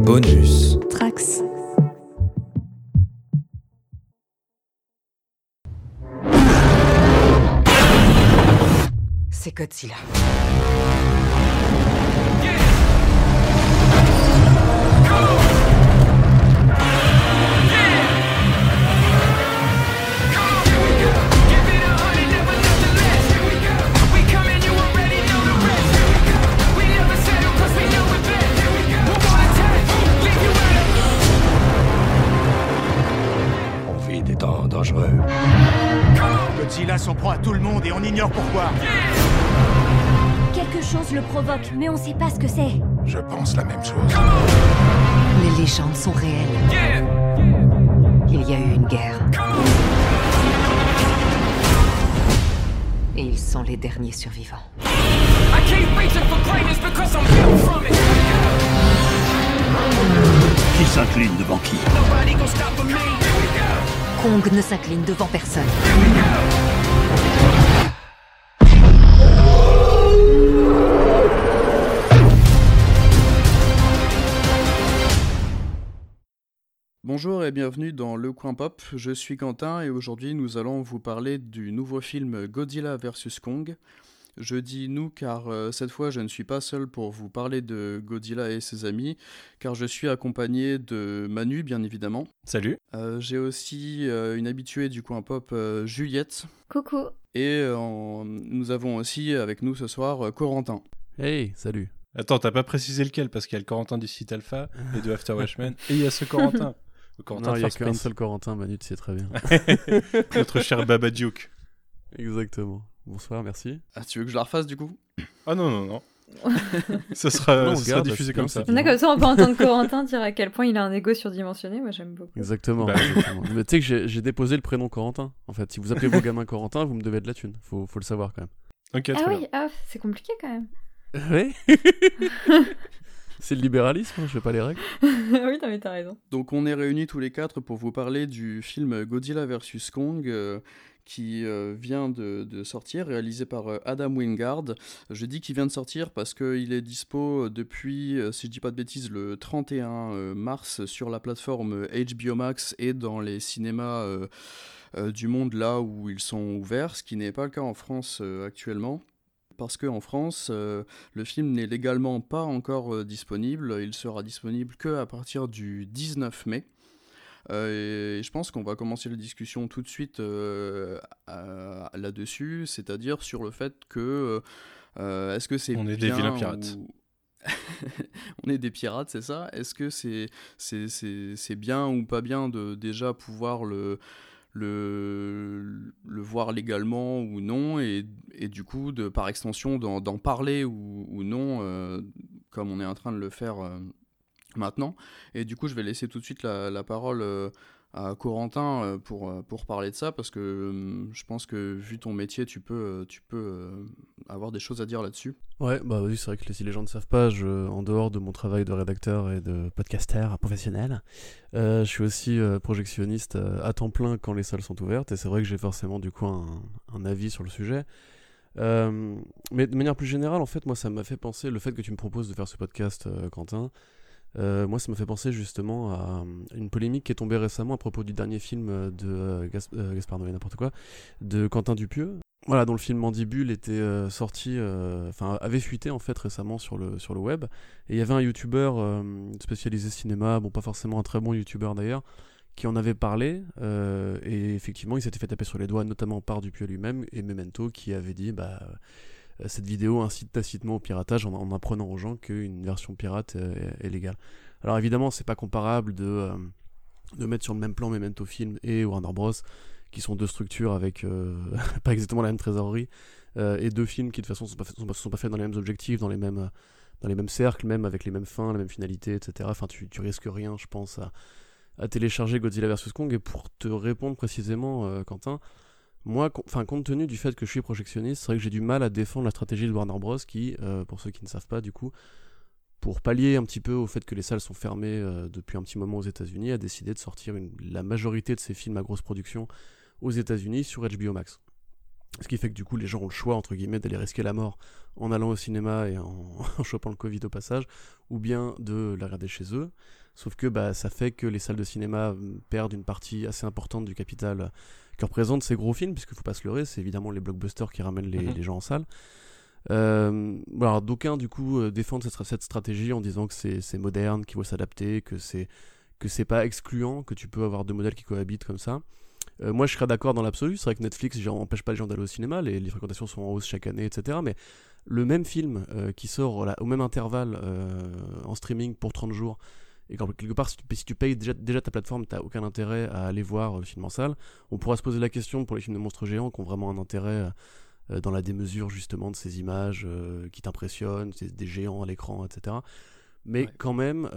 Bonus. Trax. C'est Godzilla. Provoque, mais on sait pas ce que c'est. Je pense la même chose. Les légendes sont réelles. Il y a eu une guerre. Et ils sont les derniers survivants. Qui s'incline devant qui? Kong ne s'incline devant personne. Bonjour et bienvenue dans Le Coin Pop, je suis Quentin et aujourd'hui nous allons vous parler du nouveau film Godzilla vs Kong. Je dis nous car euh, cette fois je ne suis pas seul pour vous parler de Godzilla et ses amis, car je suis accompagné de Manu bien évidemment. Salut. Euh, J'ai aussi euh, une habituée du Coin Pop, euh, Juliette. Coucou. Et euh, nous avons aussi avec nous ce soir euh, Corentin. Hey, salut. Attends, t'as pas précisé lequel parce qu'il y a le Corentin du site Alpha et de After Watchmen et il y a ce Corentin. Corentin Non, il n'y a qu'un seul Corentin, Manu, tu sais très bien. Notre cher Babadook. Exactement. Bonsoir, merci. Ah tu veux que je la refasse du coup? Ah non, non, non. ça sera, Non, ça sera garde, diffusé comme ça. c'est On a comme ça, on peut entendre Corentin dire à quel point il a un ego surdimensionné. Moi, j'aime beaucoup. Exactement. Bah. exactement. Mais tu sais que j'ai- déposé le prénom Corentin. En fait, si vous appelez vos gamins Corentin, vous me devez de la thune. Faut, faut le savoir quand très Ah oui, ah, c'est compliqué quand même. même. C'est le libéralisme, hein, je fais pas les règles. oui, non, mais t'as raison. Donc on est réunis tous les quatre pour vous parler du film Godzilla vs Kong euh, qui euh, vient de, de sortir, réalisé par euh, Adam Wingard. Je dis qu'il vient de sortir parce qu'il est dispo depuis, euh, si je dis pas de bêtises, le 31 euh, mars sur la plateforme HBO Max et dans les cinémas du monde là où ils sont ouverts, ce qui n'est pas le cas en France actuellement. Parce qu'en France, euh, le film n'est légalement pas encore euh, disponible. Il sera disponible que à partir du 19 mai. Euh, et je pense qu'on va commencer la discussion tout de suite là-dessus, c'est-à-dire sur le fait que est-ce que c'est On est des vilains pirates. ou- on est des pirates, c'est ça? Est-ce que c'est c'est c'est- c'est bien ou pas bien de déjà pouvoir le le, le voir légalement ou non et, et du coup de par extension d'en parler ou, ou non euh, comme on est en train de le faire euh, maintenant. Et du coup je vais laisser tout de suite la, la parole euh, à Corentin euh, pour, euh, pour parler de ça parce que euh, je pense que vu ton métier tu peux, euh, tu peux avoir des choses à dire là-dessus Ouais, bah oui, c'est vrai que si les gens ne savent pas, je, en dehors de mon travail de rédacteur et de podcaster professionnel, je suis aussi projectionniste à temps plein quand les salles sont ouvertes, et c'est vrai que j'ai forcément du coup un, avis sur le sujet. Mais de manière plus générale, en fait, moi, ça m'a fait penser, le fait que tu me proposes de faire ce podcast, Quentin, euh, moi, ça m'a fait penser justement à euh, une polémique qui est tombée récemment à propos du dernier film de euh, Gas- Gaspard Noé, n'importe quoi, de Quentin Dupieux, voilà, dont le film Mandibule était sorti, enfin avait fuité en fait récemment sur le, sur le web. Et il y avait un youtubeur spécialisé cinéma, bon pas forcément un très bon youtubeur d'ailleurs, qui en avait parlé. et effectivement, il s'était fait taper sur les doigts, notamment par Dupieux lui-même et Memento qui avait dit bah cette vidéo incite tacitement au piratage en, en apprenant aux gens qu'une version pirate euh, est, légale. Alors évidemment, c'est pas comparable de, euh, de mettre sur le même plan Memento Film et Warner Bros qui sont deux structures avec euh, pas exactement la même trésorerie euh, et deux films qui de toute façon sont pas, sont pas, faits dans les mêmes objectifs, dans les mêmes euh, dans les mêmes cercles, même avec les mêmes fins, les mêmes finalités, etc. Enfin, tu, tu risques rien, je pense, à, à télécharger Godzilla vs Kong. Et pour te répondre précisément, euh, Quentin, moi, enfin, compte tenu du fait que je suis projectionniste, c'est vrai que j'ai du mal à défendre la stratégie de Warner Bros. qui, euh, pour ceux qui ne savent pas, du coup, pour pallier un petit peu au fait que les salles sont fermées euh, depuis un petit moment aux États-Unis, a décidé de sortir la majorité de ses films à grosse production aux États-Unis sur HBO Max. Ce qui fait que du coup, les gens ont le choix, entre guillemets, d'aller risquer la mort en allant au cinéma et en, chopant le Covid au passage, ou bien de la regarder chez eux. Sauf que bah, ça fait que les salles de cinéma hum, perdent une partie assez importante du capital que représentent ces gros films, puisqu'il ne faut pas se leurrer, c'est évidemment les blockbusters qui ramènent les, mhm. gens en salle. Euh, d'aucuns du coup euh, défendent cette, cette, stratégie en disant que c'est moderne, qu'il faut s'adapter, que c'est que c'est pas excluant, que tu peux avoir deux modèles qui cohabitent comme ça. Euh, moi, je serais d'accord dans l'absolu. C'est vrai que Netflix n'empêche pas les gens d'aller au cinéma, les, fréquentations sont en hausse chaque année, etc. Mais le même film euh, qui sort au même intervalle en streaming pour 30 jours, et quand, quelque part, si tu, payes déjà, déjà, ta plateforme, tu n'as aucun intérêt à aller voir le film en salle. On pourra se poser la question pour les films de monstres géants qui ont vraiment un intérêt dans la démesure justement de ces images qui t'impressionnent, des géants à l'écran, etc. Mais quand même,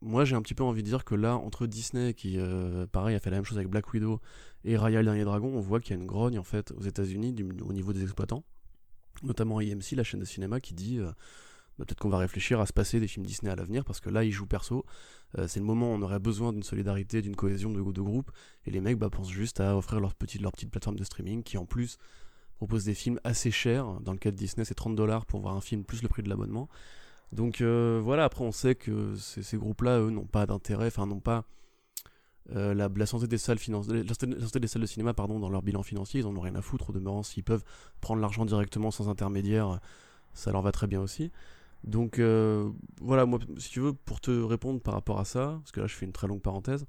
moi j'ai un petit peu envie de dire que là, entre Disney, qui euh, pareil a fait la même chose avec Black Widow, et Raya le Dernier Dragon, on voit qu'il y a une grogne en fait aux États-Unis au niveau des exploitants, notamment IMC, la chaîne de cinéma, qui dit euh, bah, peut-être qu'on va réfléchir à se passer des films Disney à l'avenir, parce que là ils jouent perso, euh, c'est le moment où on aurait besoin d'une solidarité, d'une cohésion de, de groupe, et les mecs bah, pensent juste à offrir leur petite, leur petite plateforme de streaming qui en plus propose des films assez chers, dans le cas de Disney c'est 30 dollars pour voir un film plus le prix de l'abonnement. Donc euh, voilà, après on sait que ces, groupes-là, eux, n'ont pas d'intérêt, enfin n'ont pas euh, la, santé des salles la santé des salles de cinéma pardon, dans leur bilan financier, ils en ont rien à foutre au demeurant s'ils peuvent prendre l'argent directement sans intermédiaire, ça leur va très bien aussi. Donc euh, voilà, moi si tu veux, pour te répondre par rapport à ça, parce que là je fais une très longue parenthèse,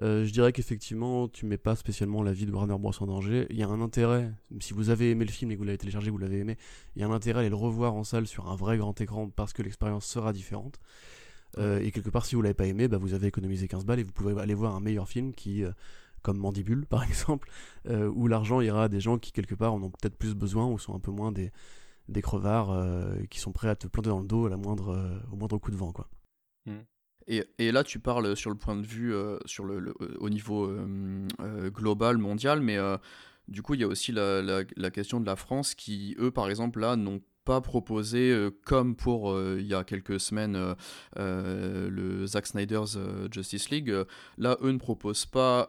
euh, je dirais qu'effectivement, tu mets pas spécialement la vie de Warner Bros en danger. Il y a un intérêt, si vous avez aimé le film et que vous l'avez téléchargé, vous l'avez aimé, il y a un intérêt à aller le revoir en salle sur un vrai grand écran parce que l'expérience sera différente. Euh, et quelque part, si vous l'avez pas aimé, bah, vous avez économisé 15 balles et vous pouvez aller voir un meilleur film qui, euh, comme Mandibule par exemple, où l'argent ira à des gens qui quelque part en ont peut-être plus besoin ou sont un peu moins des, des crevards qui sont prêts à te planter dans le dos à la moindre, au moindre coup de vent. quoi. Mmh. Et, là, tu parles sur le point de vue, euh, sur le, au niveau euh, euh, global, mondial, mais du coup, il y a aussi la, question de la France qui, eux, par exemple, là, n'ont pas proposé, comme pour il y a quelques semaines, le Zack Snyder's Justice League. là, eux ne proposent pas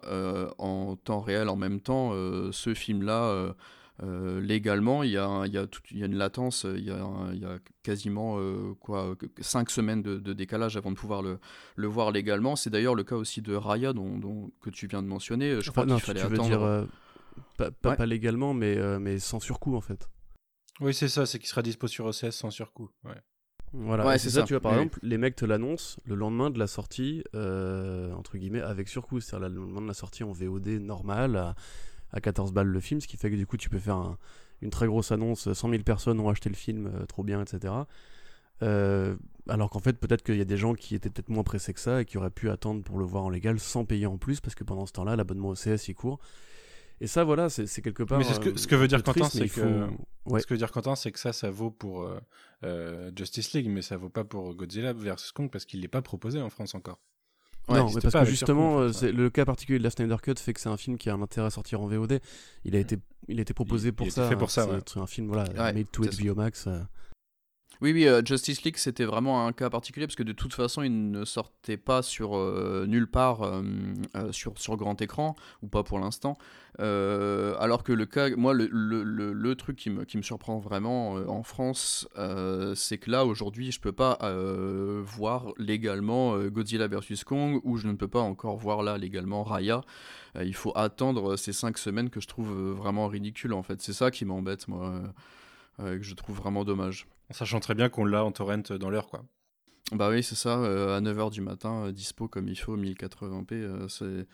en temps réel, en même temps, ce film-là euh, légalement, il y, a, il, y a il y a une latence, il y a, il y a quasiment euh, quoi, 5 semaines de, décalage avant de pouvoir le, le voir légalement. C'est d'ailleurs le cas aussi de Raya, dont, que tu viens de mentionner. Je crois qu'il fallait tu attendre. Veux dire, euh, pas, pas, légalement, mais, mais sans surcoût en fait. Oui, c'est ça, c'est qu'il sera dispo sur OCS sans surcoût. Ouais. Voilà, c'est ça, tu vois, par exemple, les mecs te l'annoncent le lendemain de la sortie, entre guillemets, avec surcoût, c'est-à-dire le lendemain de la sortie en VOD normal, à 14 balles le film, ce qui fait que du coup tu peux faire une très grosse annonce, 100 000 personnes ont acheté le film, euh, trop bien, etc. Euh, alors qu'en fait peut-être qu'il y a des gens qui étaient peut-être moins pressés que ça et qui auraient pu attendre pour le voir en légal sans payer en plus, parce que pendant ce temps-là l'abonnement au CS il court. Et ça, voilà, c'est quelque part. Mais ce que, ce que veut dire Quentin, c'est que. Ce que veut dire Quentin, c'est que ça, ça vaut pour euh, Justice League, mais ça vaut pas pour Godzilla versus Kong parce qu'il n'est pas proposé en France encore non, mais parce que justement, euh, le cas particulier de la Snyder Cut fait que c'est un film qui a un intérêt à sortir en VOD. Il a été, il a été proposé pour ça. Fait pour ça. C'est un film voilà, made to HBO Max. Euh. Oui, oui, euh, Justice League, c'était vraiment un cas particulier parce que de toute façon, il ne sortait pas sur euh, nulle part euh, sur, sur grand écran, ou pas pour l'instant. alors que le cas, moi, le, le, le, truc qui me, qui me, surprend vraiment en France, c'est que là, aujourd'hui, je peux pas voir légalement Godzilla vs. Kong, ou je ne peux pas encore voir là légalement Raya. il faut attendre ces cinq semaines que je trouve vraiment ridicule, en fait. C'est ça qui m'embête, moi, que je trouve vraiment dommage. En sachant très bien qu'on l'a en torrent dans l'heure, quoi. Bah oui, c'est ça, euh, à 9h du matin, euh, dispo comme il faut, 1080p, euh, c'est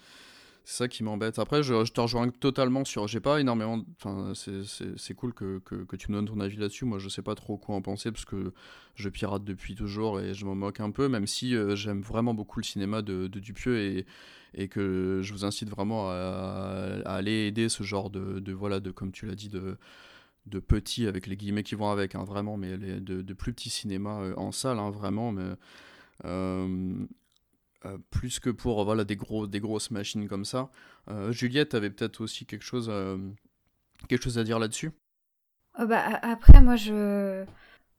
ça qui m'embête. Après, je, te rejoins totalement sur. J'ai pas énormément. Enfin, c'est cool que, que, tu me donnes ton avis là-dessus. Moi, je sais pas trop quoi en penser parce que je pirate depuis toujours et je m'en moque un peu, même si j'aime vraiment beaucoup le cinéma de, Dupieux et, et que je vous incite vraiment à, à aller aider ce genre de, de voilà, de comme tu l'as dit, de de petits avec les guillemets qui vont avec, hein, vraiment, mais de, plus petits cinémas euh, en salle, hein, vraiment, mais euh, euh, plus que pour voilà des gros des grosses machines comme ça. Juliette avait peut-être aussi quelque chose quelque chose à dire là-dessus? Oh, bah, après moi je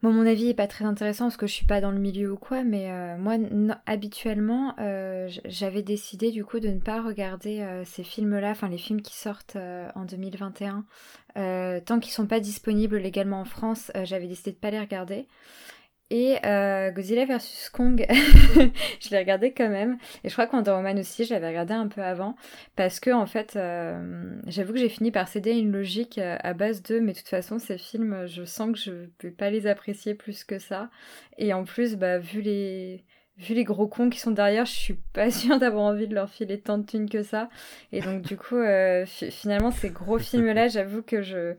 Bon, mon avis est pas très intéressant parce que je suis pas dans le milieu ou quoi, mais euh, moi, habituellement, euh, j'avais décidé du coup de ne pas regarder euh, ces films-là, enfin les films qui sortent en 2021, tant qu'ils sont pas disponibles légalement en France, j'avais décidé de pas les regarder. Et euh, Godzilla vs Kong, je l'ai regardé quand même. Et je crois qu'Wonder Woman aussi, je l'avais regardé un peu avant. Parce que, en fait, euh, j'avoue que j'ai fini par céder une logique euh, à base de, mais de toute façon, ces films, je sens que je ne peux pas les apprécier plus que ça. Et en plus, bah, vu les, vu les gros cons qui sont derrière, je suis pas sûre d'avoir envie de leur filer tant de thunes que ça. Et donc, du coup, finalement, ces gros films-là, j'avoue que je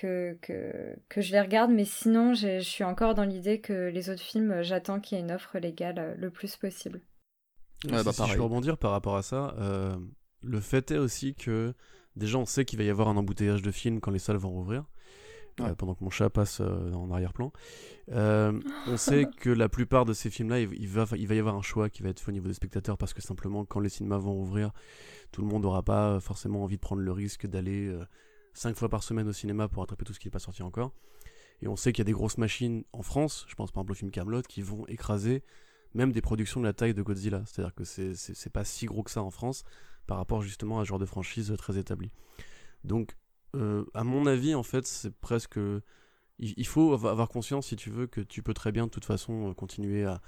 que, que, que, je les regarde, mais sinon, je suis encore dans l'idée que les autres films, j'attends qu'il y ait une offre légale euh, le plus possible. Ouais, bah, si je peux rebondir par rapport à ça, euh, le fait est aussi que déjà on sait qu'il va y avoir un embouteillage de films quand les salles vont rouvrir. Euh, pendant que mon chat passe en arrière-plan. on sait que la plupart de ces films-là, il, va, il va y avoir un choix qui va être fait au niveau des spectateurs parce que simplement quand les cinémas vont rouvrir, tout le monde n'aura pas forcément envie de prendre le risque d'aller 5 fois par semaine au cinéma pour attraper tout ce qui n'est pas sorti encore. Et on sait qu'il y a des grosses machines en France, je pense par exemple au film Camelot, qui vont écraser même des productions de la taille de Godzilla. C'est-à-dire que c'est pas si gros que ça en France par rapport justement à ce genre de franchise très établi. Donc, euh, à mon avis, en fait, c'est presque. Il, faut avoir conscience, si tu veux, que tu peux très bien de toute façon continuer à,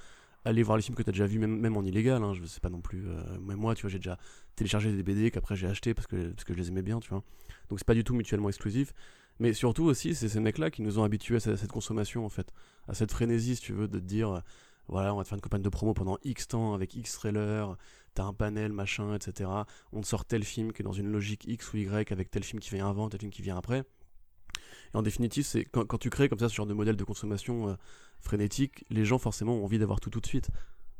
aller voir les films que tu as déjà vus, même, même en illégal. Hein, je sais pas non plus. Euh, moi, tu vois, j'ai déjà téléchargé des BD qu'après j'ai acheté parce que, parce que je les aimais bien, tu vois. Donc c'est pas du tout mutuellement exclusif. Mais surtout aussi, c'est ces mecs-là qui nous ont habitués à cette, consommation, en fait. À cette frénésie, si tu veux, de te dire, euh, voilà, on va te faire une campagne de promo pendant X temps avec X trailers, t'as un panel, machin, etc. On te sort tel film qui est dans une logique X ou Y avec tel film qui vient avant, tel film qui vient après. Et en définitive, c'est quand, quand, tu crées comme ça ce genre de modèle de consommation euh, frénétique, les gens forcément ont envie d'avoir tout tout de suite.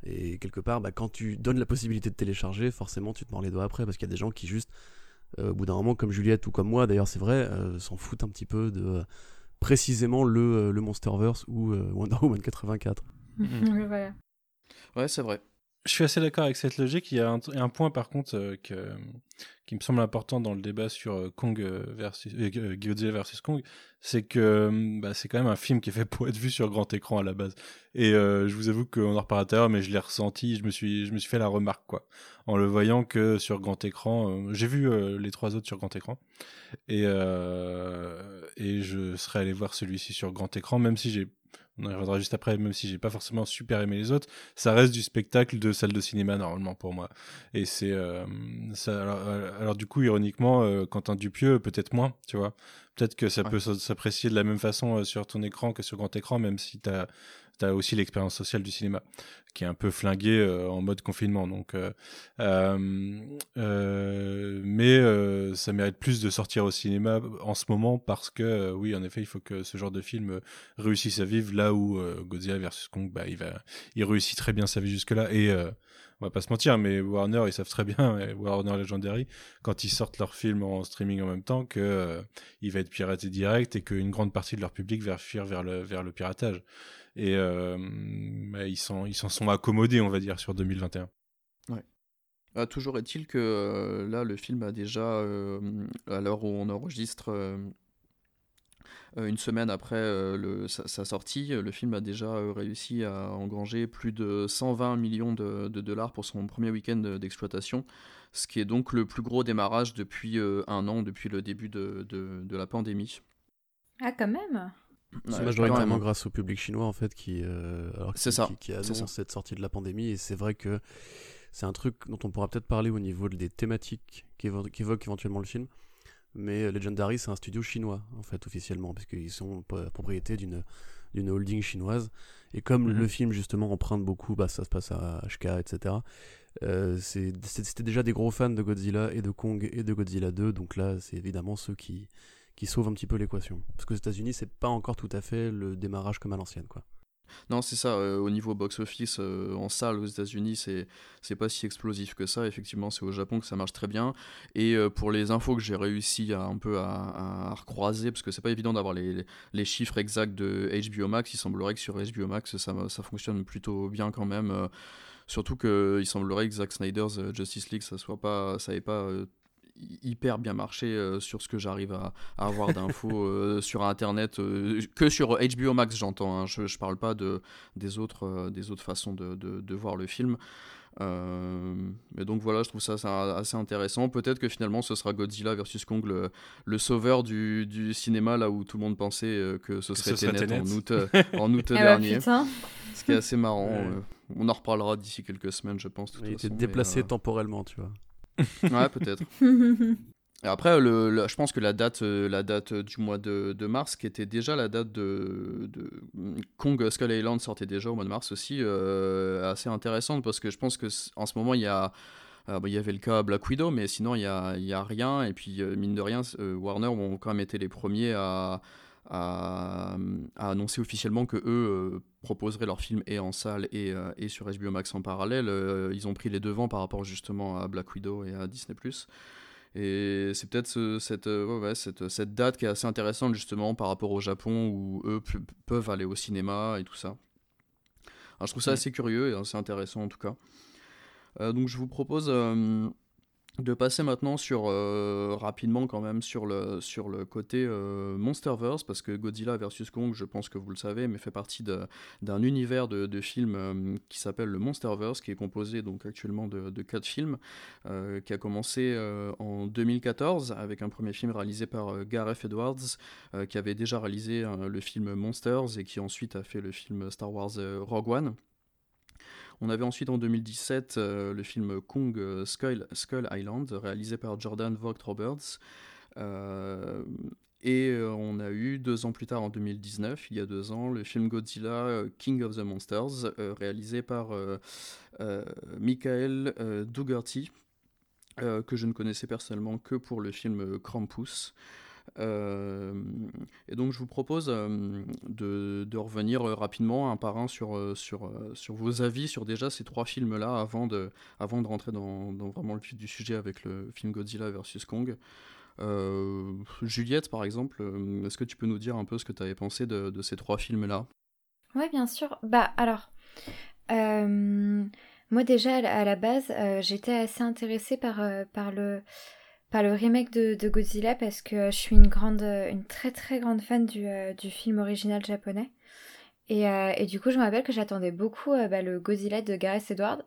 Et quelque part, bah, quand tu donnes la possibilité de télécharger, forcément tu te mords les doigts après parce qu'il y a des gens qui juste, euh, au bout d'un moment, comme Juliette ou comme moi, d'ailleurs c'est vrai, euh, s'en foutent un petit peu de précisément le, le Monsterverse ou Wonder Woman 84. voilà. Ouais, c'est vrai. Je suis assez d'accord avec cette logique. Il y a un, point par contre euh, qui me semble important dans le débat sur euh, Kong euh, versus Godzilla versus Kong, c'est que bah, c'est quand même un film qui est fait pour être vu sur grand écran à la base. Et je vous avoue qu'on en reparlera tout à l'heure, mais je l'ai ressenti, je me suis, je me suis fait la remarque quoi, en le voyant que sur grand écran. J'ai vu les trois autres sur grand écran, et et je serais allé voir celui-ci sur grand écran, même si j'ai on y reviendra juste après, même si j'ai pas forcément super aimé les autres, ça reste du spectacle de salle de cinéma normalement pour moi. Et c'est euh, ça. Euh, alors, du coup, ironiquement, euh, Quentin Dupieux peut-être moins, tu vois. Peut-être que ça peut s'apprécier de la même façon sur ton écran que sur grand écran, même si t'as tu as aussi l'expérience sociale du cinéma qui est un peu flinguée euh, en mode confinement. Donc, euh, euh, mais ça mérite plus de sortir au cinéma en ce moment parce que, oui, en effet, il faut que ce genre de film réussisse à vivre là où Godzilla vs Kong, bah, il, va, il réussit très bien sa vie jusque-là. Et on va pas se mentir, mais Warner, ils savent très bien, Warner Legendary, quand ils sortent leur film en streaming en même temps, que il va être piraté direct et qu'une grande partie de leur public va fuir vers le piratage et euh, bah, ils s'en ils sont accommodés, on va dire, sur 2021. Ouais. Ah, toujours est-il que euh, là, le film a déjà, euh, à l'heure où on enregistre, une semaine après le, sa, sortie, le film a déjà réussi à engranger plus de 120 millions de, dollars pour son premier week-end d'exploitation, ce qui est donc le plus gros démarrage depuis un an, depuis le début de, de la pandémie. Ah, quand même? C'est majoritairement grâce au public chinois en fait qui, euh, qui, ça. qui, annonce cette sortie de la pandémie et c'est vrai que c'est un truc dont on pourra peut-être parler au niveau des thématiques qui évoquent éventuellement le film. Mais euh, Legendary, c'est un studio chinois, en fait, officiellement, parce qu'ils sont propriété d'une d'une holding chinoise. Et comme mhm. le film, justement, emprunte beaucoup, bah, ça se passe à HK, etc. Euh, C'était déjà des gros fans de Godzilla et de Kong et de Godzilla 2, donc là, c'est évidemment ceux qui, qui sauve un petit peu l'équation. Parce que aux États-Unis, c'est pas encore tout à fait le démarrage comme à l'ancienne, quoi. Non, c'est ça. Euh, au niveau box-office, euh, en salle aux États-Unis, c'est pas si explosif que ça. Effectivement, c'est au Japon que ça marche très bien. Et euh, pour les infos que j'ai réussi à un peu à, recroiser, parce que c'est pas évident d'avoir les, les, chiffres exacts de HBO Max, il semblerait que sur HBO Max, ça, ça fonctionne plutôt bien quand même. surtout qu'il semblerait que Zack Snyder's Justice League, ça soit pas, ça ait pas hyper bien marché sur ce que j'arrive à, avoir d'infos sur Internet, que sur HBO Max, j'entends. Hein. je, je parle pas de, des, autres, des autres façons de, de, de voir le film. Euh, mais donc voilà, je trouve ça, assez intéressant. Peut-être que finalement ce sera Godzilla versus Kong le, sauveur du, du, cinéma, là où tout le monde pensait euh, que ce serait, en août, euh, en août bah, dernier. ce qui est assez marrant. on en reparlera d'ici quelques semaines, je pense. Il était déplacé temporellement, tu vois. Ouais, peut-être. Après, le, je pense que la date, euh, la date du mois de, de, mars, qui était déjà la date de, de, Kong Skull Island sortait déjà au mois de mars aussi, euh, assez intéressante parce que je pense que en ce moment il y a euh, bah, il y avait le cas Black Widow, mais sinon il n'y a, y a, rien. Et puis, mine de rien, Warner ont quand même été les premiers à, à, annoncer officiellement que eux proposeraient leur film et en salle et, et sur HBO Max en parallèle. ils ont pris les devants par rapport justement à Black Widow et à Disney. Et c'est peut-être cette, euh, cette, cette, date qui est assez intéressante justement par rapport au Japon où eux peuvent aller au cinéma et tout ça. Alors, je trouve ça mm. assez curieux et assez intéressant en tout cas. Euh, donc je vous propose euh, de passer maintenant sur euh, rapidement quand même sur le sur le côté euh, Monsterverse parce que Godzilla vs Kong je pense que vous le savez mais fait partie d'un univers de, de films euh, qui s'appelle le Monsterverse qui est composé donc actuellement de, de quatre films qui a commencé en 2014 avec un premier film réalisé par Gareth Edwards qui avait déjà réalisé le film Monsters et qui ensuite a fait le film Star Wars Rogue One on avait ensuite en 2017 euh, le film Kong euh, Skull, Island, réalisé par Jordan Vogt Roberts. Euh, et on a eu deux ans plus tard, en 2019, il y a deux ans, le film Godzilla King of the Monsters, réalisé par Michael Dougherty, que je ne connaissais personnellement que pour le film Krampus. Euh, et donc je vous propose euh, de, revenir euh, rapidement un par un sur, sur, sur vos avis sur déjà ces trois films-là avant de, avant de rentrer dans, dans, vraiment le vif du sujet avec le film Godzilla vs Kong. Juliette, par exemple, est-ce que tu peux nous dire un peu ce que tu avais pensé de, ces trois films-là? Ouais, bien sûr. Bah alors, moi déjà à la base, j'étais assez intéressée par, par le par le remake de, Godzilla parce que euh, je suis une grande, euh, une très très grande fan du, euh, film original japonais. Et, du coup, je me rappelle que j'attendais beaucoup bah, le Godzilla de Gareth Edwards.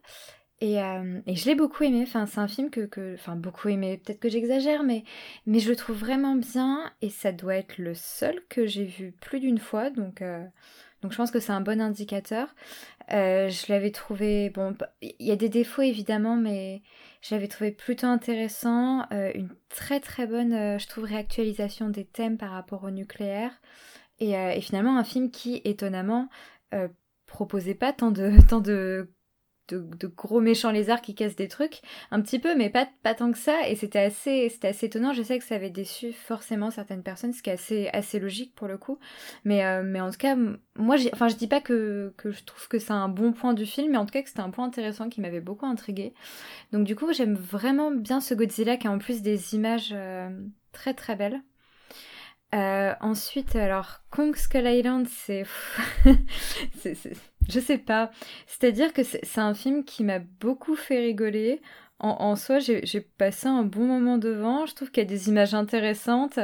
Et, je l'ai beaucoup aimé. Enfin, c'est un film que, enfin, beaucoup aimé. Peut-être que j'exagère, mais, mais je le trouve vraiment bien. Et ça doit être le seul que j'ai vu plus d'une fois. Donc, donc, je pense que c'est un bon indicateur. je l'avais trouvé. Bon, il y a des défauts évidemment, mais j'avais trouvé plutôt intéressant, euh, une très très bonne, euh, je trouve, réactualisation des thèmes par rapport au nucléaire. Et, euh, et finalement, un film qui, étonnamment, proposait pas tant de, tant de de, gros méchants lézards qui cassent des trucs, un petit peu, mais pas, pas tant que ça. Et c'était assez, assez étonnant. Je sais que ça avait déçu forcément certaines personnes, ce qui est assez, assez logique pour le coup. Mais, euh, mais en tout cas, moi, enfin, je dis pas que, que je trouve que c'est un bon point du film, mais en tout cas que c'était un point intéressant qui m'avait beaucoup intrigué. Donc du coup, j'aime vraiment bien ce Godzilla qui a en plus des images euh, très très belles. Euh, ensuite, alors, Kong Skull Island, c'est... Je sais pas. C'est-à-dire que c'est un film qui m'a beaucoup fait rigoler. En, soi, j'ai passé un bon moment devant. Je trouve qu'il y a des images intéressantes.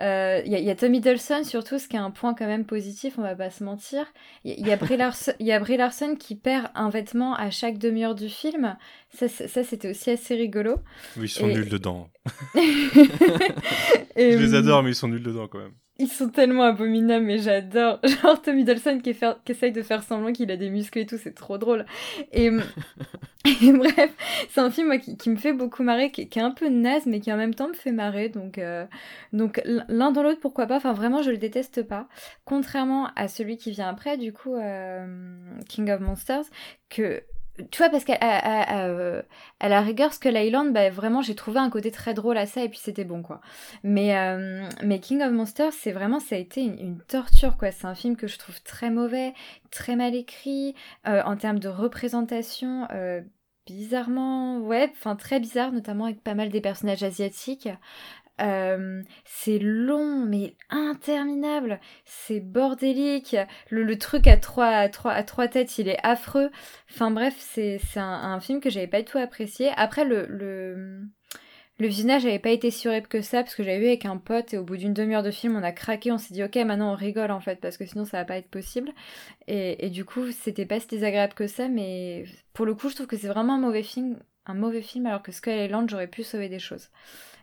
Euh, il y, a Tom Hiddleston surtout, ce qui est un point quand même positif, on va pas se mentir. Il y, a Brie Larson, y a Brie Larson qui perd un vêtement à chaque demi-heure du film. Ça, ça c'était aussi assez rigolo. Oui, ils sont nuls dedans. Je les adore, mais ils sont nuls dedans quand même. Ils sont tellement abominables, mais j'adore. Genre Tommy Hiddleston qui, qui, essaye de faire semblant qu'il a des muscles et tout, c'est trop drôle. Et, bref, c'est un film moi, qui, me fait beaucoup marrer, qui, est un peu naze, mais qui en même temps me fait marrer. Donc, euh, donc l'un dans l'autre, pourquoi pas. Enfin, vraiment, je le déteste pas. Contrairement à celui qui vient après, du coup, euh, King of Monsters, que tu vois, parce qu'à à, à, la rigueur, Skull Island, bah, vraiment, j'ai trouvé un côté très drôle à ça et puis c'était bon, quoi. Mais, euh, King of Monsters, c'est vraiment, ça a été une, torture, quoi. C'est un film que je trouve très mauvais, très mal écrit, euh, en termes de représentation, euh, bizarrement, ouais, enfin très bizarre, notamment avec pas mal des personnages asiatiques. Euh, c'est long, mais interminable. C'est bordélique. Le, truc à trois, à, trois, à trois têtes, il est affreux. Enfin bref, c'est un, un, film que j'avais pas du tout apprécié. Après, le, le, le visionnage n'avait pas été si que ça, parce que j'avais vu avec un pote, et au bout d'une demi-heure de film, on a craqué, on s'est dit, ok, maintenant on rigole en fait, parce que sinon ça va pas être possible. Et, du coup, c'était pas si désagréable que ça, mais pour le coup, je trouve que c'est vraiment un mauvais film, un mauvais film, alors que Skull Island, j'aurais pu sauver des choses.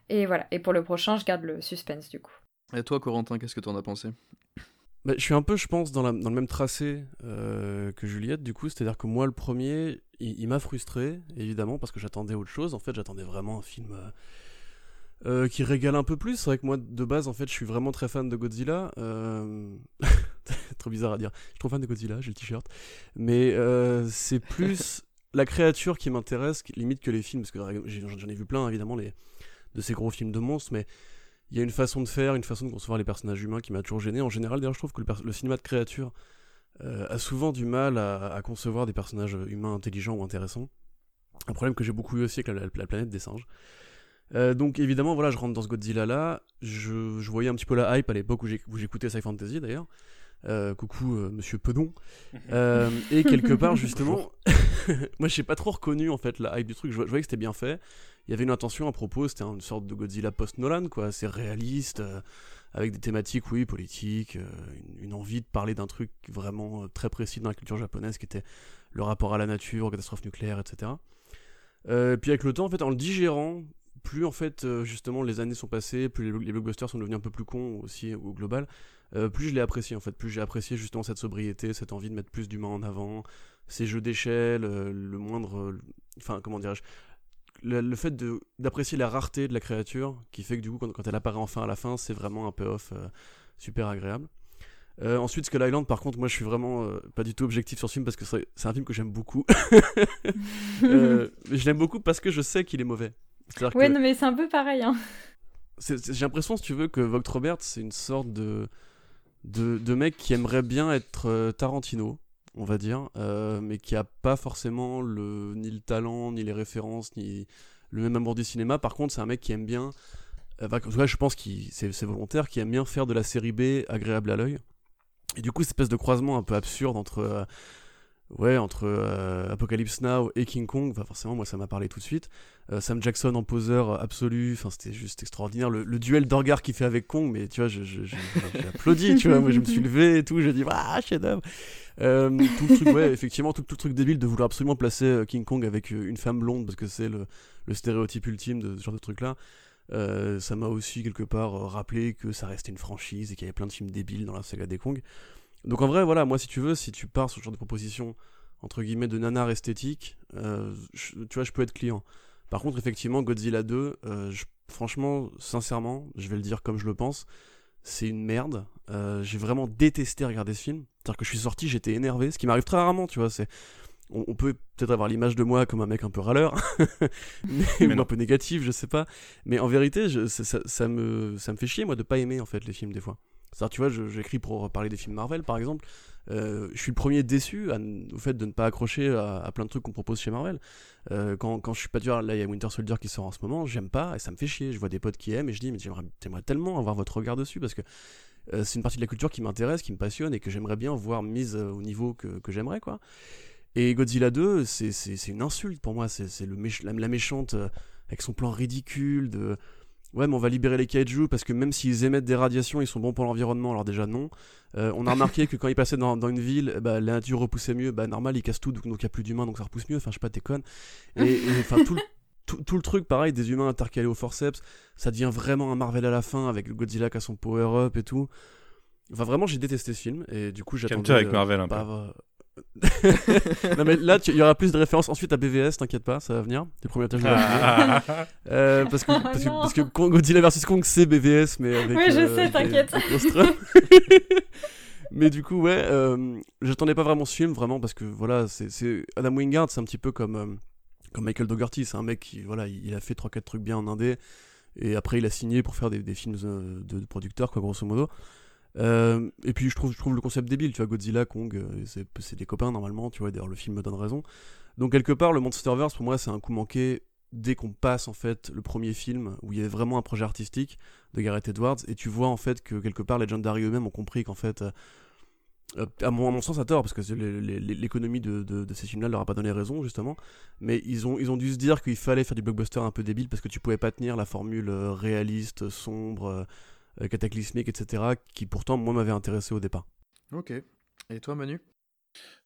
Et voilà, et pour le prochain, je garde le suspense du coup. Et toi, Corentin, qu'est-ce que t'en as pensé? Bah, je suis un peu, je pense, dans, dans le même tracé euh, que Juliette, du coup. C'est-à-dire que moi, le premier, il, m'a frustré, évidemment, parce que j'attendais autre chose. En fait, j'attendais vraiment un film euh, euh, qui régale un peu plus. C'est vrai que moi, de base, en fait, je suis vraiment très fan de Godzilla. Trop bizarre à dire. Je suis trop fan de Godzilla, j'ai le t-shirt. Mais c'est plus la créature qui m'intéresse, limite que les films, parce que j'en ai vu plein, évidemment, les, de ces gros films de monstres, mais il y a une façon de faire, une façon de concevoir les personnages humains qui m'a toujours gêné. En général, d'ailleurs, je trouve que le, cinéma de créature euh, a souvent du mal à, concevoir des personnages humains intelligents ou intéressants. Un problème que j'ai beaucoup eu aussi avec la, planète des singes. Euh, donc évidemment, voilà, je rentre dans ce Godzilla là. Je, voyais un petit peu la hype à l'époque où j'écoutais Sci Fantasy d'ailleurs. Euh, coucou Monsieur Pedon. et quelque part justement, moi j'ai pas trop reconnu en fait la hype du truc. Je, je voyais que c'était bien fait il y avait une intention à propos, c'était une sorte de Godzilla post-Nolan, quoi, assez réaliste, euh, avec des thématiques, oui, politiques, euh, une, envie de parler d'un truc vraiment euh, très précis dans la culture japonaise, qui était le rapport à la nature, aux catastrophes nucléaires, etc. puis avec le temps, en fait, en le digérant, plus en fait, justement, les années sont passées, plus les, blockbusters sont devenus un peu plus cons aussi au global, plus je l'ai apprécié, en fait, plus j'ai apprécié justement cette sobriété, cette envie de mettre plus d'humains en avant, ces jeux d'échelle, le moindre, enfin, comment dirais-je, le, fait d'apprécier la rareté de la créature, qui fait que du coup, quand, elle apparaît enfin à la fin, c'est vraiment un payoff euh, super agréable. Euh, ensuite, Skull Island, par contre, moi je suis vraiment euh, pas du tout objectif sur ce film parce que c'est un film que j'aime beaucoup. je l'aime beaucoup parce que je sais qu'il est mauvais. Ouais, non, mais c'est un peu pareil. Hein. J'ai l'impression, si tu veux, que Vogt Robert, c'est une sorte de, de, de, mec qui aimerait bien être Tarantino on va dire, euh, mais qui a pas forcément le, ni le talent, ni les références, ni le même amour du cinéma. Par contre, c'est un mec qui aime bien, euh, en tout cas, je pense que c'est volontaire, qui aime bien faire de la série B agréable à l'œil. Et du coup, cette espèce de croisement un peu absurde entre, euh, ouais, entre Apocalypse Now et King Kong, forcément, moi, ça m'a parlé tout de suite. Sam Jackson en poseur absolu, c'était juste extraordinaire. Le, duel d'orgar qu'il fait avec Kong, mais tu vois, j'ai applaudi, tu vois, moi, je me suis levé et tout, j'ai dit, ah, chef-d'œuvre. Euh, tout le truc, ouais, effectivement, tout, le truc débile de vouloir absolument placer euh, King Kong avec euh, une femme blonde parce que c'est le, stéréotype ultime de ce genre de truc-là. ça m'a aussi quelque part rappelé que ça restait une franchise et qu'il y avait plein de films débiles dans la saga des Kong. Donc en vrai, voilà, moi si tu veux, si tu pars sur ce genre de proposition entre guillemets de nanar esthétique, tu vois, je peux être client. Par contre, effectivement, Godzilla 2, franchement, sincèrement, je vais le dire comme je le pense, c'est une merde. j'ai vraiment détesté regarder ce film. C'est-à-dire que je suis sorti, j'étais énervé, ce qui m'arrive très rarement, tu vois. C'est on, peut peut-être avoir l'image de moi comme un mec un peu râleur, mais, un peu négatif, je sais pas. Mais en vérité, ça, me, ça me fait chier, moi, de pas aimer, en fait, les films, des fois. C'est-à-dire, tu vois, j'écris pour parler des films Marvel, par exemple. Euh, je suis le premier déçu au fait de ne pas accrocher à, plein de trucs qu'on propose chez Marvel. Euh, quand, quand, je suis pas dur, là, il y a Winter Soldier qui sort en ce moment, j'aime pas, et ça me fait chier. Je vois des potes qui aiment, et je dis, mais j'aimerais tellement avoir votre regard dessus, parce que euh, c'est une partie de la culture qui m'intéresse, qui me passionne et que j'aimerais bien voir mise au niveau que, que j'aimerais, quoi. Et Godzilla 2, c'est une insulte pour moi, c'est le la, méchante avec son plan ridicule de ouais mais on va libérer les kaiju parce que même s'ils émettent des radiations ils sont bons pour l'environnement alors déjà non on a remarqué que quand ils passaient dans, dans une ville bah, la nature repoussait mieux bah normal ils cassent tout donc il n'y a plus d'humains donc ça repousse mieux enfin je sais pas t'es conne et enfin tout, tout, le truc, pareil, des humains intercalés au forceps, ça devient vraiment un Marvel à la fin avec Godzilla qui a son power-up et tout. Enfin, vraiment, j'ai détesté ce film et du coup, j'attendais. avec Marvel un peu. Non mais là il y aura plus de références ensuite à BVS t'inquiète pas ça va venir. Les premiers de ah. euh, parce, que, oh parce, que, parce, que, Godzilla vs Kong c'est BVS mais avec oui je euh, sais t'inquiète. mais du coup ouais euh, j'attendais pas vraiment ce film vraiment parce que voilà c'est Adam Wingard c'est un petit peu comme euh, comme Michael Dougherty, c'est un mec qui voilà, il a fait 3-4 trucs bien en indé, et après il a signé pour faire des, films euh, de, producteurs, quoi, grosso modo. Euh, et puis je trouve, le concept débile, tu vois, Godzilla, Kong, euh, c'est des copains normalement, tu vois, d'ailleurs le film me donne raison. Donc quelque part, le Monsterverse, pour moi, c'est un coup manqué dès qu'on passe en fait le premier film où il y avait vraiment un projet artistique de Gareth Edwards, et tu vois en fait que quelque part, Legendary eux-mêmes ont compris qu'en fait à, mon, sens à tort, parce que l'économie de, ces films-là leur a pas donné raison, justement. Mais ils ont, dû se dire qu'il fallait faire du blockbuster un peu débile, parce que tu pouvais pas tenir la formule réaliste, sombre, cataclysmique, etc., qui pourtant, moi, m'avait intéressé au départ. Ok. Et toi, Manu?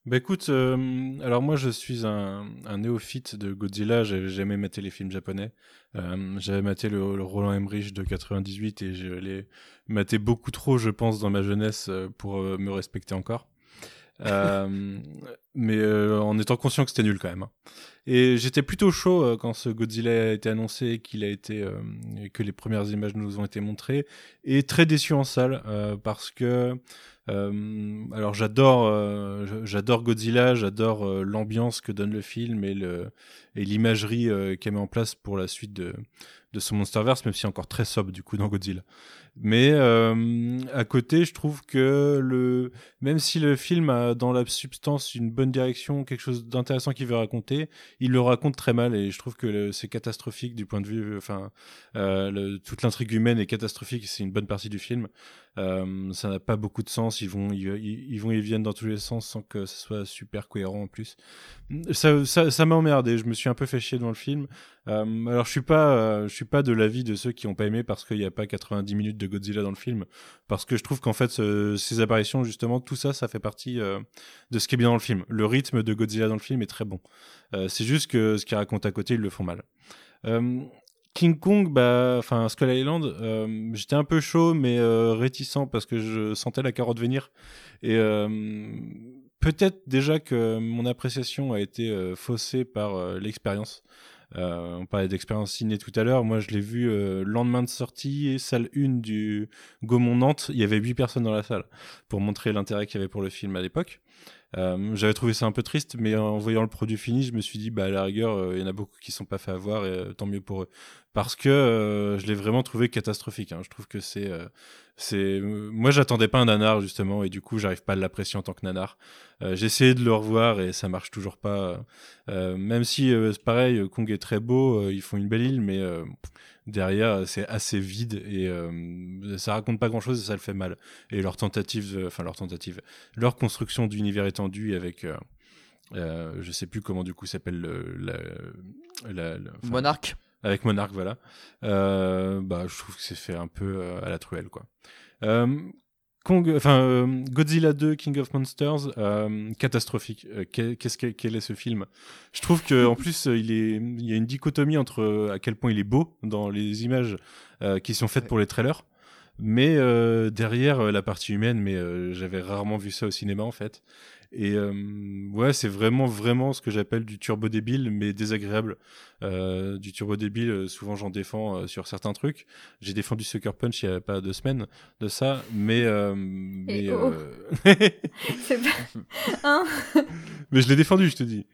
Bah écoute, euh, alors moi je suis un, néophyte de Godzilla, j'avais jamais maté les films japonais. Euh, j'avais maté le, Roland Emmerich de 98 et je l'ai maté beaucoup trop, je pense, dans ma jeunesse euh, pour me respecter encore. Mais en étant conscient que c'était nul quand même. Hein. Et j'étais plutôt chaud quand ce Godzilla a été annoncé, qu'il a été, que les premières images nous ont été montrées, et très déçu en salle parce que euh, alors j'adore, euh, j'adore Godzilla, j'adore euh, l'ambiance que donne le film et le et l'imagerie qu'elle met en place pour la suite de de ce Monsterverse, même si encore très sobre du coup dans Godzilla. Mais euh, à côté, je trouve que le même si le film a dans la substance une bonne direction, quelque chose d'intéressant qu'il veut raconter, il le raconte très mal et je trouve que c'est catastrophique du point de vue, enfin, euh, toute l'intrigue humaine est catastrophique. C'est une bonne partie du film. Euh, ça n'a pas beaucoup de sens. Ils vont, ils, vont, ils viennent dans tous les sens sans que ce soit super cohérent en plus. Ça, ça, ça m'a emmerdé. Je me suis un peu fait chier dans le film. Euh, alors je suis pas, euh, je suis pas de l'avis de ceux qui ont pas aimé parce qu'il n'y a pas 90 minutes de Godzilla dans le film, parce que je trouve qu'en fait ces apparitions justement, tout ça, ça fait partie euh, de ce qui est bien dans le film. Le rythme de Godzilla dans le film est très bon. c'est juste que ce qu'ils racontent à côté, ils le font mal. King Kong, bah, enfin Skull Island, j'étais un peu chaud mais réticent parce que je sentais la carotte venir et peut-être déjà que mon appréciation a été faussée par l'expérience. Euh, on parlait d'expérience ciné tout à l'heure. Moi, je l'ai vu euh, lendemain de sortie, salle 1 du Gaumont Nantes. Il y avait 8 personnes dans la salle pour montrer l'intérêt qu'il y avait pour le film à l'époque. Euh, j'avais trouvé ça un peu triste, mais en voyant le produit fini, je me suis dit, bah à la rigueur, euh, il y en a beaucoup qui sont pas fait avoir, et euh, tant mieux pour eux. Parce que je l'ai vraiment trouvé catastrophique. Hein. Je trouve que c'est, c'est, moi j'attendais pas un nanar justement, et du coup j'arrive pas à l'apprécier en tant que nanar. j'ai essayé de le revoir et ça marche toujours pas. même si c'est pareil, Kong est très beau, ils font une belle île, mais derrière c'est assez vide et euh, ça raconte pas grand chose et ça le fait mal. Et leur tentative enfin leur tentative leur construction d'univers étendu avec euh, euh, je sais plus comment du coup s'appelle le, Monarque. avec Monarque voilà. Bah je trouve que c'est fait un peu à la truelle quoi enfin, euh, Godzilla 2, King of Monsters, euh, catastrophique. Euh, qu'est-ce quel est ce film? Je trouve que en plus il est, il y a une dichotomie entre à quel point il est beau dans les images qui sont faites pour les trailers, mais derrière la partie humaine, mais j'avais rarement vu ça au cinéma en fait. Et euh, ouais, c'est vraiment, vraiment ce que j'appelle du turbo débile, mais désagréable. Euh, du turbo débile, euh, souvent j'en défends sur certains trucs. J'ai défendu Sucker Punch il y a pas deux semaines de ça, mais. mais, oh. c'est pas. Hein? Mais je l'ai défendu, je te dis.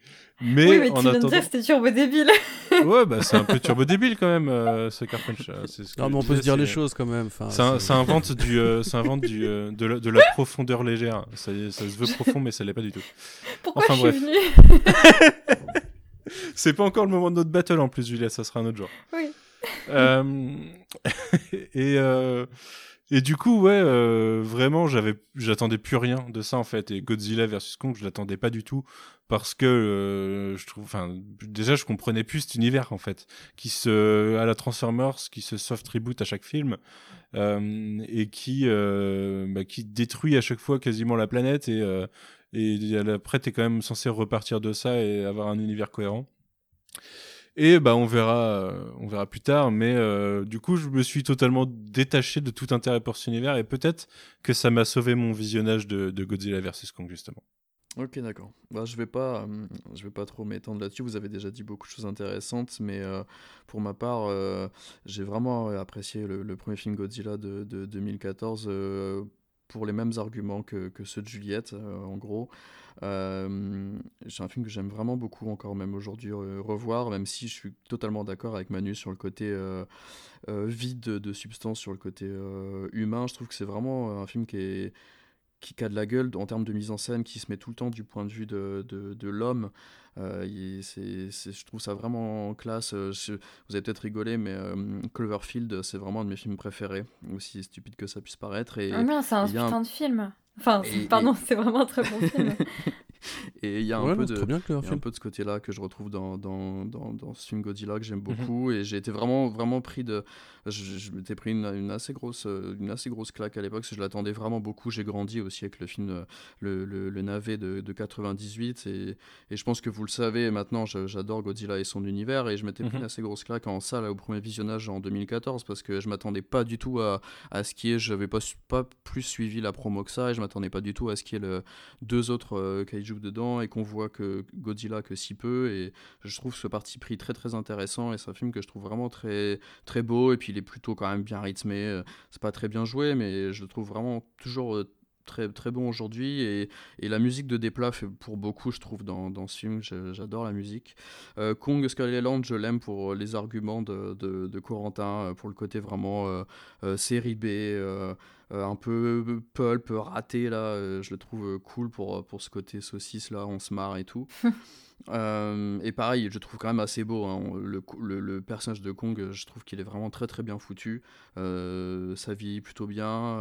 Mais, oui, mais en tu attendant... viens de c'était turbo débile. ouais, bah c'est un peu turbo débile quand même, euh, ce Carpunch. Ce non, mais on peut se dire les choses quand même. Ça, ça, invente, du, euh, ça invente du, euh, de, la, de, la, profondeur légère. Ça, ça, se veut profond, mais ça l'est pas du tout. Pourquoi enfin, je bref. suis venu C'est pas encore le moment de notre battle en plus, Julia, ça sera un autre jour. Oui. et. Et du coup, ouais, euh, vraiment, j'avais, j'attendais plus rien de ça en fait. Et Godzilla versus Kong, je l'attendais pas du tout parce que euh, je trouve, enfin, déjà, je comprenais plus cet univers en fait, qui se, à la Transformers, qui se soft reboot à chaque film euh, et qui, euh, bah, qui détruit à chaque fois quasiment la planète et euh, et après, t'es quand même censé repartir de ça et avoir un univers cohérent. Et bah on verra, euh, on verra plus tard. Mais euh, du coup, je me suis totalement détaché de tout intérêt pour cet univers et peut-être que ça m'a sauvé mon visionnage de, Godzilla vs Kong justement. Ok, d'accord. Bah, je vais pas, euh, je vais pas trop m'étendre là-dessus. Vous avez déjà dit beaucoup de choses intéressantes, mais pour ma part, j'ai vraiment apprécié le, premier film Godzilla de, 2014 pour les mêmes arguments que, que ceux de Juliette, en gros. Euh, c'est un film que j'aime vraiment beaucoup encore même aujourd'hui euh, revoir, même si je suis totalement d'accord avec Manu sur le côté euh, vide de, substance, sur le côté humain. Je trouve que c'est vraiment un film qui est qui a de la gueule en termes de mise en scène, qui se met tout le temps du point de vue de, de, l'homme. Je trouve ça vraiment classe. vous avez peut-être rigolé, mais Cloverfield, c'est vraiment un de mes films préférés, aussi stupide que ça puisse paraître. Et ah non, c'est un putain de film. Enfin, pardon, c'est vraiment un très bon film. Et il y a un, peu, de, un peu de ce côté-là que je retrouve dans, dans, dans, dans, ce film Godzilla que j'aime mhm. beaucoup. Et j'ai été vraiment, vraiment pris de. Je, m'étais pris une, une, assez grosse, une assez grosse claque à l'époque, je l'attendais vraiment beaucoup. J'ai grandi aussi avec le film Le, le, le Navet de, de 98. Et, et, je pense que vous le savez, maintenant, j'adore Godzilla et son univers. Et je m'étais pris une mhm. assez grosse claque en salle au premier visionnage en 2014 parce que je m'attendais pas du tout à, à ce qui est. Je n'avais pas, pas plus suivi la promo que ça. Et je m'attendais pas du tout à ce qui est le deux autres euh, kaiju dedans et qu'on voit que Godzilla que si peu. Et je trouve ce parti pris très très intéressant et c'est un film que je trouve vraiment très très beau et puis il est plutôt quand même bien rythmé. Euh, c'est pas très bien joué mais je le trouve vraiment toujours euh, très très bon aujourd'hui et, et, la musique de Desplat fait pour beaucoup je trouve dans, dans ce film. J'adore la musique. Euh, Kong Skull Island je l'aime pour les arguments de, de, de, Corentin pour le côté vraiment série B euh, un peu pulp, raté là, euh, je le trouve euh, cool pour, pour ce côté saucisse là, on se marre et tout. et pareil, je trouve quand même assez beau. Hein. Le, le, personnage de Kong, je trouve qu'il est vraiment très très bien foutu. ça vit plutôt bien.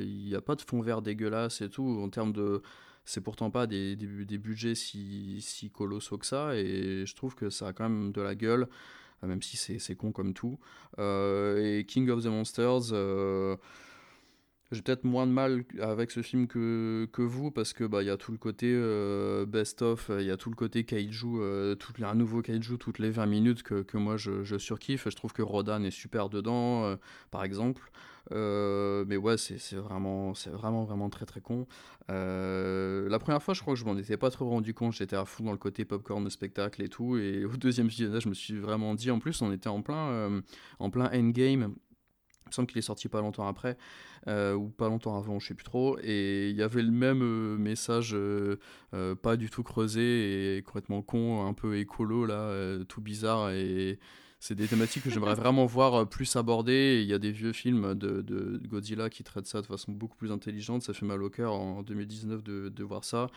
Il n'y a pas de fond vert dégueulasse et tout. En termes de. C'est pourtant pas des, des, des, budgets si, si colossaux que ça. Et je trouve que ça a quand même de la gueule. Même si c'est con comme tout. et King of the Monsters j'ai peut-être moins de mal avec ce film que, que vous parce que bah y a tout le côté euh, best of, il y a tout le côté kaiju, euh, tout, un nouveau kaiju toutes les 20 minutes que, que moi je, surkiffe. Je trouve que Rodan est super dedans, euh, par exemple. mais ouais, c'est vraiment, vraiment, vraiment très très con. la première fois, je crois que je m'en étais pas trop rendu compte. J'étais à fond dans le côté popcorn, spectacle et tout. Et au deuxième visionnage, je me suis vraiment dit, en plus, on était en plein, en plein endgame. Il me semble qu'il est sorti pas longtemps après. Euh, ou pas longtemps avant, je sais plus trop, et il y avait le même euh, message euh, pas du tout creusé et complètement con, un peu écolo là, tout bizarre et c'est des thématiques que j'aimerais vraiment voir plus abordées. Il y a des vieux films de, de, Godzilla qui traitent ça de façon beaucoup plus intelligente. Ça fait mal au cœur en 2019 de, de voir ça.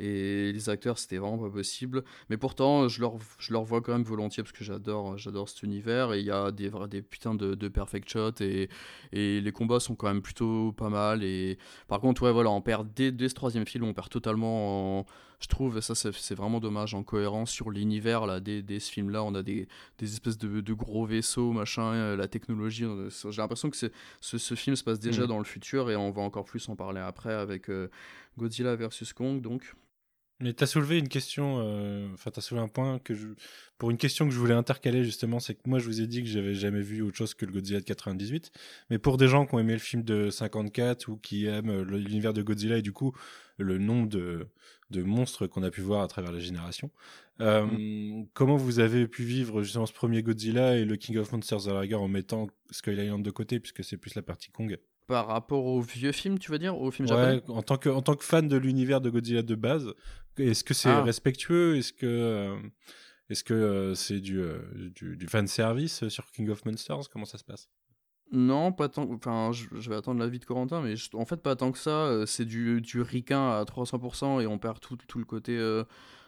Et les acteurs, c'était vraiment pas possible. Mais pourtant, je leur, je leur vois quand même volontiers parce que j'adore, j'adore cet univers. Et il y a des, des putains de, de perfect shots et, et les combats sont quand même plutôt pas mal. Et par contre, ouais, voilà, on perd dès, dès ce troisième film, on perd totalement en je trouve ça c'est vraiment dommage en cohérence sur l'univers là des, des ce film là on a des, des espèces de, de, gros vaisseaux machin euh, la technologie j'ai l'impression que ce, ce film se passe déjà mm. dans le futur et on va encore plus en parler après avec euh, Godzilla versus Kong donc mais tu as soulevé une question, euh, enfin, tu as soulevé un point que je. Pour une question que je voulais intercaler, justement, c'est que moi, je vous ai dit que j'avais jamais vu autre chose que le Godzilla de 98. Mais pour des gens qui ont aimé le film de 54 ou qui aiment l'univers de Godzilla et du coup, le nombre de, de monstres qu'on a pu voir à travers les générations, euh, mm. comment vous avez pu vivre justement ce premier Godzilla et le King of Monsters à la rigueur en mettant Skull Island de côté, puisque c'est plus la partie Kong? Par rapport au vieux film, tu veux dire, au film ouais, en tant que en tant que fan de l'univers de Godzilla de base, est-ce que c'est ah. respectueux? Est-ce que euh, est-ce que euh, c'est du, euh, du, du fan service sur King of Monsters? Comment ça se passe? Non, pas tant. Enfin, je, vais attendre l'avis de Corentin, mais en fait, pas tant que ça. C'est du, du ricain à 300% et on perd tout, tout le côté.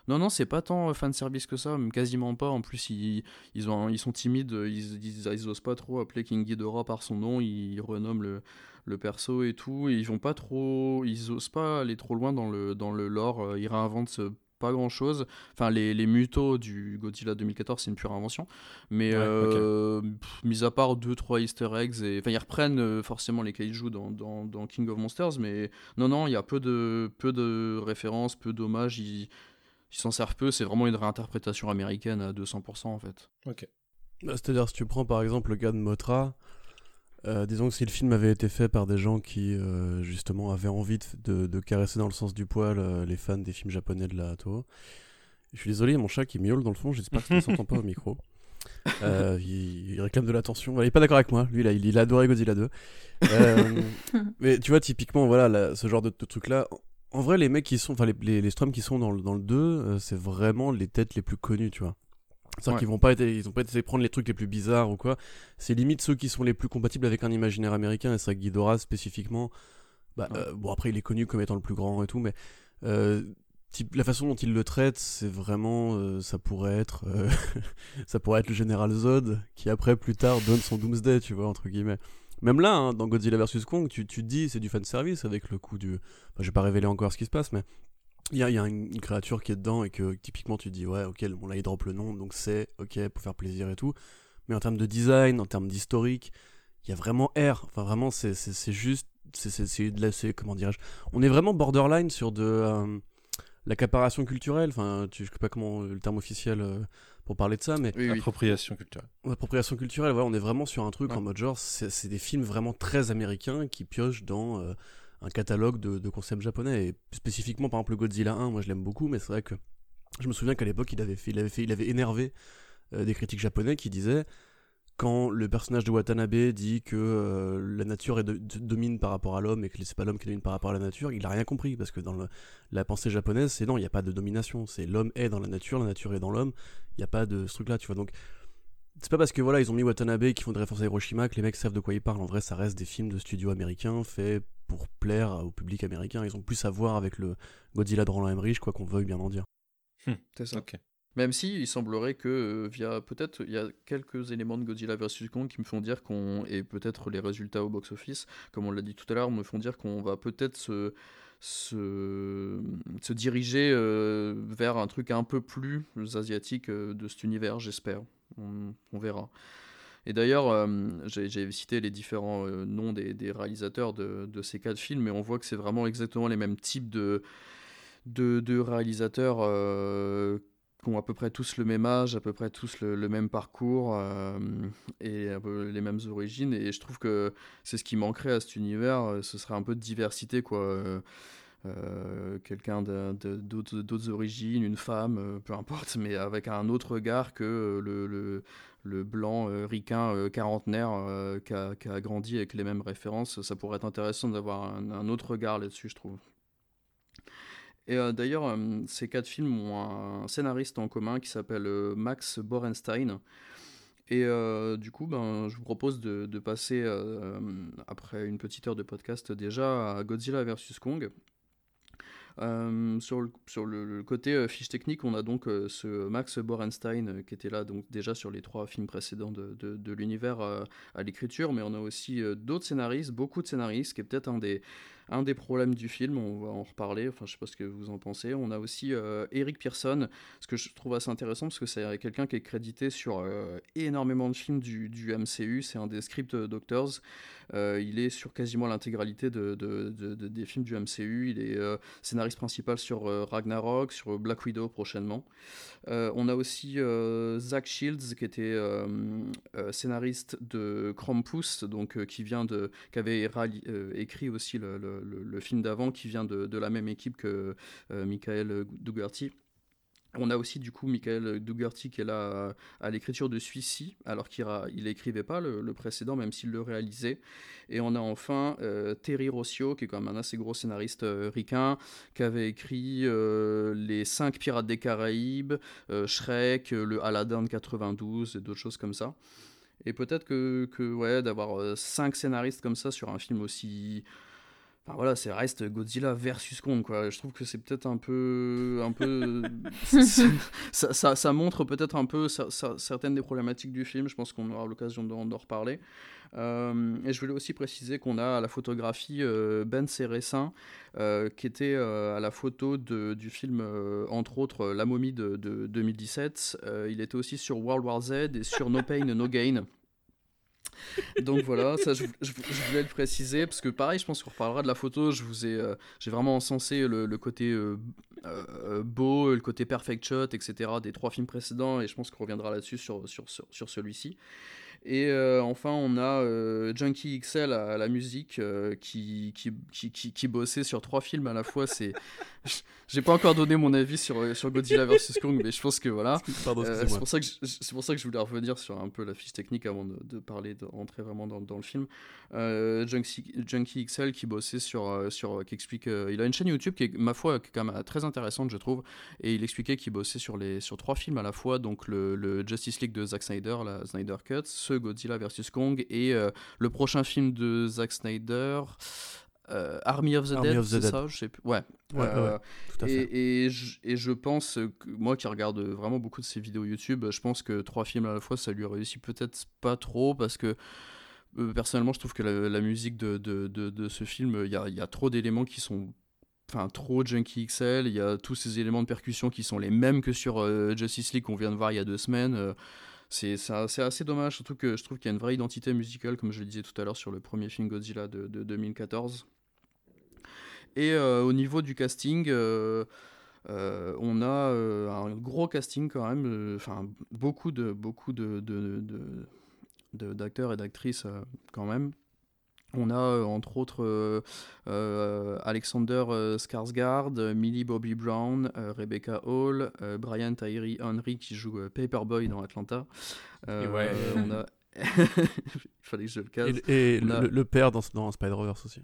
Non, non, c'est pas tant fan service que ça, même quasiment pas. En plus, ils, ils, ont, ils sont timides, ils, ils, osent pas trop appeler King Ghidorah par son nom, ils renomment le, le perso et tout. Et ils vont pas trop, ils osent pas aller trop loin dans le, dans le lore. Euh, ils réinventent pas grand chose. Enfin, les, les mutos du Godzilla 2014, c'est une pure invention. Mais euh, mis à part 2-3 easter eggs, et, enfin, ils reprennent euh, forcément les kaiju dans, dans, dans, King of Monsters, mais non, non, il y a peu de, peu de références, peu d'hommages. Ils s'en servent peu. C'est vraiment une réinterprétation américaine à 200% en fait. Ok. Bah, c'est-à-dire, si tu prends par exemple le gars de Motra, euh, disons que si le film avait été fait par des gens qui euh, justement avaient envie de, de, caresser dans le sens du poil euh, les fans des films japonais de la Toho, je suis désolé, mon chat qui miaule dans le fond, j'espère que ça ne s'entend pas au micro. Il, il, réclame de l'attention. Il est pas d'accord avec moi. Lui, là, il, il a adoré Godzilla 2. mais tu vois, typiquement, voilà, ce genre de, truc-là. En vrai, les mecs qui sont, enfin, les, les, les Stroms qui sont dans le, dans le 2, c'est vraiment les têtes les plus connues, tu vois. C'est-à-dire qu'ils vont pas être, ils ont pas été prendre les trucs les plus bizarres ou quoi. C'est limite ceux qui sont les plus compatibles avec un imaginaire américain. Et vrai que Ghidorah spécifiquement, bah, euh, bon après il est connu comme étant le plus grand et tout, mais euh, type, la façon dont il le traite, c'est vraiment, euh, ça pourrait être, ça pourrait être le général Zod qui après plus tard donne son Doomsday, tu vois entre guillemets. Même là, hein, dans Godzilla vs Kong, tu, tu te dis c'est du fan service avec le coup du. Enfin, je vais pas révéler encore ce qui se passe, mais il y a, y a une, créature qui est dedans et que typiquement tu dis ouais, ok, bon là il drop le nom, donc c'est ok pour faire plaisir et tout. Mais en termes de design, en termes d'historique, il y a vraiment air. Enfin, vraiment, c'est juste. C'est comment dirais-je On est vraiment borderline sur de. Euh, la caparation culturelle, enfin, je sais pas comment le terme officiel euh, pour parler de ça, mais appropriation culturelle. Appropriation culturelle, ouais, on est vraiment sur un truc en mode genre, c'est des films vraiment très américains qui piochent dans euh, un catalogue de, concepts japonais. Et spécifiquement par exemple le Godzilla 1, moi je l'aime beaucoup, mais c'est vrai que je me souviens qu'à l'époque il avait fait, il avait fait, il avait énervé euh, des critiques japonais qui disaient quand le personnage de Watanabe dit que euh, la nature est domine par rapport à l'homme et que c'est pas l'homme qui domine par rapport à la nature, il a rien compris parce que dans la pensée japonaise, c'est non, il n'y a pas de domination, c'est l'homme est dans la nature, la nature est dans l'homme, il n'y a pas de ce truc là, tu vois. Donc c'est pas parce que voilà, ils ont mis Watanabe qui font des références à Hiroshima que les mecs savent de quoi ils parlent. En vrai, ça reste des films de studio américains faits pour plaire au public américain. Ils ont plus à voir avec le Godzilla de Roland Emmerich, quoi qu'on veuille bien en dire. Hmm. c'est ça. ok même si il semblerait que euh, via peut-être il y a quelques éléments de Godzilla vs Kong qui me font dire qu'on et peut-être les résultats au box office, comme on l'a dit tout à l'heure, me font dire qu'on va peut-être se, se, se diriger euh, vers un truc un peu plus asiatique euh, de cet univers, j'espère. On, verra. Et d'ailleurs, j'ai cité les différents noms des, réalisateurs de, ces quatre films, mais on voit que c'est vraiment exactement les mêmes types de, réalisateurs qui ont à peu près tous le même âge, à peu près tous le, même parcours euh, et les mêmes origines. Et je trouve que c'est ce qui manquerait à cet univers. Euh, ce serait un peu de diversité, quoi. Euh, quelqu'un d'autres origines, une femme, peu importe, mais avec un autre regard que le, le, blanc ricain quarantenaire qui a, grandi avec les mêmes références. Ça pourrait être intéressant d'avoir un, autre regard là-dessus, je trouve. Et euh, d'ailleurs, euh, ces quatre films ont un scénariste en commun qui s'appelle euh, Max Borenstein. Et du coup, ben, je vous propose de passer, après une petite heure de podcast déjà, à Godzilla vs. Kong. Sur, le, sur le, côté fiche technique, on a donc ce Max Borenstein qui était là donc déjà sur les trois films précédents de, de, de l'univers à l'écriture, mais on a aussi d'autres scénaristes, beaucoup de scénaristes, qui est peut-être un des, un des problèmes du film, on va en reparler, enfin je sais pas ce que vous en pensez. On a aussi euh, Eric Pearson, ce que je trouve assez intéressant parce que c'est quelqu'un qui est crédité sur euh, énormément de films du, du MCU, c'est un des script doctors, euh, il est sur quasiment l'intégralité de, des films du MCU, il est scénariste principal sur Ragnarok, sur Black Widow prochainement. on a aussi Zach Shields qui était scénariste de Krampus, donc qui vient de, qui avait écrit aussi le, film d'avant qui vient de, la même équipe que euh, Michael Dougherty. On a aussi du coup Michael Dougherty qui est là à, l'écriture de celui-ci, alors qu'il n'écrivait pas le, précédent, même s'il le réalisait. Et on a enfin euh, Terry Rossio, qui est quand même un assez gros scénariste euh, ricain, qui avait écrit Les 5 Pirates des Caraïbes, Shrek, le Aladdin de 92 et d'autres choses comme ça. Et peut-être que, d'avoir 5 scénaristes comme ça sur un film aussi Enfin voilà, c'est reste Godzilla versus Kong quoi. Je trouve que c'est peut-être un peu, un peu, ça, ça, montre peut-être un peu certaines des problématiques du film. Je pense qu'on aura l'occasion d'en reparler. Euh, et je voulais aussi préciser qu'on a à la photographie euh, Ben Seressin, euh, qui était à la photo de, du film, entre autres, La momie de, de 2017. il était aussi sur World War Z et sur No Pain, No Gain. Donc voilà, ça je, voulais le préciser parce que pareil, je pense qu'on reparlera de la photo. Je vous ai, euh, j'ai vraiment encensé le, côté euh, euh, beau, le côté perfect shot, etc. des trois films précédents et je pense qu'on reviendra là-dessus sur, sur, sur celui-ci. Et enfin, on a Junkie XL à, la musique qui, qui, qui, qui, bossait sur trois films à la fois. C'est, j'ai pas encore donné mon avis sur, sur Godzilla vs Kong, mais je pense que voilà. c'est pour ça que c'est pour ça que je voulais revenir sur un peu la fiche technique avant de, de parler, de rentrer vraiment dans, dans le film. Junkie, Junkie, XL qui bossait sur, sur qui explique, il a une chaîne YouTube qui est ma foi quand même très intéressante, je trouve, et il expliquait qu'il bossait sur les sur trois films à la fois, donc le, le Justice League de Zack Snyder, la Snyder Cut, Godzilla vs Kong et euh, le prochain film de Zack Snyder. Euh, Army of the Dead, c'est ça je sais plus. Ouais. Euh, tout à fait. Et, et, je, et, je, pense que moi qui regarde vraiment beaucoup de ses vidéos YouTube, je pense que trois films à la fois, ça lui réussit peut-être pas trop parce que personnellement, je trouve que la, musique de, de, de, ce film, il y a, y a, trop d'éléments qui sont enfin trop Junkie XL, il y a tous ces éléments de percussion qui sont les mêmes que sur Justice League qu'on vient de voir il y a deux semaines. c'est assez dommage, surtout que je trouve qu'il y a une vraie identité musicale, comme je le disais tout à l'heure sur le premier film Godzilla de, de 2014. Et au niveau du casting, euh, on a euh, un gros casting quand même, euh, enfin beaucoup de beaucoup de, d'acteurs et d'actrices quand même. On a entre autres Alexander Skarsgård, Millie Bobby Brown, Rebecca Hall, Brian Tyree Henry qui joue Paperboy dans Atlanta. ouais. on a Il fallait que je le casse. Et, le, père dans, dans Spider-Verse aussi.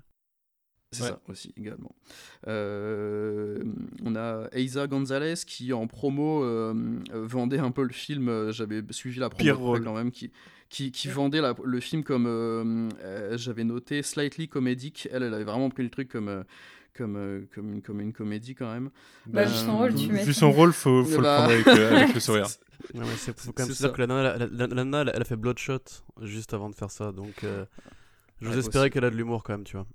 C'est ça aussi également. Euh, on a Eiza Gonzalez qui en promo euh, vendait un peu le film. Euh, j'avais suivi la promo quand même qui qui, qui vendait le film comme j'avais noté slightly comédique. Elle, elle avait vraiment pris le truc comme comme, comme, une, comme une comédie quand même. Bah, vu son rôle, tu Vu son rôle, faut, faut bah... le prendre avec, avec le sourire. C'est faut quand même dire que la nana, la, la, la, elle a fait Bloodshot juste avant de faire ça, donc je vous espérais qu'elle a de l'humour quand même, tu vois.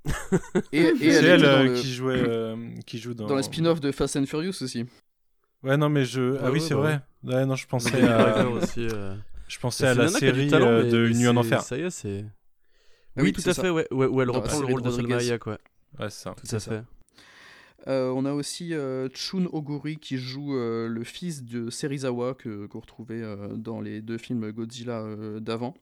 Et, c'est elle, euh, qui jouait, euh, qui joue dans. Dans la spin-off de Fast and Furious aussi. Ouais, non, mais je. ah oui, c'est vrai. Ouais, non, je pensais à. aussi, euh, Je pensais à la série de Une nuit en enfer. Ça y est, c'est. Ah oui, tout à fait, ouais, où elle reprend le rôle de Salma Hayek, ouais. Ouais, c'est ça. Tout à fait. Euh, on a aussi euh, Chun Oguri qui joue euh, le fils de Serizawa que qu'on retrouvait dans les deux films Godzilla d'avant,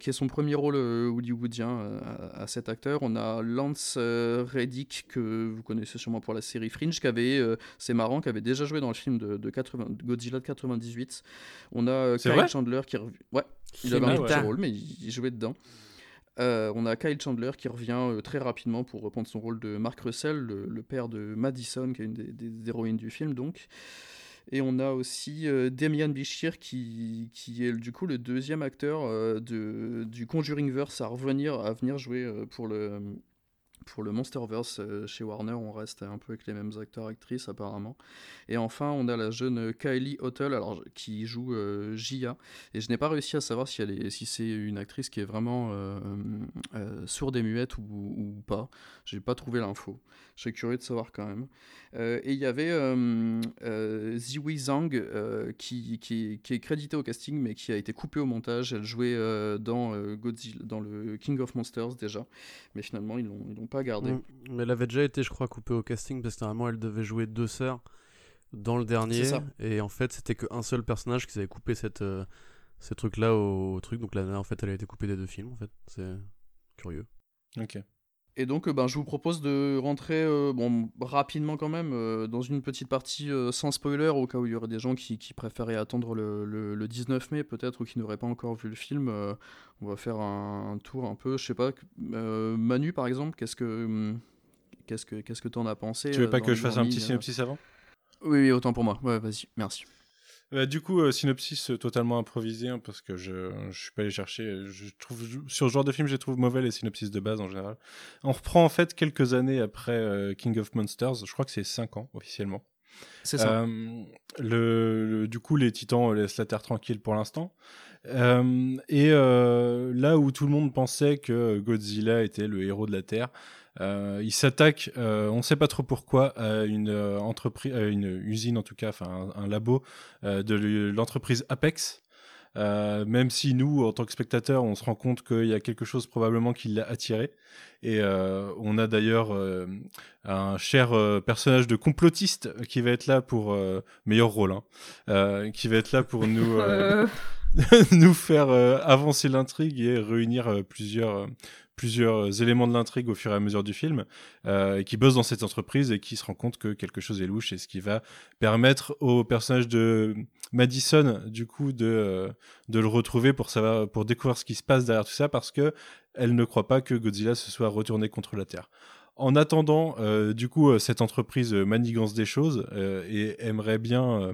qui est son premier rôle hollywoodien à, cet acteur. On a Lance Reddick que vous connaissez sûrement pour la série Fringe, qui avait, c'est marrant, qui avait déjà joué dans le film de, 80, Godzilla de 98. On a Kyle Chandler qui ouais, il avait un petit rôle mais il jouait dedans. Euh, on a Kyle Chandler qui revient euh, très rapidement pour reprendre son rôle de Mark Russell, le, père de Madison, qui est une des, héroïnes du film donc. Et on a aussi euh, Damian Bichir qui, qui, est du coup le deuxième acteur de, du Conjuringverse à revenir à venir jouer pour le pour le Monsterverse euh, chez Warner, on reste un peu avec les mêmes acteurs actrices apparemment. Et enfin, on a la jeune Kylie Hotel, alors qui joue euh, Jia. Et je n'ai pas réussi à savoir si, elle est, si c'est une actrice qui est vraiment euh, sourde et muette ou, ou pas. J'ai pas trouvé l'info. Je suis curieux de savoir quand même. et il y avait Ziwi Zhang qui, qui, qui, est crédité au casting mais qui a été coupée au montage. Elle jouait dans Godzilla, dans le King of Monsters déjà, mais finalement ils l'ont pas gardé. Mm. Mais elle avait déjà été, je crois, coupée au casting parce que normalement elle devait jouer deux sœurs dans le dernier. Et en fait, c'était qu'un seul personnage qui avait coupé cette, euh, ce truc-là au, truc. Donc là, en fait, elle a été coupée des deux films. En fait, c'est curieux. Ok. Et donc, euh, ben, je vous propose de rentrer euh, bon, rapidement quand même dans une petite partie sans spoiler, au cas où il y aurait des gens qui, qui préféraient attendre le, le, 19 mai peut-être ou qui n'auraient pas encore vu le film. on va faire un, tour un peu, je sais pas. Manu, par exemple, qu'est-ce que hum, qu'est-ce que qu'est-ce que t'en as pensé Tu veux pas que je fasse un petit synopsis avant? Oui, oui, autant pour moi. Ouais, vas-y, merci. Bah, du coup, euh, synopsis euh, totalement improvisé, hein, parce que je ne suis pas allé chercher. Je trouve, sur ce genre de film, je trouve mauvais les synopsis de base en général. On reprend en fait quelques années après euh, King of Monsters, je crois que c'est 5 ans officiellement. C'est ça. le, du coup, les titans laissent la Terre tranquille pour l'instant. et là où tout le monde pensait que Godzilla était le héros de la Terre, euh, il s'attaque, euh, on ne sait pas trop pourquoi, à une euh, entreprise, une usine en tout cas, enfin un, labo de l'entreprise Apex. même si nous, en tant que spectateurs, on se rend compte qu'il y a quelque chose probablement qui l'a attiré. Et on a d'ailleurs un cher personnage de complotiste qui va être là pour meilleur rôle, hein, qui va être là pour nous nous faire avancer l'intrigue et réunir plusieurs plusieurs euh, éléments de l'intrigue au fur et à mesure du film, euh, qui bosse dans cette entreprise et qui se rend compte que quelque chose est louche et ce qui va permettre au personnage de Madison, du coup, de, euh, de le retrouver pour savoir, pour découvrir ce qui se passe derrière tout ça parce que elle ne croit pas que Godzilla se soit retourné contre la Terre. En attendant, euh, du coup, euh, cette entreprise manigance des choses euh, et aimerait bien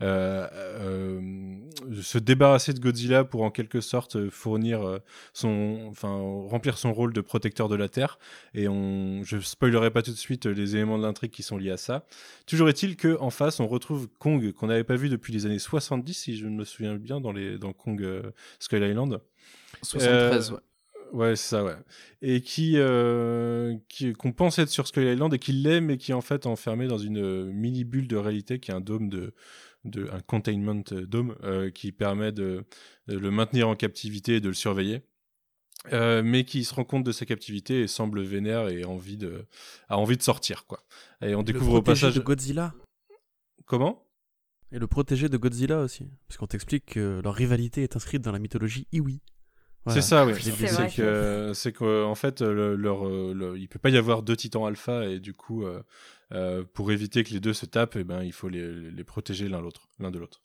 se débarrasser de Godzilla pour en quelque sorte fournir son, enfin, remplir son rôle de protecteur de la Terre. Et on, je spoilerai pas tout de suite les éléments de l'intrigue qui sont liés à ça. Toujours est-il que en face, on retrouve Kong qu'on n'avait pas vu depuis les années 70, si je me souviens bien, dans les dans Kong Skull Island. 73, ouais. Ouais, c'est ça, ouais. Et qui, euh, qui qu'on pense être sur Skull Island et qui l'est, mais qui est en fait enfermé dans une mini bulle de réalité qui est un dôme de, de un containment dome qui permet de, de, le maintenir en captivité et de le surveiller. Euh, mais qui se rend compte de sa captivité et semble vénère et envie de, a envie de sortir quoi. Et on découvre au passage de Godzilla. Comment? Et le protégé de Godzilla aussi, parce qu'on t'explique que leur rivalité est inscrite dans la mythologie Iwi. C'est ça, oui. C'est que, c'est qu'en fait, le, leur, le, il peut pas y avoir deux titans alpha et du coup, euh, euh, pour éviter que les deux se tapent, et eh ben, il faut les, les protéger l'un l'autre, l'un de l'autre.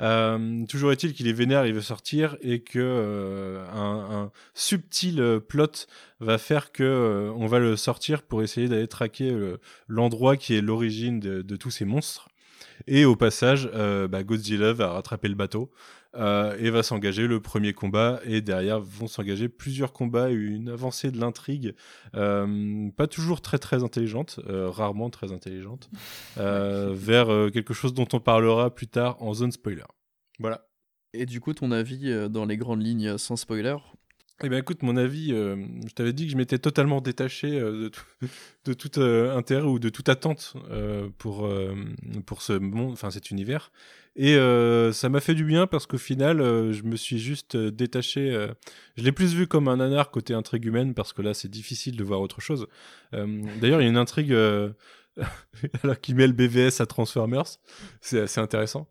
Euh, toujours est-il qu'il est vénère, il veut sortir et que euh, un, un, subtil euh, plot va faire que euh, on va le sortir pour essayer d'aller traquer l'endroit qui est l'origine de, de, tous ces monstres. Et au passage, bah, Godzilla va rattraper le bateau euh, et va s'engager le premier combat et derrière vont s'engager plusieurs combats et une avancée de l'intrigue euh, pas toujours très très intelligente euh, rarement très intelligente vers quelque chose dont on parlera plus tard en zone spoiler. Voilà. Et du coup ton avis dans les grandes lignes sans spoiler? Eh bien écoute, mon avis, je t'avais dit que je m'étais totalement détaché de, tout, de tout intérêt ou de toute attente pour, pour ce monde, enfin cet univers. Et euh, ça m'a fait du bien parce qu'au final, euh, je me suis juste euh, détaché. je l'ai plus vu comme un nanar côté intrigue humaine parce que là, c'est difficile de voir autre chose. D'ailleurs, il y a une intrigue alors met le BVS à Transformers. C'est assez intéressant.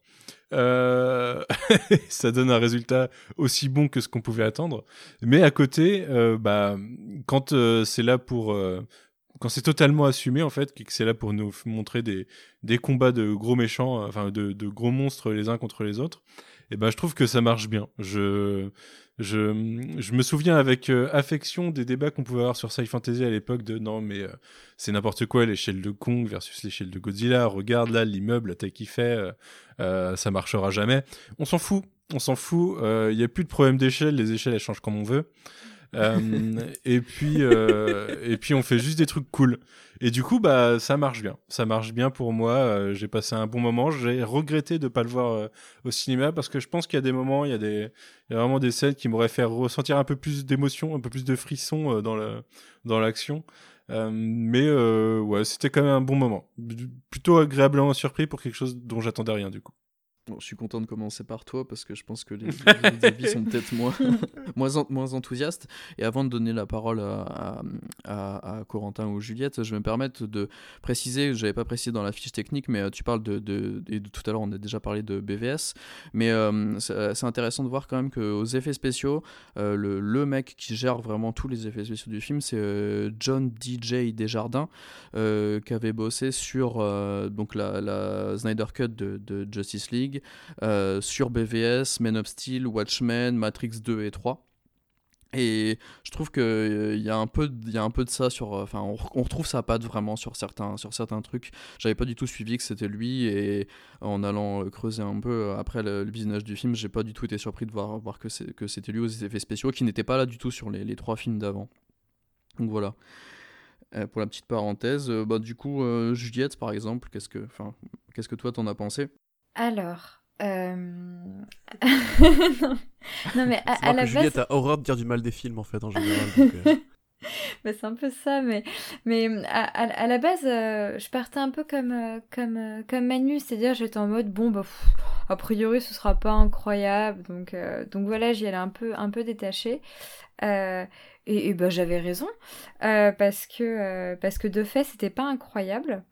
ça donne un résultat aussi bon que ce qu'on pouvait attendre. Mais à côté, bah, quand c'est là pour quand c'est totalement assumé en fait, que c'est là pour nous montrer des, des combats de gros méchants, euh, enfin de, de, gros monstres les uns contre les autres, et ben je trouve que ça marche bien. Je je, je me souviens avec euh, affection des débats qu'on pouvait avoir sur Sci Fantasy à l'époque de non mais euh, c'est n'importe quoi l'échelle de Kong versus l'échelle de Godzilla. Regarde là l'immeuble, la taille qu'il fait, ça marchera jamais. On s'en fout, on s'en fout. Il n'y a plus de problème d'échelle, les échelles elles changent comme on veut. Euh, et puis euh, et puis on fait juste des trucs cool. Et du coup bah ça marche bien, ça marche bien pour moi. Euh, j'ai passé un bon moment. J'ai regretté de pas le voir au cinéma parce que je pense qu'il y a des moments, il y a des il y a vraiment des scènes qui m'auraient fait ressentir un peu plus d'émotion, un peu plus de frisson dans le dans l'action. mais ouais, c'était quand même un bon moment. Plutôt agréablement surpris pour quelque chose dont j'attendais rien du coup je suis content de commencer par toi parce que je pense que les, avis sont peut-être moins, moins, moins enthousiastes. Et avant de donner la parole à, à, Corentin ou Juliette, je vais me permettre de préciser, je n'avais pas précisé dans la fiche technique, mais euh, tu parles de, de, et tout à l'heure on a déjà parlé de BVS, mais euh, c'est intéressant de voir quand même qu'aux effets spéciaux, euh, le, le, mec qui gère vraiment tous les effets spéciaux du film, c'est John DJ Desjardins, qui avait bossé sur donc la, la Snyder Cut de, de Justice League euh, sur BVS, Men of Steel, Watchmen, Matrix 2 et 3. Et je trouve qu'il euh, y, a un peu, y a un peu de ça sur. Enfin, on, retrouve sa patte vraiment sur certains, sur certains trucs. J'avais pas du tout suivi que c'était lui, et en allant creuser un peu après le, visionnage du film, j'ai pas du tout été surpris de voir, voir que c'était lui aux effets spéciaux, qui n'était pas là du tout sur les, trois films d'avant. Donc voilà. Euh, pour la petite parenthèse, bah, du coup, Juliette, par exemple, qu'est-ce que, qu'est-ce que toi t'en as pensé? Alors. Euh... non. mais à, la Juliette a horreur de dire du mal des films en fait en général. Euh. Bah, c'est un peu ça, mais, mais à, la base, euh, je partais un peu comme, euh, comme, comme Manu, c'est-à-dire j'étais en mode bon, bah, a priori ce sera pas incroyable, donc, donc voilà, j'y allais un peu, un peu détachée. et, et bah, j'avais raison, parce, que, parce que de fait, c'était pas incroyable.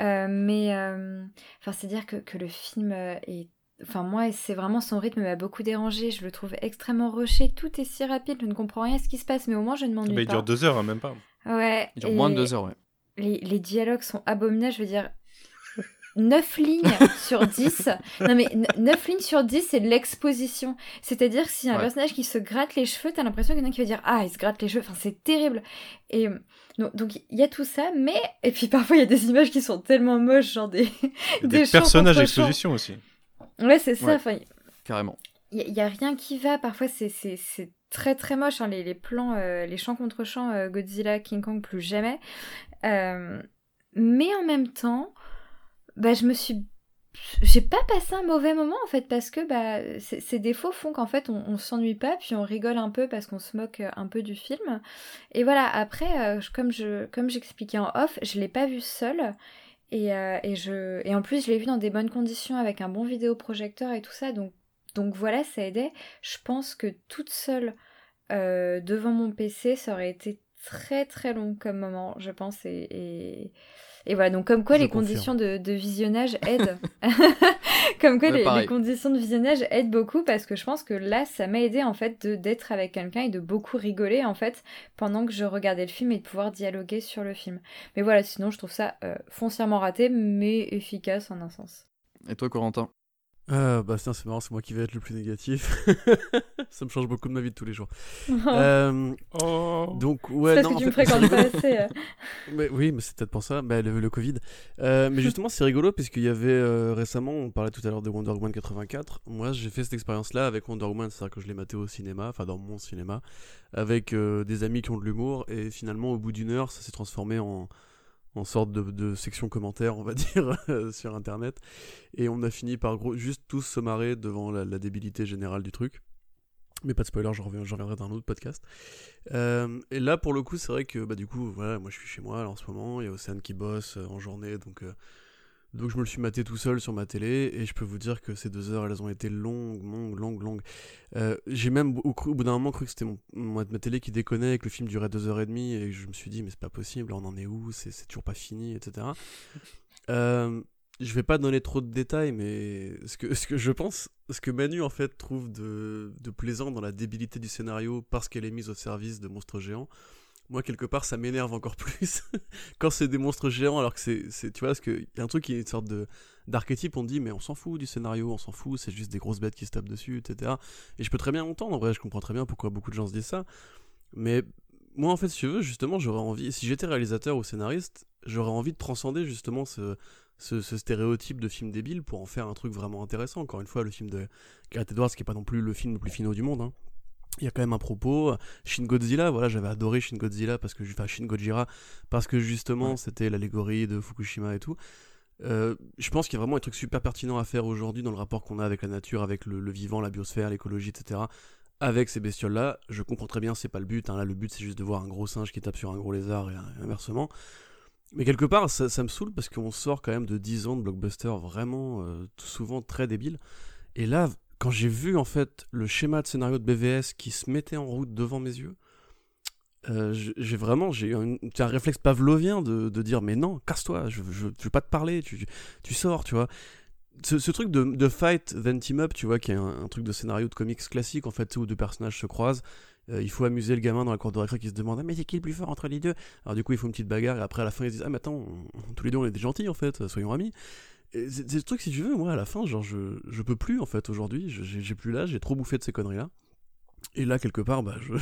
Euh, mais euh, enfin, c'est dire que, que, le film euh, est. Enfin, moi, c'est vraiment son rythme m'a beaucoup dérangé. Je le trouve extrêmement rushé. Tout est si rapide, je ne comprends rien à ce qui se passe, mais au moins je ne m'ennuie pas. il dure deux heures, hein, même pas. Ouais. Il dure moins de deux heures, ouais. Les, les dialogues sont abominables. Je veux dire, 9 lignes sur 10. Non mais 9 lignes sur 10, c'est de l'exposition. C'est-à-dire si un personnage qui se gratte les cheveux, t'as l'impression qu'il y en a qui va dire Ah, il se gratte les cheveux. Enfin, c'est terrible. Et donc il y a tout ça, mais et puis parfois il y a des images qui sont tellement moches, genre des des, personnages d'exposition aussi. Ouais, c'est ça. carrément. Il y, a rien qui va. Parfois c'est c'est très très moche. Hein, les, les, plans, euh, les champs contre champs, euh, Godzilla, King Kong, plus jamais. Euh, mais en même temps, bah je me suis j'ai pas passé un mauvais moment en fait parce que bah, ces défauts font qu'en fait on, s'ennuie pas puis on rigole un peu parce qu'on se moque euh, un peu du film. Et voilà après euh, comme je comme j'expliquais en off je l'ai pas vu seul et, euh, et, je et en plus je l'ai vu dans des bonnes conditions avec un bon vidéoprojecteur et tout ça. Donc donc voilà ça aidait. Je pense que toute seule devant mon PC ça aurait été très très long comme moment je pense. Et voilà, donc comme quoi les conditions de, visionnage aident. comme quoi les, conditions de visionnage aident beaucoup parce que je pense que là, ça m'a aidé en fait d'être avec quelqu'un et de beaucoup rigoler en fait pendant que je regardais le film et de pouvoir dialoguer sur le film. Mais voilà, sinon je trouve ça euh, foncièrement raté mais efficace en un sens. Et toi, Corentin? Euh, bah c'est marrant, c'est moi qui vais être le plus négatif. ça me change beaucoup de ma vie de tous les jours. Euh, oh. Donc ouais, parce que tu me fréquentes pas assez. Euh. mais, oui, mais c'est peut-être pour ça, bah, le, Covid. Euh, mais justement, c'est rigolo puisqu'il y avait récemment, on parlait tout à l'heure de Wonder Woman 84. Moi, j'ai fait cette expérience-là avec Wonder Woman, c'est-à-dire que je l'ai maté au cinéma, enfin dans mon cinéma, avec des amis qui ont de l'humour et finalement, au bout d'une heure, ça s'est transformé en en sorte de, section commentaire, on va dire, sur Internet. Et on a fini par juste tous se marrer devant la, débilité générale du truc. Mais pas de spoiler, j'en reviendrai dans un autre podcast. Euh, et là, pour le coup, c'est vrai que bah, du coup, voilà, moi je suis chez moi en ce moment. Il y a Océane qui bosse euh, en journée, donc euh, donc je me le suis maté tout seul sur ma télé et je peux vous dire que ces deux heures elles ont été longues, longues, longues, longues. Euh, j'ai même au, bout d'un moment cru que c'était mon, ma télé qui déconnait, que le film durait deux heures et demie et je me suis dit mais c'est pas possible, on en est où, c'est toujours pas fini, etc. euh, je vais pas donner trop de détails mais ce que, ce que je pense, ce que Manu en fait trouve de, de plaisant dans la débilité du scénario parce qu'elle est mise au service de monstres géants moi quelque part ça m'énerve encore plus quand c'est des monstres géants alors que c'est tu vois parce qu'il y a un truc qui est une sorte de d'archétype on dit mais on s'en fout du scénario on s'en fout c'est juste des grosses bêtes qui se tapent dessus etc et je peux très bien entendre en vrai je comprends très bien pourquoi beaucoup de gens se disent ça. Mais moi en fait si tu veux justement j'aurais envie si j'étais réalisateur ou scénariste j'aurais envie de transcender justement ce, ce, stéréotype de film débile pour en faire un truc vraiment intéressant. Encore une fois le film de Gareth Edwards qui est pas non plus le film le plus finaux du monde hein il y a quand même un propos. Shin Godzilla, voilà, j'avais adoré Shin Godzilla parce que, enfin Shin Gojira parce que justement c'était l'allégorie de Fukushima et tout. Euh, je pense qu'il y a vraiment un truc super pertinent à faire aujourd'hui dans le rapport qu'on a avec la nature, avec le, vivant, la biosphère, l'écologie, etc. Avec ces bestioles-là, je comprends très bien, c'est pas le but. Hein. Là, le but c'est juste de voir un gros singe qui tape sur un gros lézard et, inversement. Mais quelque part, ça, me saoule parce qu'on sort quand même de 10 ans de blockbusters vraiment euh, souvent très débiles. Et là, quand j'ai vu en fait le schéma de scénario de BVS qui se mettait en route devant mes yeux, euh, j'ai vraiment j'ai un, réflexe pavlovien de, de dire mais non casse-toi je, je, veux pas te parler tu, tu sors tu vois. Ce, truc de, de, fight then team up tu vois qui est un, truc de scénario de comics classique en fait où deux personnages se croisent euh, il faut amuser le gamin dans la cour de récré qui se demande ah, mais c'est qui le plus fort entre les deux? Alors du coup il faut une petite bagarre et après à la fin ils se disent ah mais attends tous les deux on est des gentils en fait soyons amis c'est le truc, si tu veux, moi, à la fin, genre, je, je peux plus, en fait, aujourd'hui. J'ai plus l'âge, j'ai trop bouffé de ces conneries-là. Et là, quelque part, bah, je,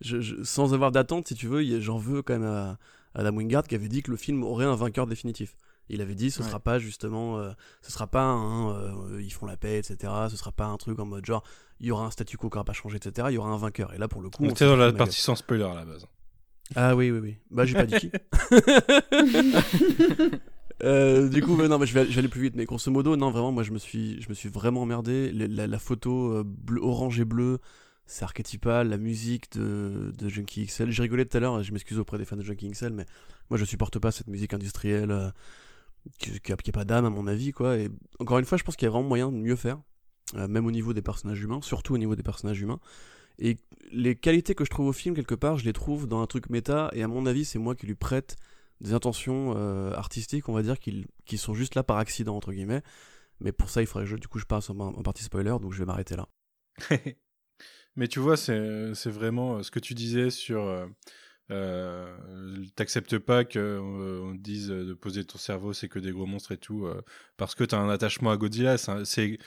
je, sans avoir d'attente, si tu veux, j'en veux quand même à, Adam Wingard qui avait dit que le film aurait un vainqueur définitif. Il avait dit ce sera pas justement, euh, ce sera pas un, euh, ils font la paix, etc. Ce sera pas un truc en mode genre, il y aura un statu quo qui n'aura pas changé, etc. Il y aura un vainqueur. Et là, pour le coup. On était dans la partie sans spoiler à la base. Ah oui, oui, oui. Bah, j'ai pas dit qui. Euh, du coup, non, mais je vais, aller plus vite. Mais grosso modo, non, vraiment, moi, je me suis, je me suis vraiment emmerdé. La, photo euh, bleu, orange et bleu, c'est archétypal. La musique de, de Junkie XL. J'ai rigolé tout à l'heure. Je m'excuse auprès des fans de Junkie XL, mais moi, je supporte pas cette musique industrielle euh, qui, qui, a, pas d'âme, à mon avis, quoi. Et encore une fois, je pense qu'il y a vraiment moyen de mieux faire, même au niveau des personnages humains, surtout au niveau des personnages humains. Et les qualités que je trouve au film, quelque part, je les trouve dans un truc méta. Et à mon avis, c'est moi qui lui prête des intentions euh, artistiques, on va dire, qui, sont juste là par accident, entre guillemets. Mais pour ça, il faudrait que je, du coup, je passe en, partie spoiler, donc je vais m'arrêter là. Mais tu vois, c'est vraiment euh, ce que tu disais sur. Euh, euh T'acceptes pas qu'on dise de poser ton cerveau, c'est que des gros monstres et tout, parce que tu as un attachement à Godzilla. C'est.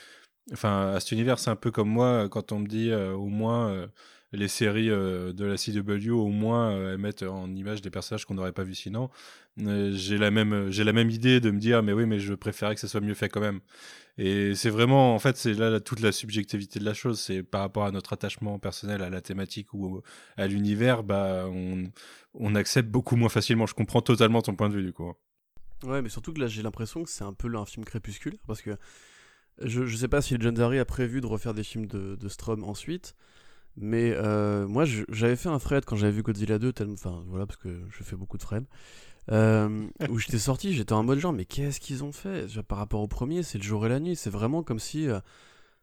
Enfin, à cet univers, c'est un peu comme moi, quand on me dit au moins les séries euh, de la CW au moins euh, mettent en image des personnages qu'on n'aurait pas vu sinon. Euh, j'ai la même j'ai la même idée de me dire mais oui mais je préférais que ça soit mieux fait quand même. Et c'est vraiment en fait c'est là toute la subjectivité de la chose, c'est par rapport à notre attachement personnel à la thématique ou à l'univers, bah on accepte beaucoup moins facilement. Je comprends totalement ton point de vue du coup. Ouais, mais surtout que là, j'ai l'impression que c'est un peu un film crépusculaire parce que je, je sais pas si Legendary a prévu de refaire des films de, de Strom ensuite, mais euh, moi j'avais fait un thread quand j'avais vu Godzilla 2, enfin voilà, parce que je fais beaucoup de threads, euh, où j'étais sorti, j'étais en mode genre, mais qu'est-ce qu'ils ont fait? Par rapport au premier, c'est le jour et la nuit, c'est vraiment comme si. Euh,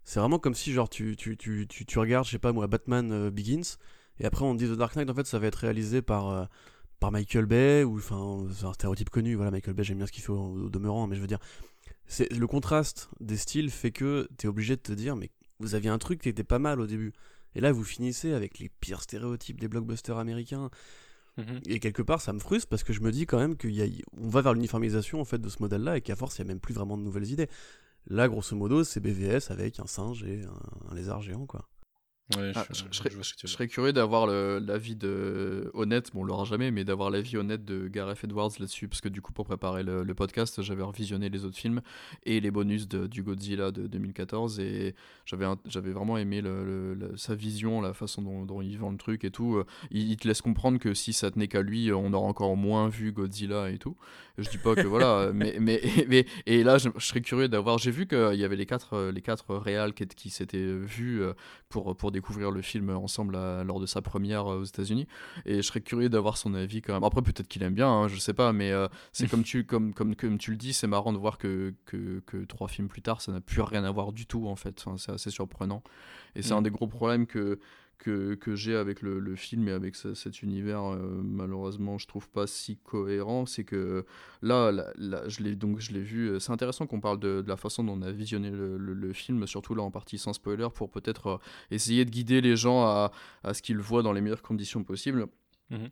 c'est vraiment comme si, genre, tu, tu, tu, tu, tu regardes, je sais pas moi, Batman Begins, et après on dit The Dark Knight, en fait, ça va être réalisé par par Michael Bay, ou enfin, c'est un stéréotype connu, voilà, Michael Bay, j'aime bien ce qu'il fait au, demeurant, mais je veux dire, c'est le contraste des styles fait que t'es obligé de te dire, mais vous aviez un truc qui était pas mal au début, et là vous finissez avec les pires stéréotypes des blockbusters américains. Mhm. Et quelque part, ça me frustre parce que je me dis quand même qu'on va vers l'uniformisation en fait de ce modèle-là et qu'à force, il n'y a même plus vraiment de nouvelles idées. Là, grosso modo, c'est BVS avec un singe et un lézard géant, quoi. Ah, je, serais, curieux d'avoir l'avis de honnête, bon on l'aura jamais, mais d'avoir l'avis honnête de Gareth Edwards là-dessus, parce que du coup pour préparer le, podcast, j'avais revisionné les autres films et les bonus de, du Godzilla de 2014 et j'avais vraiment aimé sa vision, la façon dont, il vend le truc et tout. Il, te laisse comprendre que si ça tenait qu'à lui, on aurait encore moins vu Godzilla et tout. Je dis pas que voilà, mais, mais, mais, et là je, serais curieux d'avoir, j'ai vu qu'il y avait les quatre les quatre réals qui, qui s'étaient vus pour pour découvrir le film ensemble lors de sa première euh, aux États-Unis. Et je serais curieux d'avoir son avis quand même. Après, peut-être qu'il aime bien, hein, je sais pas, mais euh, c'est comme tu, comme, comme, comme tu le dis, c'est marrant de voir que, que, que, trois films plus tard, ça n'a plus rien à voir du tout en fait. c'est assez surprenant. Et c'est mm. un des gros problèmes que que, que j'ai avec le, le, film et avec cet univers, euh, malheureusement, je trouve pas si cohérent. C'est que là, là, je l'ai donc je l'ai vu. Euh, c'est intéressant qu'on parle de, de, la façon dont on a visionné le, le, film, surtout là en partie sans spoiler, pour peut-être euh, essayer de guider les gens à, à ce qu'ils voient dans les meilleures conditions possibles. Mhm.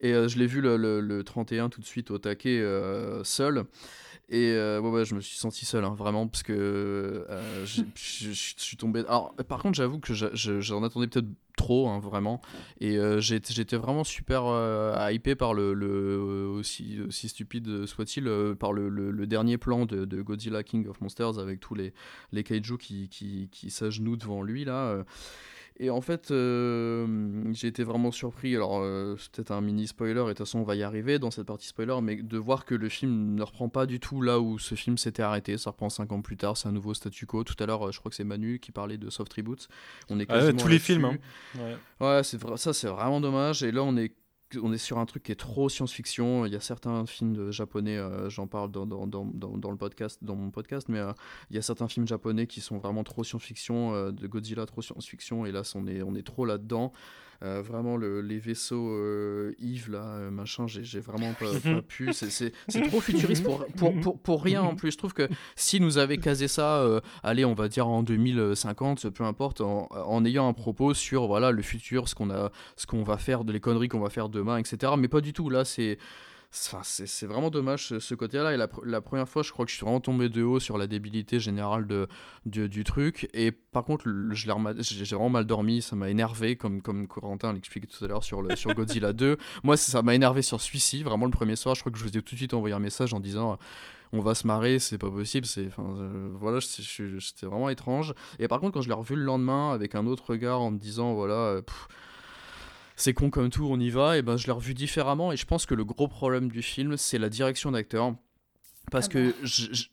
Et je l'ai vu le, 31 tout de suite au taquet seul. Et euh, ouais, ouais, je me suis senti seul, hein, vraiment, parce que euh, je suis tombé. Alors, par contre, j'avoue que j'en attendais peut-être trop, hein, vraiment. Et euh, j'étais vraiment super hypé par le, le aussi, aussi stupide soit-il, par le, le, dernier plan de, de, Godzilla King of Monsters avec tous les, les kaiju qui, qui, qui s'agenouillent devant lui, là. Et en fait, euh, j'ai été vraiment surpris. Alors, euh, c'est peut-être un mini spoiler, et de toute façon, on va y arriver dans cette partie spoiler, mais de voir que le film ne reprend pas du tout là où ce film s'était arrêté. Ça reprend 5 ans plus tard, c'est un nouveau statu quo. Tout à l'heure, je crois que c'est Manu qui parlait de soft reboot. On est ah tous les films. Hein. Ouais, ouais c'est ça, c'est vraiment dommage. Et là, on est on est sur un truc qui est trop science-fiction. Il y a certains films japonais, euh, j'en parle dans, dans, dans, dans, le podcast, dans mon podcast, mais euh, il y a certains films japonais qui sont vraiment trop science-fiction, euh, de Godzilla trop science-fiction, et là on est, on est trop là-dedans. Euh, vraiment le, les vaisseaux euh, Yves là, euh, machin, j'ai vraiment pas, pas pu. C'est trop futuriste pour, pour, pour, pour, rien en plus. Je trouve que si nous avait casé ça, allez, on va dire en 2050, peu importe, en, en, ayant un propos sur voilà le futur, ce qu'on qu'on va faire, de les conneries qu'on va faire demain, etc. Mais pas du tout. Là, c'est c'est vraiment dommage ce, côté-là. Et la, première fois, je crois que je suis vraiment tombé de haut sur la débilité générale de, du, truc. Et par contre, j'ai vraiment mal dormi, ça m'a énervé, comme, comme Corentin l'expliquait tout à l'heure sur, le, sur Godzilla 2. Moi, ça m'a énervé sur celui-ci, vraiment le premier soir. Je crois que je vous ai tout de suite envoyé un message en disant on va se marrer, c'est pas possible. C'est, enfin, euh, voilà, c'était vraiment étrange. Et par contre, quand je l'ai revu le lendemain avec un autre regard en me disant, voilà, euh, c'est con comme tout, on y va, et ben je l'ai revu différemment et je pense que le gros problème du film, c'est la direction d'acteur. Parce ah que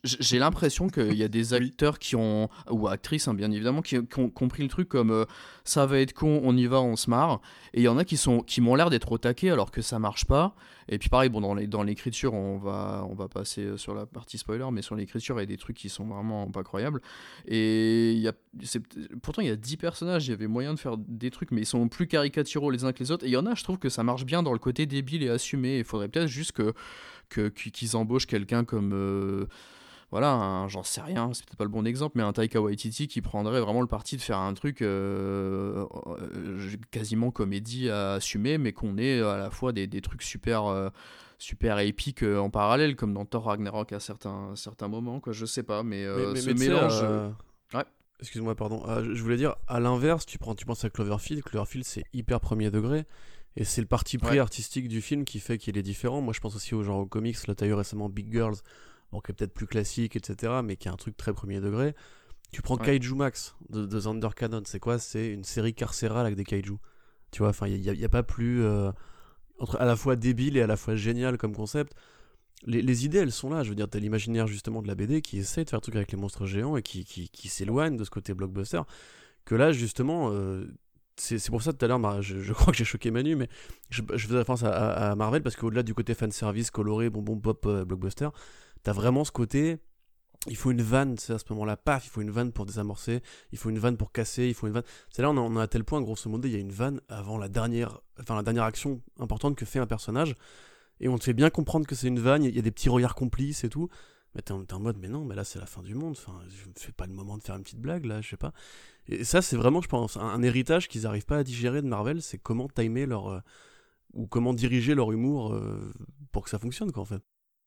j'ai l'impression qu'il y a des acteurs qui ont, ou actrices hein, bien évidemment, qui, ont compris le truc comme euh, ça va être con, on y va, on se marre. Et il y en a qui, sont, qui m'ont l'air d'être au taquet alors que ça marche pas. Et puis pareil, bon, dans l'écriture, on va, on va passer euh, sur la partie spoiler, mais sur l'écriture, il y a des trucs qui sont vraiment pas croyables. Et y a, pourtant, il y a 10 personnages, il y avait moyen de faire des trucs, mais ils sont plus caricaturaux les uns que les autres. Et il y en a, je trouve que ça marche bien dans le côté débile et assumé. Il faudrait peut-être juste que qu'ils embauchent quelqu'un comme euh, voilà, j'en sais rien, c'est peut-être pas le bon exemple, mais un Taika Waititi qui prendrait vraiment le parti de faire un truc euh, euh, quasiment comédie à assumer, mais qu'on ait à la fois des, des trucs super, super épiques en parallèle, comme dans Thor Ragnarok à certains, certains moments, quoi, je sais pas, mais, ce mélange. Ouais. Excuse-moi, pardon. je voulais dire, à l'inverse, tu, prends, tu penses à Cloverfield, Cloverfield c'est hyper premier degré. Et c'est le parti pris artistique du film qui fait qu'il est différent. Moi, je pense aussi au genre comics. Là, t'as eu récemment Big Girls, bon, qui est peut-être plus classique, etc., mais qui est un truc très premier degré. Tu prends Kaiju Max de, de Thunder Cannon. C'est quoi? C'est une série carcérale avec des kaiju. Tu vois, enfin, il n'y a, a, pas plus. Euh, entre à la fois débile et à la fois génial comme concept. les, les idées, elles sont là. Je veux dire, t'as l'imaginaire justement de la BD qui essaie de faire un truc avec les monstres géants et qui, qui, qui s'éloigne de ce côté blockbuster. Que là, justement, euh, c'est pour ça tout à l'heure, Mar- je, crois que j'ai choqué Manu, mais je, je faisais référence à, à- Marvel parce qu'au-delà du côté fanservice, coloré, bonbon pop, euh, blockbuster, t'as vraiment ce côté. Il faut une vanne, c'est à ce moment-là, paf, il faut une vanne pour désamorcer, il faut une vanne pour casser, il faut une vanne. C'est là on en est à tel point, grosso modo, il y a une vanne avant la dernière, enfin la dernière action importante que fait un personnage, et on te fait bien comprendre que c'est une vanne. Il y a des petits regards complices et tout. Mais t'es en, en mode, mais non, mais là c'est la fin du monde. Enfin, je me fais pas le moment de faire une petite blague là, je sais pas. Et ça, c'est vraiment, je pense, un, héritage qu'ils arrivent pas à digérer de Marvel. C'est comment timer leur euh, ou comment diriger leur humour euh, pour que ça fonctionne, quoi, en fait.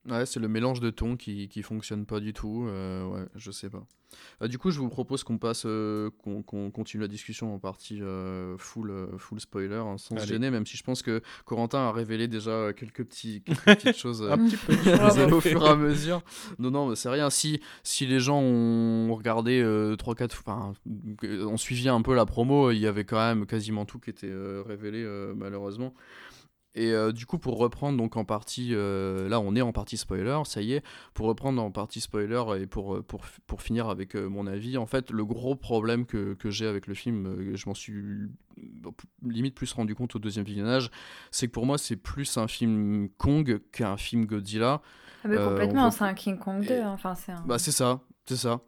Ouais, c'est le mélange de tons qui, qui fonctionne pas du tout. euh, ouais, je sais pas. Euh, du coup, je vous propose qu'on passe, euh, qu'on continue la discussion en partie euh, full, euh, full spoiler, hein, sans se Allez. gêner, même si je pense que Corentin a révélé déjà quelques, petits, quelques petites choses Un petit peu. au fur et à mesure. Non, non, c'est rien. Si, si les gens ont regardé 3-4 enfin, ont suivi un peu la promo, il y avait quand même quasiment tout qui était révélé, malheureusement. Et euh, du coup, pour reprendre donc en partie, euh, là on est en partie spoiler, ça y est, pour reprendre en partie spoiler et pour, euh, pour, pour finir avec euh, mon avis, en fait, le gros problème que, que j'ai avec le film, je m'en suis limite plus rendu compte au deuxième visionnage, c'est que pour moi c'est plus un film Kong qu'un film Godzilla. Ah, mais complètement, c'est un King Kong 2. Et- hein, Enfin, c'est un... Bah c'est ça, c'est ça.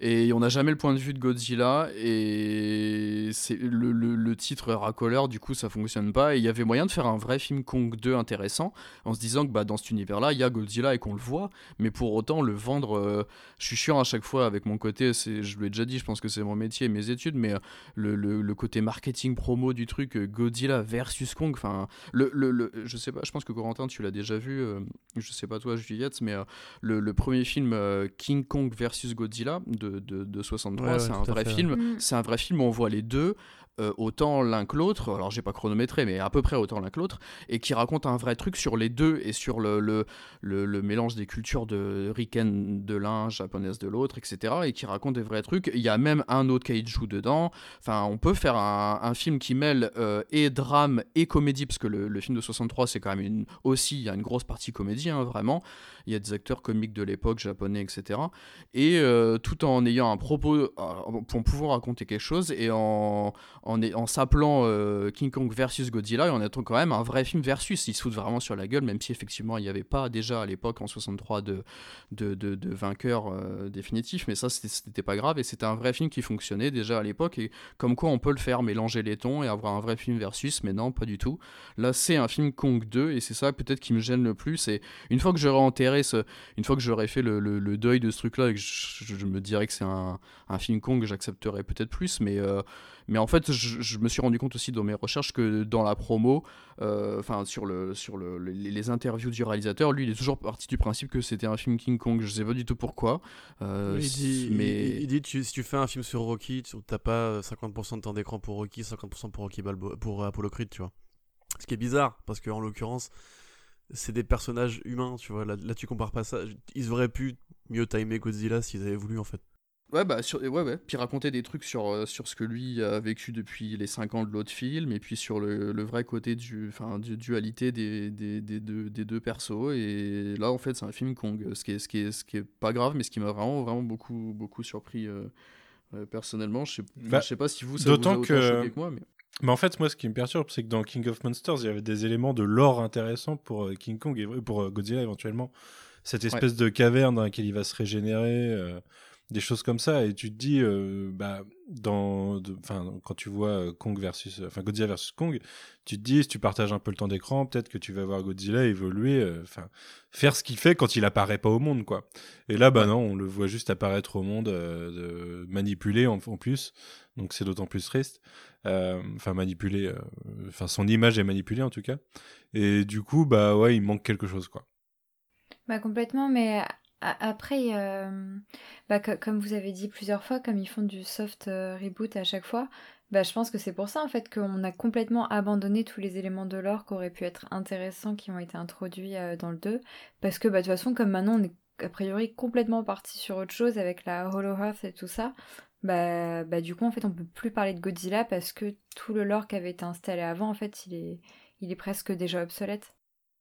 Et on n'a jamais le point de vue de Godzilla et c'est le, le, titre racoleur du coup ça fonctionne pas. Et il y avait moyen de faire un vrai film Kong 2 intéressant en se disant que bah, dans cet univers là il y a Godzilla et qu'on le voit mais pour autant le vendre euh, je suis chiant à chaque fois avec mon côté je l'ai déjà dit je pense que c'est mon métier et mes études mais euh, le, le, côté marketing promo du truc euh, Godzilla versus Kong enfin le, je sais pas je pense que Corentin tu l'as déjà vu euh, je sais pas toi Juliette mais le, premier film King Kong versus Godzilla de, de, de 63, Ouais, ouais, c'est un vrai film. C'est un vrai film où on voit les deux. euh, autant l'un que l'autre, alors j'ai pas chronométré, mais à peu près autant l'un que l'autre, et qui raconte un vrai truc sur les deux et sur le, le, le, le mélange des cultures de ricaine de l'un, japonaise de l'autre, etc. Et qui raconte des vrais trucs. Il y a même un autre kaiju dedans. Enfin, on peut faire un, un film qui mêle euh, et drame et comédie, parce que le, le film de 63, c'est quand même une, aussi, il y a une grosse partie comédie, hein, vraiment. Il y a des acteurs comiques de l'époque, japonais, etc. Et euh, tout en ayant un propos, euh, pour pouvoir raconter quelque chose, et en, en, en s'appelant euh, King Kong versus Godzilla, et en étant quand même un vrai film versus. Ils se foutent vraiment sur la gueule, même si effectivement il n'y avait pas déjà à l'époque, en 63, de, de, de, vainqueur définitif, mais ça c'était pas grave, et c'était un vrai film qui fonctionnait déjà à l'époque, et comme quoi on peut le faire, mélanger les tons et avoir un vrai film versus, mais non, pas du tout. Là, c'est un film Kong 2, et c'est ça peut-être qui me gêne le plus, et une fois que j'aurai enterré ce, une fois que j'aurai fait le, le- le deuil de ce truc-là et que je, me dirais que c'est un, un film Kong, j'accepterais peut-être plus. Mais, euh, mais en fait, je, je me suis rendu compte aussi dans mes recherches que dans la promo, euh, enfin sur, le, sur le, les, les interviews du réalisateur, lui, il est toujours parti du principe que c'était un film King Kong. Je sais pas du tout pourquoi. euh, il dit, mais il, il dit tu- si tu fais un film sur Rocky, tu t'as pas 50% de temps d'écran pour Rocky, 50% pour Rocky Balboa, pour Apollo Creed, tu vois. Ce qui est bizarre, parce que en l'occurrence, c'est des personnages humains, tu vois. Là, là, tu compares pas ça. Ils auraient pu mieux timer Godzilla s'ils avaient voulu, en fait. Ouais, bah, sur, ouais, ouais. Puis raconter des trucs sur, euh, sur ce que lui a vécu depuis les 5 ans de l'autre film, et puis sur le, le vrai côté du, enfin, du dualité des, des, des deux, des deux persos. Et là, en fait, c'est un film Kong, ce qui est, ce qui est, ce qui est pas grave, mais ce qui m'a vraiment, vraiment beaucoup, beaucoup surpris euh, euh, personnellement. Je sais, Bah, je sais pas si vous, ça vous a d'autant autant que- choqué que moi, mais. Mais en fait, moi, ce qui me perturbe, c'est que dans King of Monsters, il y avait des éléments de lore intéressants pour euh, King Kong et pour euh, Godzilla éventuellement. Cette espèce de caverne dans laquelle il va se régénérer, euh, des choses comme ça. Et tu te dis, euh, bah, dans, enfin, quand tu vois euh, Kong versus, enfin Godzilla versus Kong, tu te dis, si tu partages un peu le temps d'écran, peut-être que tu vas voir Godzilla évoluer, euh, faire ce qu'il fait quand il apparaît pas au monde, quoi. Et là, bah non, on le voit juste apparaître au monde, euh, de manipuler en, en plus. Donc c'est d'autant plus triste. Euh, Enfin manipuler, euh, enfin son image est manipulée en tout cas. Et du coup, bah ouais, il manque quelque chose quoi. Bah complètement, mais après, euh, bah, co- comme vous avez dit plusieurs fois, comme ils font du soft reboot à chaque fois, bah je pense que c'est pour ça en fait qu'on a complètement abandonné tous les éléments de l'or qui auraient pu être intéressants qui ont été introduits dans le 2, parce que bah de toute façon comme maintenant on est a priori complètement parti sur autre chose avec la Hollow Earth et tout ça, bah, bah du coup en fait on peut plus parler de Godzilla parce que tout le lore qui avait été installé avant en fait il est, il est presque déjà obsolète.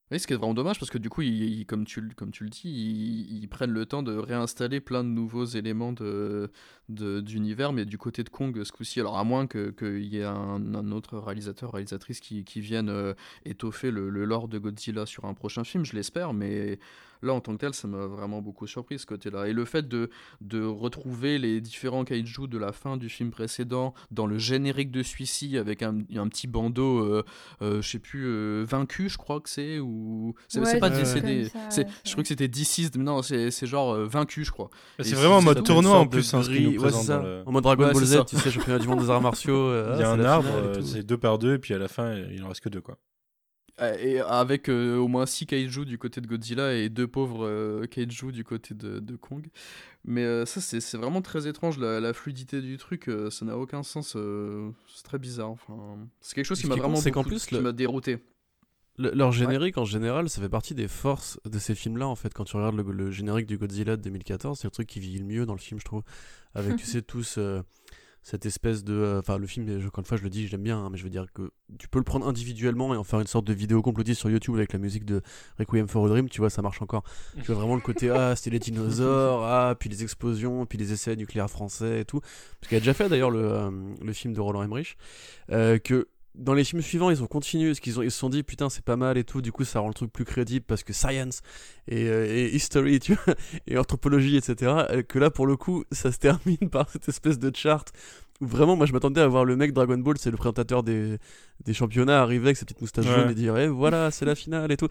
Oui, ce qui est vraiment dommage parce que du coup, ils, comme, tu, comme tu le dis, ils, prennent le temps de réinstaller plein de nouveaux éléments de, d'univers, mais du côté de Kong ce coup-ci. Alors, à moins qu'il y ait un, un, autre réalisateur, réalisatrice qui, qui vienne euh, étoffer le, le, lore de Godzilla sur un prochain film, je l'espère, mais là, en tant que tel, ça m'a vraiment beaucoup surpris ce côté-là. Et le fait de, de retrouver les différents kaiju de la fin du film précédent dans le générique de celui-ci avec un, un, petit bandeau, euh, euh, je sais plus, euh, vaincu, je crois que c'est, ou. C'est ouais, pas décédé. Ouais, je crois que c'était Deceased, non, c'est genre euh, vaincu, je crois. C'est vraiment en mode tournoi en plus, hein, ouais, ça. le... En mode Dragon Ouais, Ball. Z, tu sais, championnat du monde des arts martiaux. euh, Il y a un arbre, c'est deux par deux, et puis à la fin, il en reste que deux, quoi. Euh, Et avec euh, au moins 6 kaiju du côté de Godzilla et deux pauvres euh, kaiju du côté de, de Kong. Mais euh, ça, c'est vraiment très étrange, la, la fluidité du truc, ça n'a aucun sens. c'est très bizarre. Enfin, c'est quelque chose qui m'a vraiment c'est qu'en beaucoup- plus, qui le- m'a dérouté. Le- leur générique en général, ça fait partie des forces de ces films-là en fait. Quand tu regardes le, le générique du Godzilla de 2014, c'est le truc qui vit le mieux dans le film, je trouve. Avec, tu sais, tous cette espèce de. euh, Enfin, le film, je- encore une fois, je le dis, j'aime bien, hein, mais je veux dire que tu peux le prendre individuellement et en faire une sorte de vidéo complotiste sur YouTube avec la musique de Requiem for a Dream, tu vois, ça marche encore. Tu vois vraiment le côté, ah, c'était les dinosaures, ah, puis les explosions, puis les essais nucléaires français et tout. Parce qu'il a déjà fait d'ailleurs le, euh, le film de Roland Emmerich. euh, que dans les films suivants, ils ont continué, parce qu'ils ont, ils se sont dit, putain, c'est pas mal et tout, du coup, ça rend le truc plus crédible parce que science et, euh, et history, tu vois, et anthropologie, etc. euh, Que là, pour le coup, ça se termine par cette espèce de chart où vraiment, moi, je m'attendais à voir le mec Dragon Ball, c'est le présentateur des, des championnats, arriver avec sa petite moustache Ouais. jaune et dire, eh, voilà, c'est la finale et tout.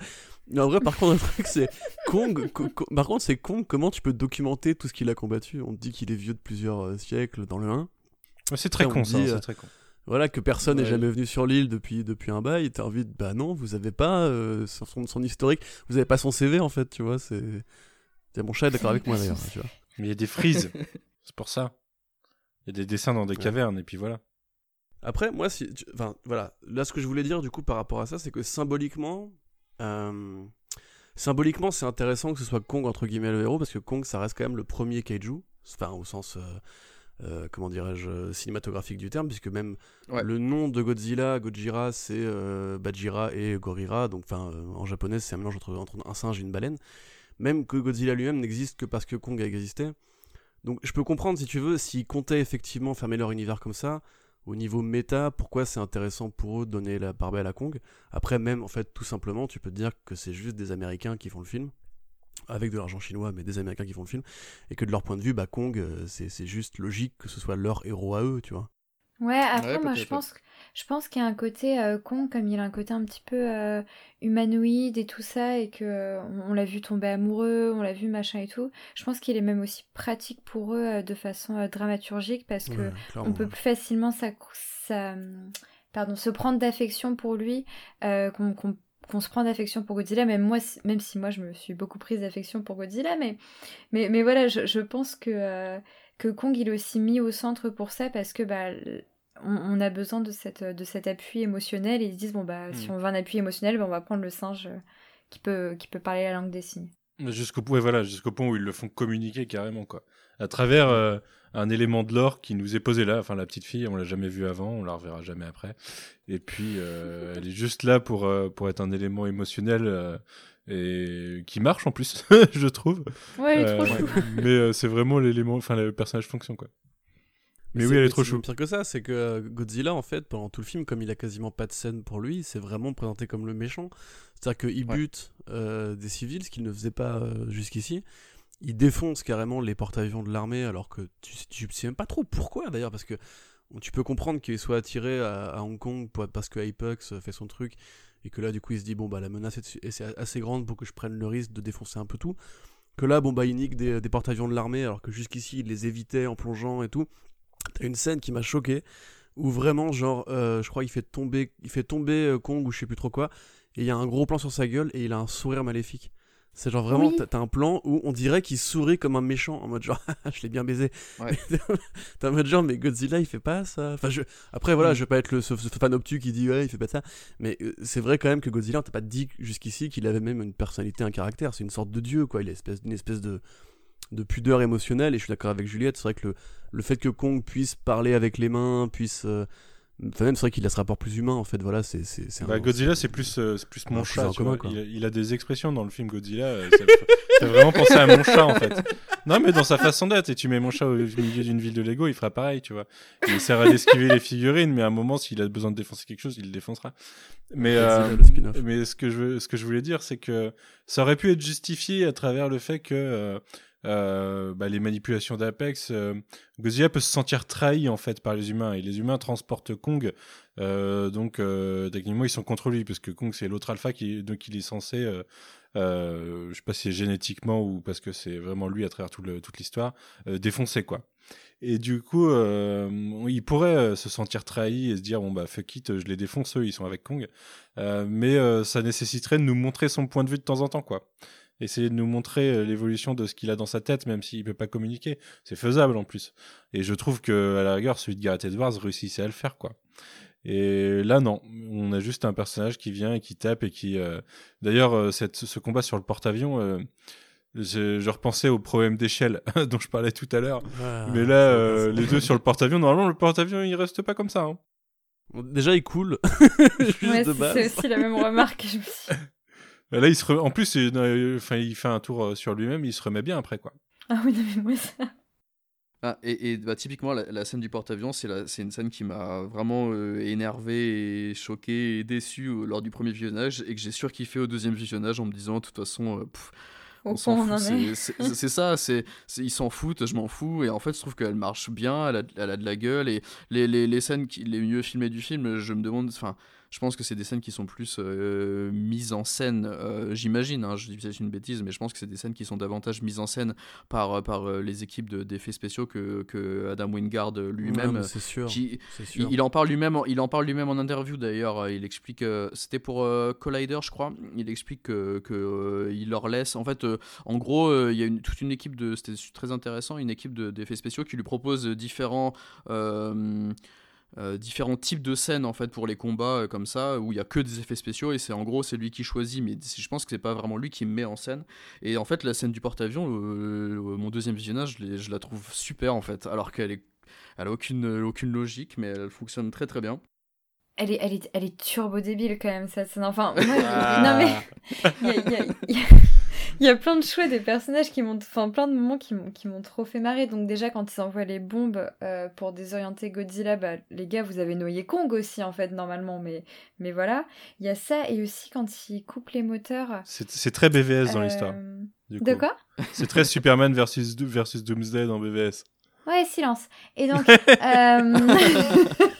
Mais en vrai, par contre, le truc, c'est Kong, Co- Co- par contre, c'est Kong, comment tu peux documenter tout ce qu'il a combattu? On te dit qu'il est vieux de plusieurs euh, siècles dans le 1. Ouais, C'est très con, ça, euh, c'est très con. Voilà, que personne n'est Ouais. jamais venu sur l'île depuis, depuis un bail, t'as envie de. Bah non, vous avez pas euh, son, son historique, vous avez pas son CV en fait, tu vois, c'est. c'est- Mon chat est d'accord avec moi d'ailleurs, tu vois. Mais il y a des frises, c'est pour ça. Il y a des dessins dans des Ouais. cavernes, et puis voilà. Après, moi, si. tu- Enfin, voilà. Là, ce que je voulais dire du coup par rapport à ça, c'est que symboliquement. euh, Symboliquement, c'est intéressant que ce soit Kong entre guillemets le héros, parce que Kong, ça reste quand même le premier kaiju, enfin, au sens. euh, euh, comment dirais-je, cinématographique du terme, puisque même Ouais. le nom de Godzilla, Gojira, c'est euh, Bajira et Gorira, donc enfin euh, en japonais c'est un mélange entre, entre un singe et une baleine. Même que Godzilla lui-même n'existe que parce que Kong a existé. Donc je peux comprendre si tu veux, s'ils comptaient effectivement fermer leur univers comme ça, au niveau méta, pourquoi c'est intéressant pour eux de donner la part belle à Kong? Après même en fait tout simplement, tu peux te dire que c'est juste des Américains qui font le film avec de l'argent chinois, mais des Américains qui font le film, et que de leur point de vue, bah, Kong, euh, c'est c'est juste logique que ce soit leur héros à eux, tu vois. Ouais, après, Ouais, moi, je pense, que- je pense qu'il y a un côté euh, con, comme il a un côté un petit peu euh, humanoïde et tout ça, et que euh, on, l'a vu tomber amoureux, on l'a vu machin et tout. Je pense qu'il est même aussi pratique pour eux euh, de façon euh, dramaturgique, parce que Ouais, on peut plus facilement ça, ça- pardon, se prendre d'affection pour lui, euh, qu'on qu'on- qu'on se prend d'affection pour Godzilla, même moi, si- même si moi je me suis beaucoup prise d'affection pour Godzilla, mais, mais, mais voilà, je, je pense que, euh, que Kong il est aussi mis au centre pour ça parce que bah, on, on a besoin de, cette, de cet appui émotionnel et ils se disent bon bah si Mm. on veut un appui émotionnel, bah, on va prendre le singe euh, qui peut, qui peut parler la langue des signes. Jusqu'au ouais, voilà, jusqu'au point où ils le font communiquer carrément, quoi. À travers euh, un élément de l'or qui nous est posé là. Enfin, la petite fille, on l'a jamais vue avant, on la reverra jamais après. Et puis, euh, elle est juste là pour, euh, pour être un élément émotionnel euh, et qui marche en plus, je trouve. Ouais, il est Euh, trop chou. mais euh, c'est vraiment l'élément, enfin, le personnage fonction, quoi. Mais oui, elle est trop c'est chou. Pire que ça, c'est que Godzilla, en fait, pendant tout le film, comme il a quasiment pas de scène pour lui, c'est vraiment présenté comme le méchant. C'est-à-dire qu'il Ouais. bute euh, des civils, ce qu'il ne faisait pas euh, jusqu'ici. Il défonce carrément les porte-avions de l'armée, alors que tu, tu sais même pas trop pourquoi d'ailleurs, parce que tu peux comprendre qu'il soit attiré à, Hong Kong parce que Apex fait son truc, et que là, du coup, il se dit, bon, bah la menace est, assez grande pour que je prenne le risque de défoncer un peu tout. Que là, bon, bah il nique des, des porte-avions de l'armée, alors que jusqu'ici, il les évitait en plongeant et tout. T'as une scène qui m'a choqué où vraiment genre euh, je crois il fait tomber il fait tomber euh, Kong ou je sais plus trop quoi et il y a un gros plan sur sa gueule et il a un sourire maléfique. C'est genre vraiment Oui. t'as- un plan où on dirait qu'il sourit comme un méchant en mode genre je l'ai bien baisé. Ouais. T'as en mode genre mais Godzilla il fait pas ça? Enfin je après voilà Mm. je vais pas être le ce, ce fan obtus qui dit ouais il fait pas ça mais euh, c'est vrai quand même que Godzilla on t'a pas dit jusqu'ici qu'il avait même une personnalité un caractère c'est une sorte de dieu quoi il est espèce une espèce de de pudeur émotionnelle et je suis d'accord avec Juliette c'est vrai que le, le fait que Kong puisse parler avec les mains puisse euh, Enfin, même c'est vrai qu'il a ce rapport plus humain en fait. Voilà, c'est c'est c'est un- Bah, Godzilla, c'est plus, euh, c'est plus mon chat. tu commun, vois. Il, a, il a des expressions dans le film Godzilla. euh, ça, fait vraiment penser à mon chat en fait. Non, mais dans sa façon d'être. Et tu mets mon chat au milieu d'une ville de Lego, il fera pareil, tu vois. Il essaiera d'esquiver les figurines, mais à un moment, s'il a besoin de défoncer quelque chose, il le défoncera. Mais, euh, mais ce que je veux- ce que je voulais dire, c'est que ça aurait pu être justifié à travers le fait que euh, bah, les manipulations d'Apex, euh, peut se sentir trahi en fait par les humains et les humains transportent Kong. euh, donc euh, techniquement ils sont contre lui parce que Kong c'est l'autre alpha qui donc il est censé, je sais pas si c'est génétiquement ou parce que c'est vraiment lui à travers toute l'histoire défoncer quoi. Et du coup, il pourrait se sentir trahi et se dire bon bah fuck it, je les défonce eux, ils sont avec Kong. Mais ça nécessiterait de nous montrer son point de vue de temps en temps quoi. Essayer de nous montrer euh, l'évolution de ce qu'il a dans sa tête, même s'il peut pas communiquer. C'est faisable en plus. Et je trouve que à la rigueur, celui de Gareth Edwards réussissait à le faire quoi. Et là non, on a juste un personnage qui vient et qui tape et qui. euh, D'ailleurs, euh, cette- ce combat sur le porte-avions. euh, je, je repensais au problème d'échelle dont je parlais tout à l'heure. Mais là, euh, les deux sur le porte-avions, normalement, le porte-avions, il reste pas comme ça. hein. Déjà, il coule. Ouais, c'est aussi la même remarque que je me suis. Euh, Là, il se re- en plus, il, euh, enfin, il fait un tour euh, sur lui-même, il se remet bien après, quoi. Ah oui, mais moi, ça. Ah, et, et, bah, typiquement, la, la scène du porte-avions, c'est une scène qui m'a vraiment euh, énervé et choqué et déçu euh, lors du premier visionnage et que j'ai surkiffé au deuxième visionnage en me disant, de toute façon, euh, pff, on s'en fout, est. c'est- ça, c'est c'est- ils s'en foutent, je m'en fous, et en fait, je trouve qu'elle marche bien, elle a, elle a de la gueule, et les, les, les scènes qui, les mieux filmées du film, je me demande, enfin, je pense que c'est des scènes qui sont plus euh, mises en scène, euh, j'imagine, hein, je dis peut-être une bêtise, mais je pense que c'est des scènes qui sont davantage mises en scène par, par euh, les équipes de- d'effets spéciaux que, que Adam Wingard lui-même. c'est sûr. qui, sûr. il, il en parle lui-même, il en parle lui-même en interview d'ailleurs. Il explique, c'était pour Collider, je crois. Il explique que, que, il leur laisse. En fait, en gros, il y a une, toute une équipe de, c'était très intéressant, une équipe de- d'effets spéciaux qui lui propose différents. euh, euh, différents types de scènes en fait pour les combats euh, comme ça où il y a que des effets spéciaux et c'est en gros c'est lui qui choisit mais je pense que c'est pas vraiment lui qui me met en scène et en fait la scène du porte-avions euh, euh, mon deuxième visionnage je, la trouve super en fait alors qu'elle est elle a aucune, aucune logique, mais elle fonctionne très très bien. Elle est, elle, est, elle est turbo débile quand même, cette scène. Enfin, moi, Ah. non mais. Il y a, il y a- il y a- il y a plein de choix des personnages qui m'ont. Enfin, plein de moments qui m'ont qui m'ont trop fait marrer. Donc, déjà, quand ils envoient les bombes euh, pour désorienter Godzilla, bah, les gars, vous avez noyé Kong aussi, en fait, normalement. Mais, mais voilà. Il y a ça. Et aussi, quand ils coupent les moteurs. C'est très BVS dans euh, l'histoire. du De quoi? C'est très Superman versus, versus Doomsday dans BVS. Ouais, silence. Et donc, euh,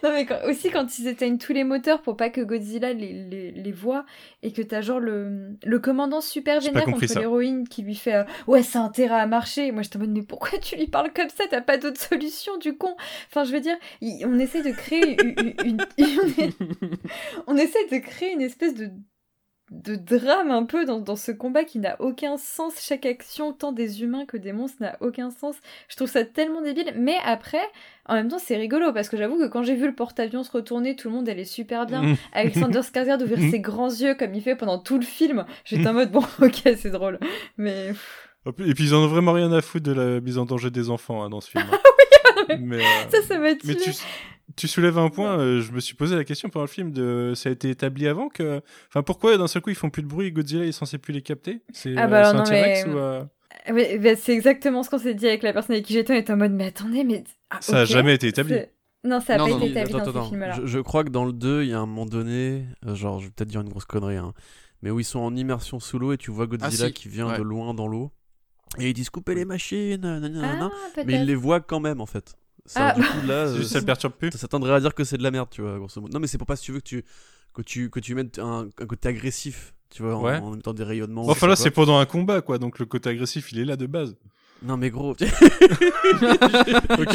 non mais quand- aussi quand ils éteignent tous les moteurs pour pas que Godzilla les, les, les voit et que t'as genre le, le commandant super vénère contre ça. l'héroïne qui lui fait euh, ouais c'est intérêt à marcher. Et moi j'étais en mode mais pourquoi tu lui parles comme ça? T'as pas d'autre solution du con. Enfin je veux dire, on essaie de créer une, une- une- on essaie de créer une espèce de de drame un peu dans, dans ce combat qui n'a aucun sens. Chaque action, tant des humains que des monstres, n'a aucun sens. Je trouve ça tellement débile. Mais après, en même temps, c'est rigolo parce que j'avoue que quand j'ai vu le porte-avions se retourner, tout le monde allait super bien. Mm. Alexander Skarsgård ouvrir ses grands yeux comme il fait pendant tout le film. J'étais en mode bon, ok, c'est drôle. Mais pff, Et puis ils en ont vraiment rien à foutre de la mise en danger des enfants hein, dans ce film. hein. mais, euh, ça, ça m'a tué. mais tu, tu soulèves un point, euh, je me suis posé la question pendant le film, de, ça a été établi avant que... Enfin pourquoi d'un seul coup ils font plus de bruit et Godzilla est censé plus les capter? C'est Ah bah euh, c'est un T-Rex mais- ou... euh, Ouais, bah, c'est exactement ce qu'on s'est dit avec la personne avec qui j'étais. On était en mode mais attendez, mais. ah, Ça a ok, jamais été établi. Non, ça a Non, pas non, été non, établi Attends, dans attends, ce film-là. je, je crois que dans le 2, il y a un moment donné, euh, genre, je vais peut-être dire une grosse connerie, hein, mais où ils sont en immersion sous l'eau et tu vois Godzilla Ah, si. qui vient Ouais. de loin dans l'eau. Et ils disent couper les machines, nanana, Ah, mais ils les voient quand même en fait. Ça, Ah. du coup, là, euh, juste, ça le perturbe plus ça tendrait à dire que c'est de la merde, tu vois, grosso modo. Non, mais c'est pour pas si tu veux que tu, que tu, que tu mettes un, un côté agressif, tu vois, en- Ouais. en, mettant des rayonnements. Enfin là c'est pendant un combat quoi, donc le côté agressif il est là de base. Non, mais gros, Ok, je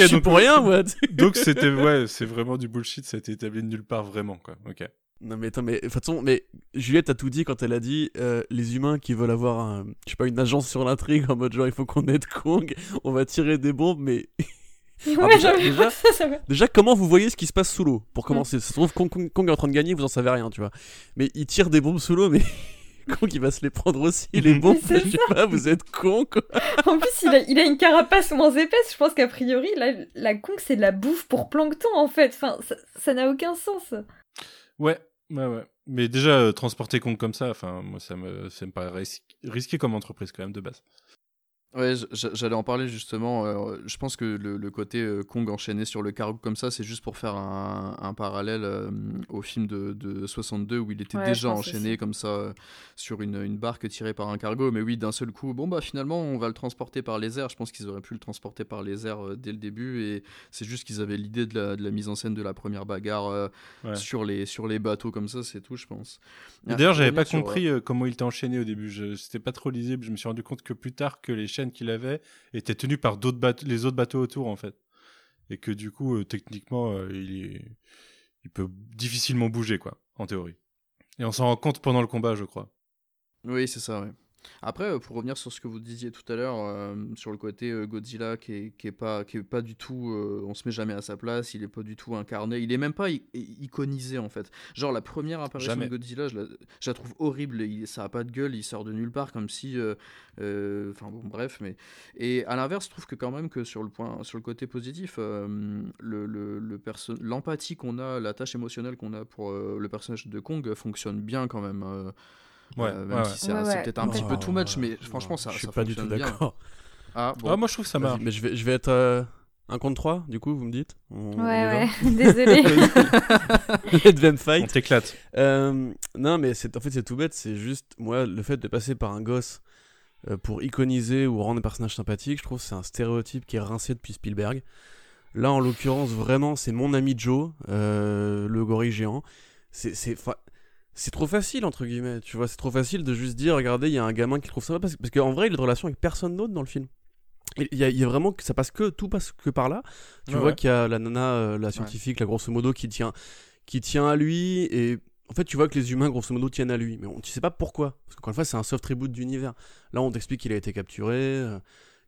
suis donc- pour rien, moi. Donc c'était ouais, c'est vraiment du bullshit, ça a été établi de nulle part vraiment quoi. Ok. Non mais attends, mais de toute façon, mais Juliette a tout dit quand elle a dit euh, les humains qui veulent avoir, un, je sais pas, une agence sur l'intrigue en mode genre il faut qu'on aide Kong, on va tirer des bombes, mais Ouais, Ah, déjà- déjà- ça, ça déjà comment vous voyez ce qui se passe sous l'eau Mm. pour commencer? Ça se trouve Kong, Kong- Kong est en train de gagner, vous en savez rien, tu vois. Mais il tire des bombes sous l'eau, mais Kong il va se les prendre aussi, il est bon. C'est Je sais pas, vous êtes con quoi. En plus, il a, il a une carapace moins épaisse. Je pense qu'a priori, la, la Kong, c'est de la bouffe pour plancton, en fait. Enfin, ça n'a aucun sens. Ouais, ouais, ouais. Mais déjà, euh, transporter Kong comme ça, enfin, moi, ça me, ça me paraît ris- risqué comme entreprise quand même de base. Ouais, j'allais en parler justement. euh, je pense que le, le côté euh, Kong enchaîné sur le cargo comme ça, c'est juste pour faire un, un parallèle euh, au film de, de 62 où il était Ouais, déjà enchaîné aussi. comme ça sur une, une barque tirée par un cargo. Mais oui, d'un seul coup, bon bah finalement on va le transporter par les airs. Je pense qu'ils auraient pu le transporter par les airs dès le début et c'est juste qu'ils avaient l'idée de la, de la mise en scène de la première bagarre Ouais. sur, les, sur les bateaux comme ça, c'est tout, je pense. Ah, D'ailleurs, pour j'avais pas sur, compris comment il était enchaîné au début. Je- C'était pas trop lisible. Je me suis rendu compte que plus tard que les chaînes qu'il avait étaient tenues par d'autres les autres bateaux autour en fait, et que du coup, euh, techniquement, euh, il, il peut difficilement bouger quoi, en théorie. Et on s'en rend compte pendant le combat, je crois. Oui, c'est ça, ouais. Après, euh, pour revenir sur ce que vous disiez tout à l'heure, euh, sur le côté euh, Godzilla qui est, qui est pas, qui est pas du tout, euh, on se met jamais à sa place, il est pas du tout incarné, il est même pas iconisé en fait. Genre la première apparition Jamais. de Godzilla, je la, je la trouve horrible, il, ça a pas de gueule, il sort de nulle part comme si, enfin bon, bref, mais et à l'inverse, je trouve que quand même que sur le point, sur le côté positif, le, le, l'empathie qu'on a, la tâche émotionnelle qu'on a pour le personnage de Kong fonctionne bien quand même. Euh, Ouais, euh, même ouais, si c'est ouais. c'est Ouais, peut-être un petit peu too much, mais franchement, ça, Je suis ça pas du tout d'accord. Ah, bon. Ah, moi je trouve que ça marche. Mais je vais, je vais être euh, un contre 3, du coup, vous me dites On- on Ouais, ouais. Désolée. Let them On fight. t'éclate. Euh, non, mais c'est en fait c'est tout bête. C'est juste moi le fait de passer par un gosse euh, pour iconiser ou rendre un personnage sympathique, je trouve que c'est un stéréotype qui est rincé depuis Spielberg. Là, en l'occurrence, vraiment, c'est mon ami Joe, euh, le gorille géant. C'est c'est trop facile entre guillemets. Tu vois, c'est trop facile de juste dire regardez, il y a un gamin qui le trouve sympa parce, parce qu'en vrai, il a de relation avec personne d'autre dans le film. Il y, a, il y a vraiment que ça passe que tout passe que par là. Tu Ouais, vois ouais. qu'il y a la nana, euh, la scientifique, la grosso modo, qui tient, qui tient à lui et en fait, tu vois que les humains, grosso modo, tiennent à lui. Mais on, tu sais pas pourquoi. Parce qu'encore une fois, c'est un soft reboot d'univers. Là, on t'explique qu'il a été capturé, euh,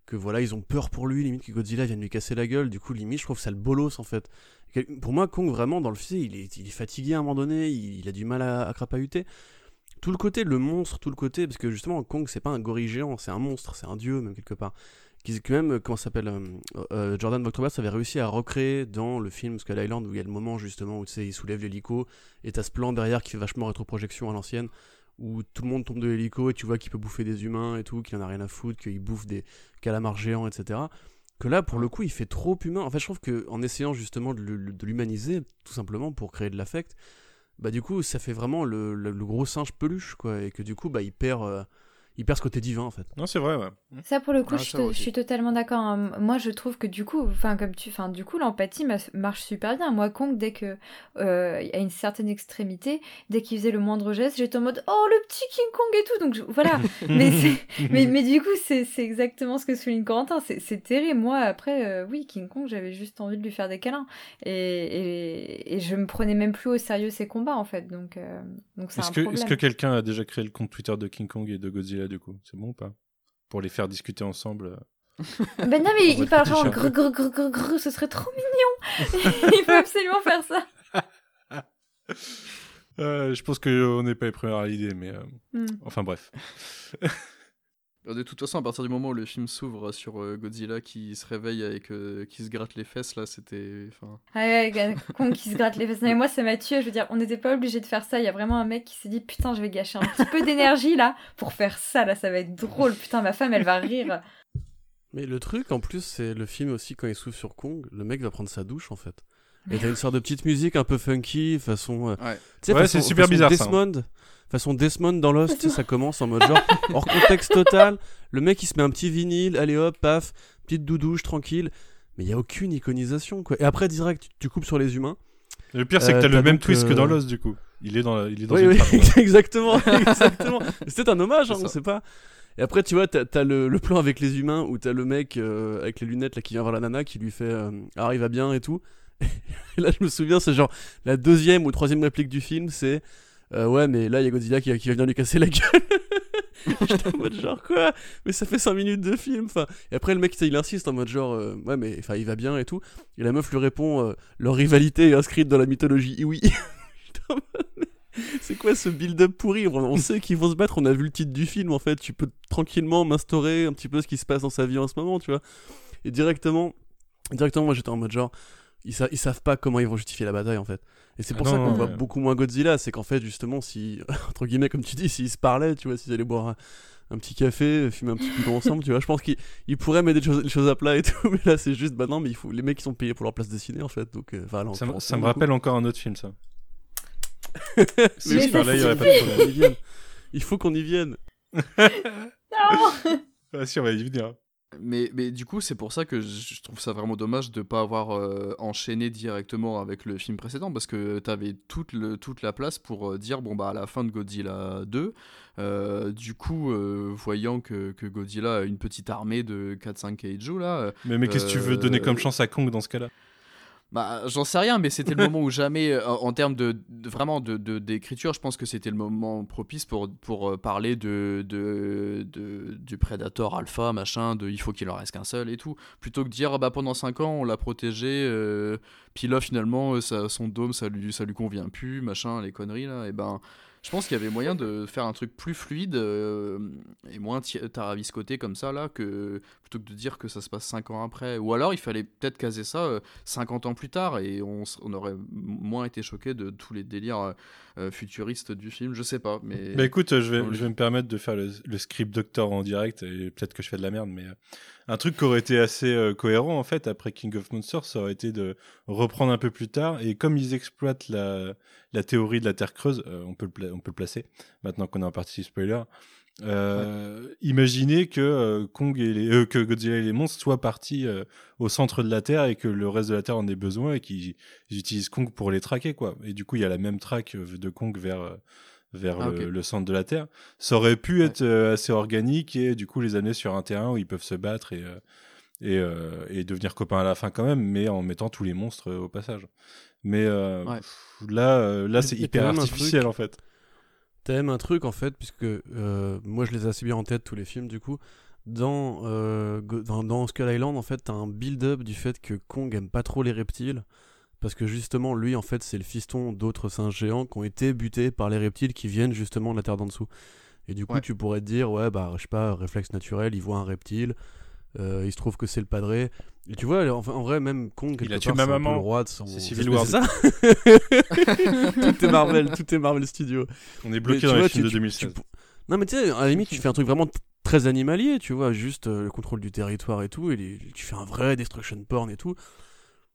que voilà, ils ont peur pour lui, limite que Godzilla vienne lui casser la gueule. Du coup, limite, je trouve ça le bolos, en fait. Pour moi, Kong, vraiment, dans le film, il est, fatigué à un moment donné, il, a du mal à, à crapahuter. Tout le côté, le monstre, tout le côté, parce que justement, Kong, c'est pas un gorille géant, c'est un monstre, c'est un dieu, même quelque part. Qui, même, euh, comment s'appelle, euh, euh, Jordan Vogt-Roberts avait réussi à recréer dans le film Skull Island, où il y a le moment, justement, où il soulève l'hélico, et t'as ce plan derrière qui fait vachement rétroprojection à l'ancienne, où tout le monde tombe de l'hélico et tu vois qu'il peut bouffer des humains et tout, qu'il en a rien à foutre, qu'il bouffe des calamars géants, etc. Que là, pour le coup, il fait trop humain. En fait, je trouve qu'en essayant justement de l'humaniser, tout simplement pour créer de l'affect, bah du coup, ça fait vraiment le gros singe peluche, quoi, et que du coup, bah il perd, euh, il perd ce côté divin, en fait. Non, c'est vrai, ouais. Ça pour le coup, Ah, je, te- suis totalement d'accord. hein. Moi, je trouve que du coup, enfin comme tu, enfin du coup, l'empathie ma- marche super bien. Moi, Kong, dès que euh, à une certaine extrémité, dès qu'il faisait le moindre geste, j'étais en mode oh le petit King Kong et tout. Donc je- voilà. mais, mais mais du coup, c'est c'est exactement ce que souligne Corentin. C'est terrible. Moi, après, euh, oui, King Kong, j'avais juste envie de lui faire des câlins et, et, et je me prenais même plus au sérieux ses combats en fait. Donc euh, donc c'est un que, problème. est-ce que quelqu'un a déjà créé le compte Twitter de King Kong et de Godzilla du coup C'est bon ou pas? Pour les faire discuter ensemble. euh. Ben non, mais il parle le genre foutre grrr, grrr, grrr, grrr, grrr, ce serait trop mignon. il faut absolument faire ça. Euh, je pense qu'on n'est pas les premiers à l'idée, mais euh, Hmm. enfin bref. Euh, De toute façon, à partir du moment où le film s'ouvre sur euh, Godzilla qui se réveille avec euh, qui se gratte les fesses, là, c'était. Enfin, Ah ouais, con qui se gratte les fesses. Non, mais moi, ça m'a tué. Je veux dire, on n'était pas obligé de faire ça. Il y a vraiment un mec qui s'est dit Putain, je vais gâcher un petit peu d'énergie là pour faire ça. Là, ça va être drôle. Putain, ma femme, elle va rire. Mais le truc, en plus, c'est le film aussi, quand il s'ouvre sur Kong, le mec va prendre sa douche, en fait. Et t'as une sorte de petite musique un peu funky, façon... euh, Ouais. façon- c'est super façon bizarre, ça, hein. Desmond, façon Desmond dans Lost, ça commence en mode genre, hors contexte total, le mec il se met un petit vinyle, allez hop, paf, petite doudouche, tranquille, mais il y a aucune iconisation, quoi. Et après, direct, tu, tu coupes sur les humains. Le pire, c'est que Euh, t'as le t'as même twist que euh, dans Lost du coup. Il est dans, la- il est dans Oui, une oui, exactement, exactement. C'était un hommage, hein, on sait pas. Et après, tu vois, t'as as le, le plan avec les humains où t'as le mec euh, avec les lunettes là qui vient voir la nana qui lui fait euh, Ah, il va bien et tout. Et là, je me souviens, c'est genre la deuxième ou troisième réplique du film, c'est euh, Ouais, mais là, il y a Godzilla qui, qui va venir lui casser la gueule. J'étais en mode genre quoi? Mais ça fait 5 minutes de film. Enfin, et après, le mec il insiste en mode genre euh, Ouais, mais enfin, il va bien et tout. Et la meuf lui répond euh, Leur rivalité est inscrite dans la mythologie. Oui. C'est quoi ce build-up pourri? On sait qu'ils vont se battre, on a vu le titre du film en fait. Tu peux tranquillement m'instaurer un petit peu ce qui se passe dans sa vie en ce moment, tu vois. Et directement, directement, moi j'étais en mode genre, ils, ils, savent pas comment ils vont justifier la bataille en fait. Et c'est ah pour ça qu'on voit beaucoup moins Godzilla. C'est qu'en fait, justement, si, entre guillemets, comme tu dis, s'ils se parlaient, tu vois, s'ils allaient boire un, petit café, fumer un petit peu ensemble, tu vois, je pense qu'ils pourraient mettre des choses, à plat et tout. Mais là, c'est juste, bah non, mais il faut, les mecs, ils sont payés pour leur place dessinée en fait. Donc, euh, ça, me rappelle encore un autre film, ça. si je parlais, il y aurait pas de Il faut qu'on y vienne. non Ah si, on va y venir. Mais, mais du coup, c'est pour ça que je trouve ça vraiment dommage de ne pas avoir euh, enchaîné directement avec le film précédent, parce que tu avais toute, le, toute la place pour euh, dire, bon, bah, à la fin de Godzilla 2, euh, du coup, voyant que, que, Godzilla a une petite armée de 4-5 kaiju, là... Mais, mais qu'est-ce que tu veux donner comme chance à Kong dans ce cas-là? Bah, j'en sais rien, mais c'était le moment où jamais, euh, en, termes de, vraiment de, d'écriture, je pense que c'était le moment propice pour, pour euh, parler de, de, du Predator alpha, machin, de il faut qu'il en reste qu'un seul et tout, plutôt que de dire bah pendant 5 ans on l'a protégé, euh, puis là finalement son dôme ça lui ça lui convient plus, machin, les conneries là, et ben je pense qu'il y avait moyen de faire un truc plus fluide euh, et moins taraviscoté comme ça, là, que plutôt que de dire que ça se passe 5 ans après. Ou alors il fallait peut-être caser ça 50 euh, ans plus tard et on, aurait moins été choqué de tous les délires euh, futuristes du film. Je sais pas. Mais bah écoute, je vais, je vais me permettre de faire le, le script doctor en direct et peut-être que je fais de la merde, mais un truc qui aurait été assez euh, cohérent en fait après King of Monsters, ça aurait été de reprendre un peu plus tard. Et comme ils exploitent la, la théorie de la Terre creuse, euh, on, peut le on peut le placer maintenant qu'on est en partie spoiler. Euh, Imaginez que Kong et les, que Godzilla et les monstres soient partis au centre de la Terre et que le reste de la Terre en ait besoin et qu'ils utilisent Kong pour les traquer quoi. Et du coup il y a la même traque de Kong vers vers ah, le, centre de la Terre. Ça aurait pu être euh, assez organique et du coup les amener sur un terrain où ils peuvent se battre et, euh, et, euh, et, devenir copains à la fin quand même, mais en mettant tous les monstres au passage. Mais là, là c'est hyper artificiel en fait. T'as même un truc en fait, puisque moi je les ai assez bien en tête tous les films du coup. Dans, dans, dans, Skull Island, en fait, t'as un build-up du fait que Kong aime pas trop les reptiles parce que justement, lui, en fait, c'est le fiston d'autres singes géants qui ont été butés par les reptiles qui viennent justement de la terre d'en dessous. Et du coup, tu pourrais te dire, ouais, bah, je sais pas, réflexe naturel, il voit un reptile, euh, il se trouve que c'est le padré. Et tu vois, en, vrai, même Kong, il a tué ma maman. le roi de son. C'est Civil War. ça Tout est Marvel, tout est Marvel Studio. On est bloqué dans les films de 2016. Non, mais tu sais, à la limite, tu fais un truc vraiment très animalier, tu vois, juste euh, le contrôle du territoire et tout, et tu fais un vrai destruction porn et tout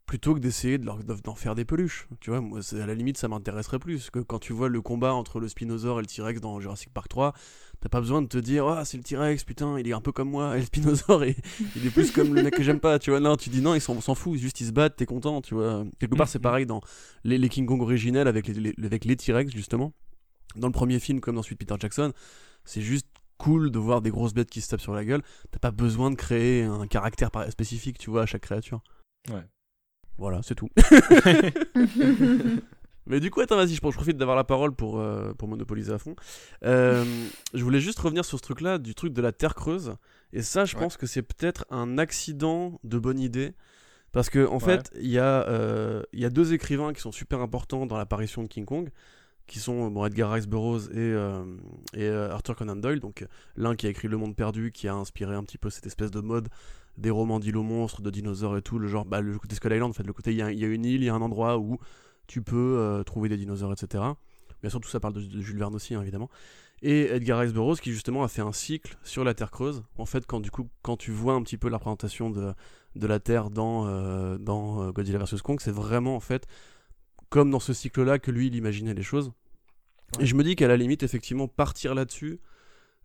plutôt que d'essayer d'en faire des peluches. Tu vois, moi, à la limite, ça m'intéresserait plus. Que quand tu vois le combat entre le Spinosaure et le T-Rex dans Jurassic Park 3, t'as pas besoin de te dire, ah, c'est le T-Rex, putain, il est un peu comme moi, et le Spinosaure, il est plus comme le mec que j'aime pas, tu vois. Non, tu dis non, ils s'en fout, juste ils se battent, t'es content, tu vois. Quelque part, c'est mm-hmm. pareil dans les, King Kong originels avec les, avec les T-Rex, justement. Dans le premier film, comme dans celui de Peter Jackson, c'est juste cool de voir des grosses bêtes qui se tapent sur la gueule. T'as pas besoin de créer un caractère spécifique, tu vois, à chaque créature. Ouais. Voilà, c'est tout. Mais du coup, attends, vas-y, je, profite d'avoir la parole pour, euh, pour monopoliser à fond. Euh, je voulais juste revenir sur ce truc-là, du truc de la Terre creuse. Et ça, je pense que c'est peut-être un accident de bonne idée. Parce que en fait, il y, euh, y, a deux écrivains qui sont super importants dans l'apparition de King Kong, qui sont bon, Edgar Rice Burroughs et, et Arthur Conan Doyle. Donc l'un qui a écrit Le Monde Perdu, qui a inspiré un petit peu cette espèce de mode des romans d'îlots monstres, de dinosaures et tout, le genre, bah, le côté Skull Island, en fait, le côté, il y, a une île, il y a un endroit où tu peux euh, trouver des dinosaures, etc. Bien sûr, tout ça parle de, Jules Verne aussi, hein, évidemment. Et Edgar Rice Burroughs, qui justement a fait un cycle sur la Terre creuse. En fait, quand, du coup, quand tu vois un petit peu la représentation de, de la Terre dans, euh, dans euh, Godzilla vs. Kong, c'est vraiment, en fait, comme dans ce cycle-là que lui, il imaginait les choses. Et je me dis qu'à la limite, effectivement, partir là-dessus,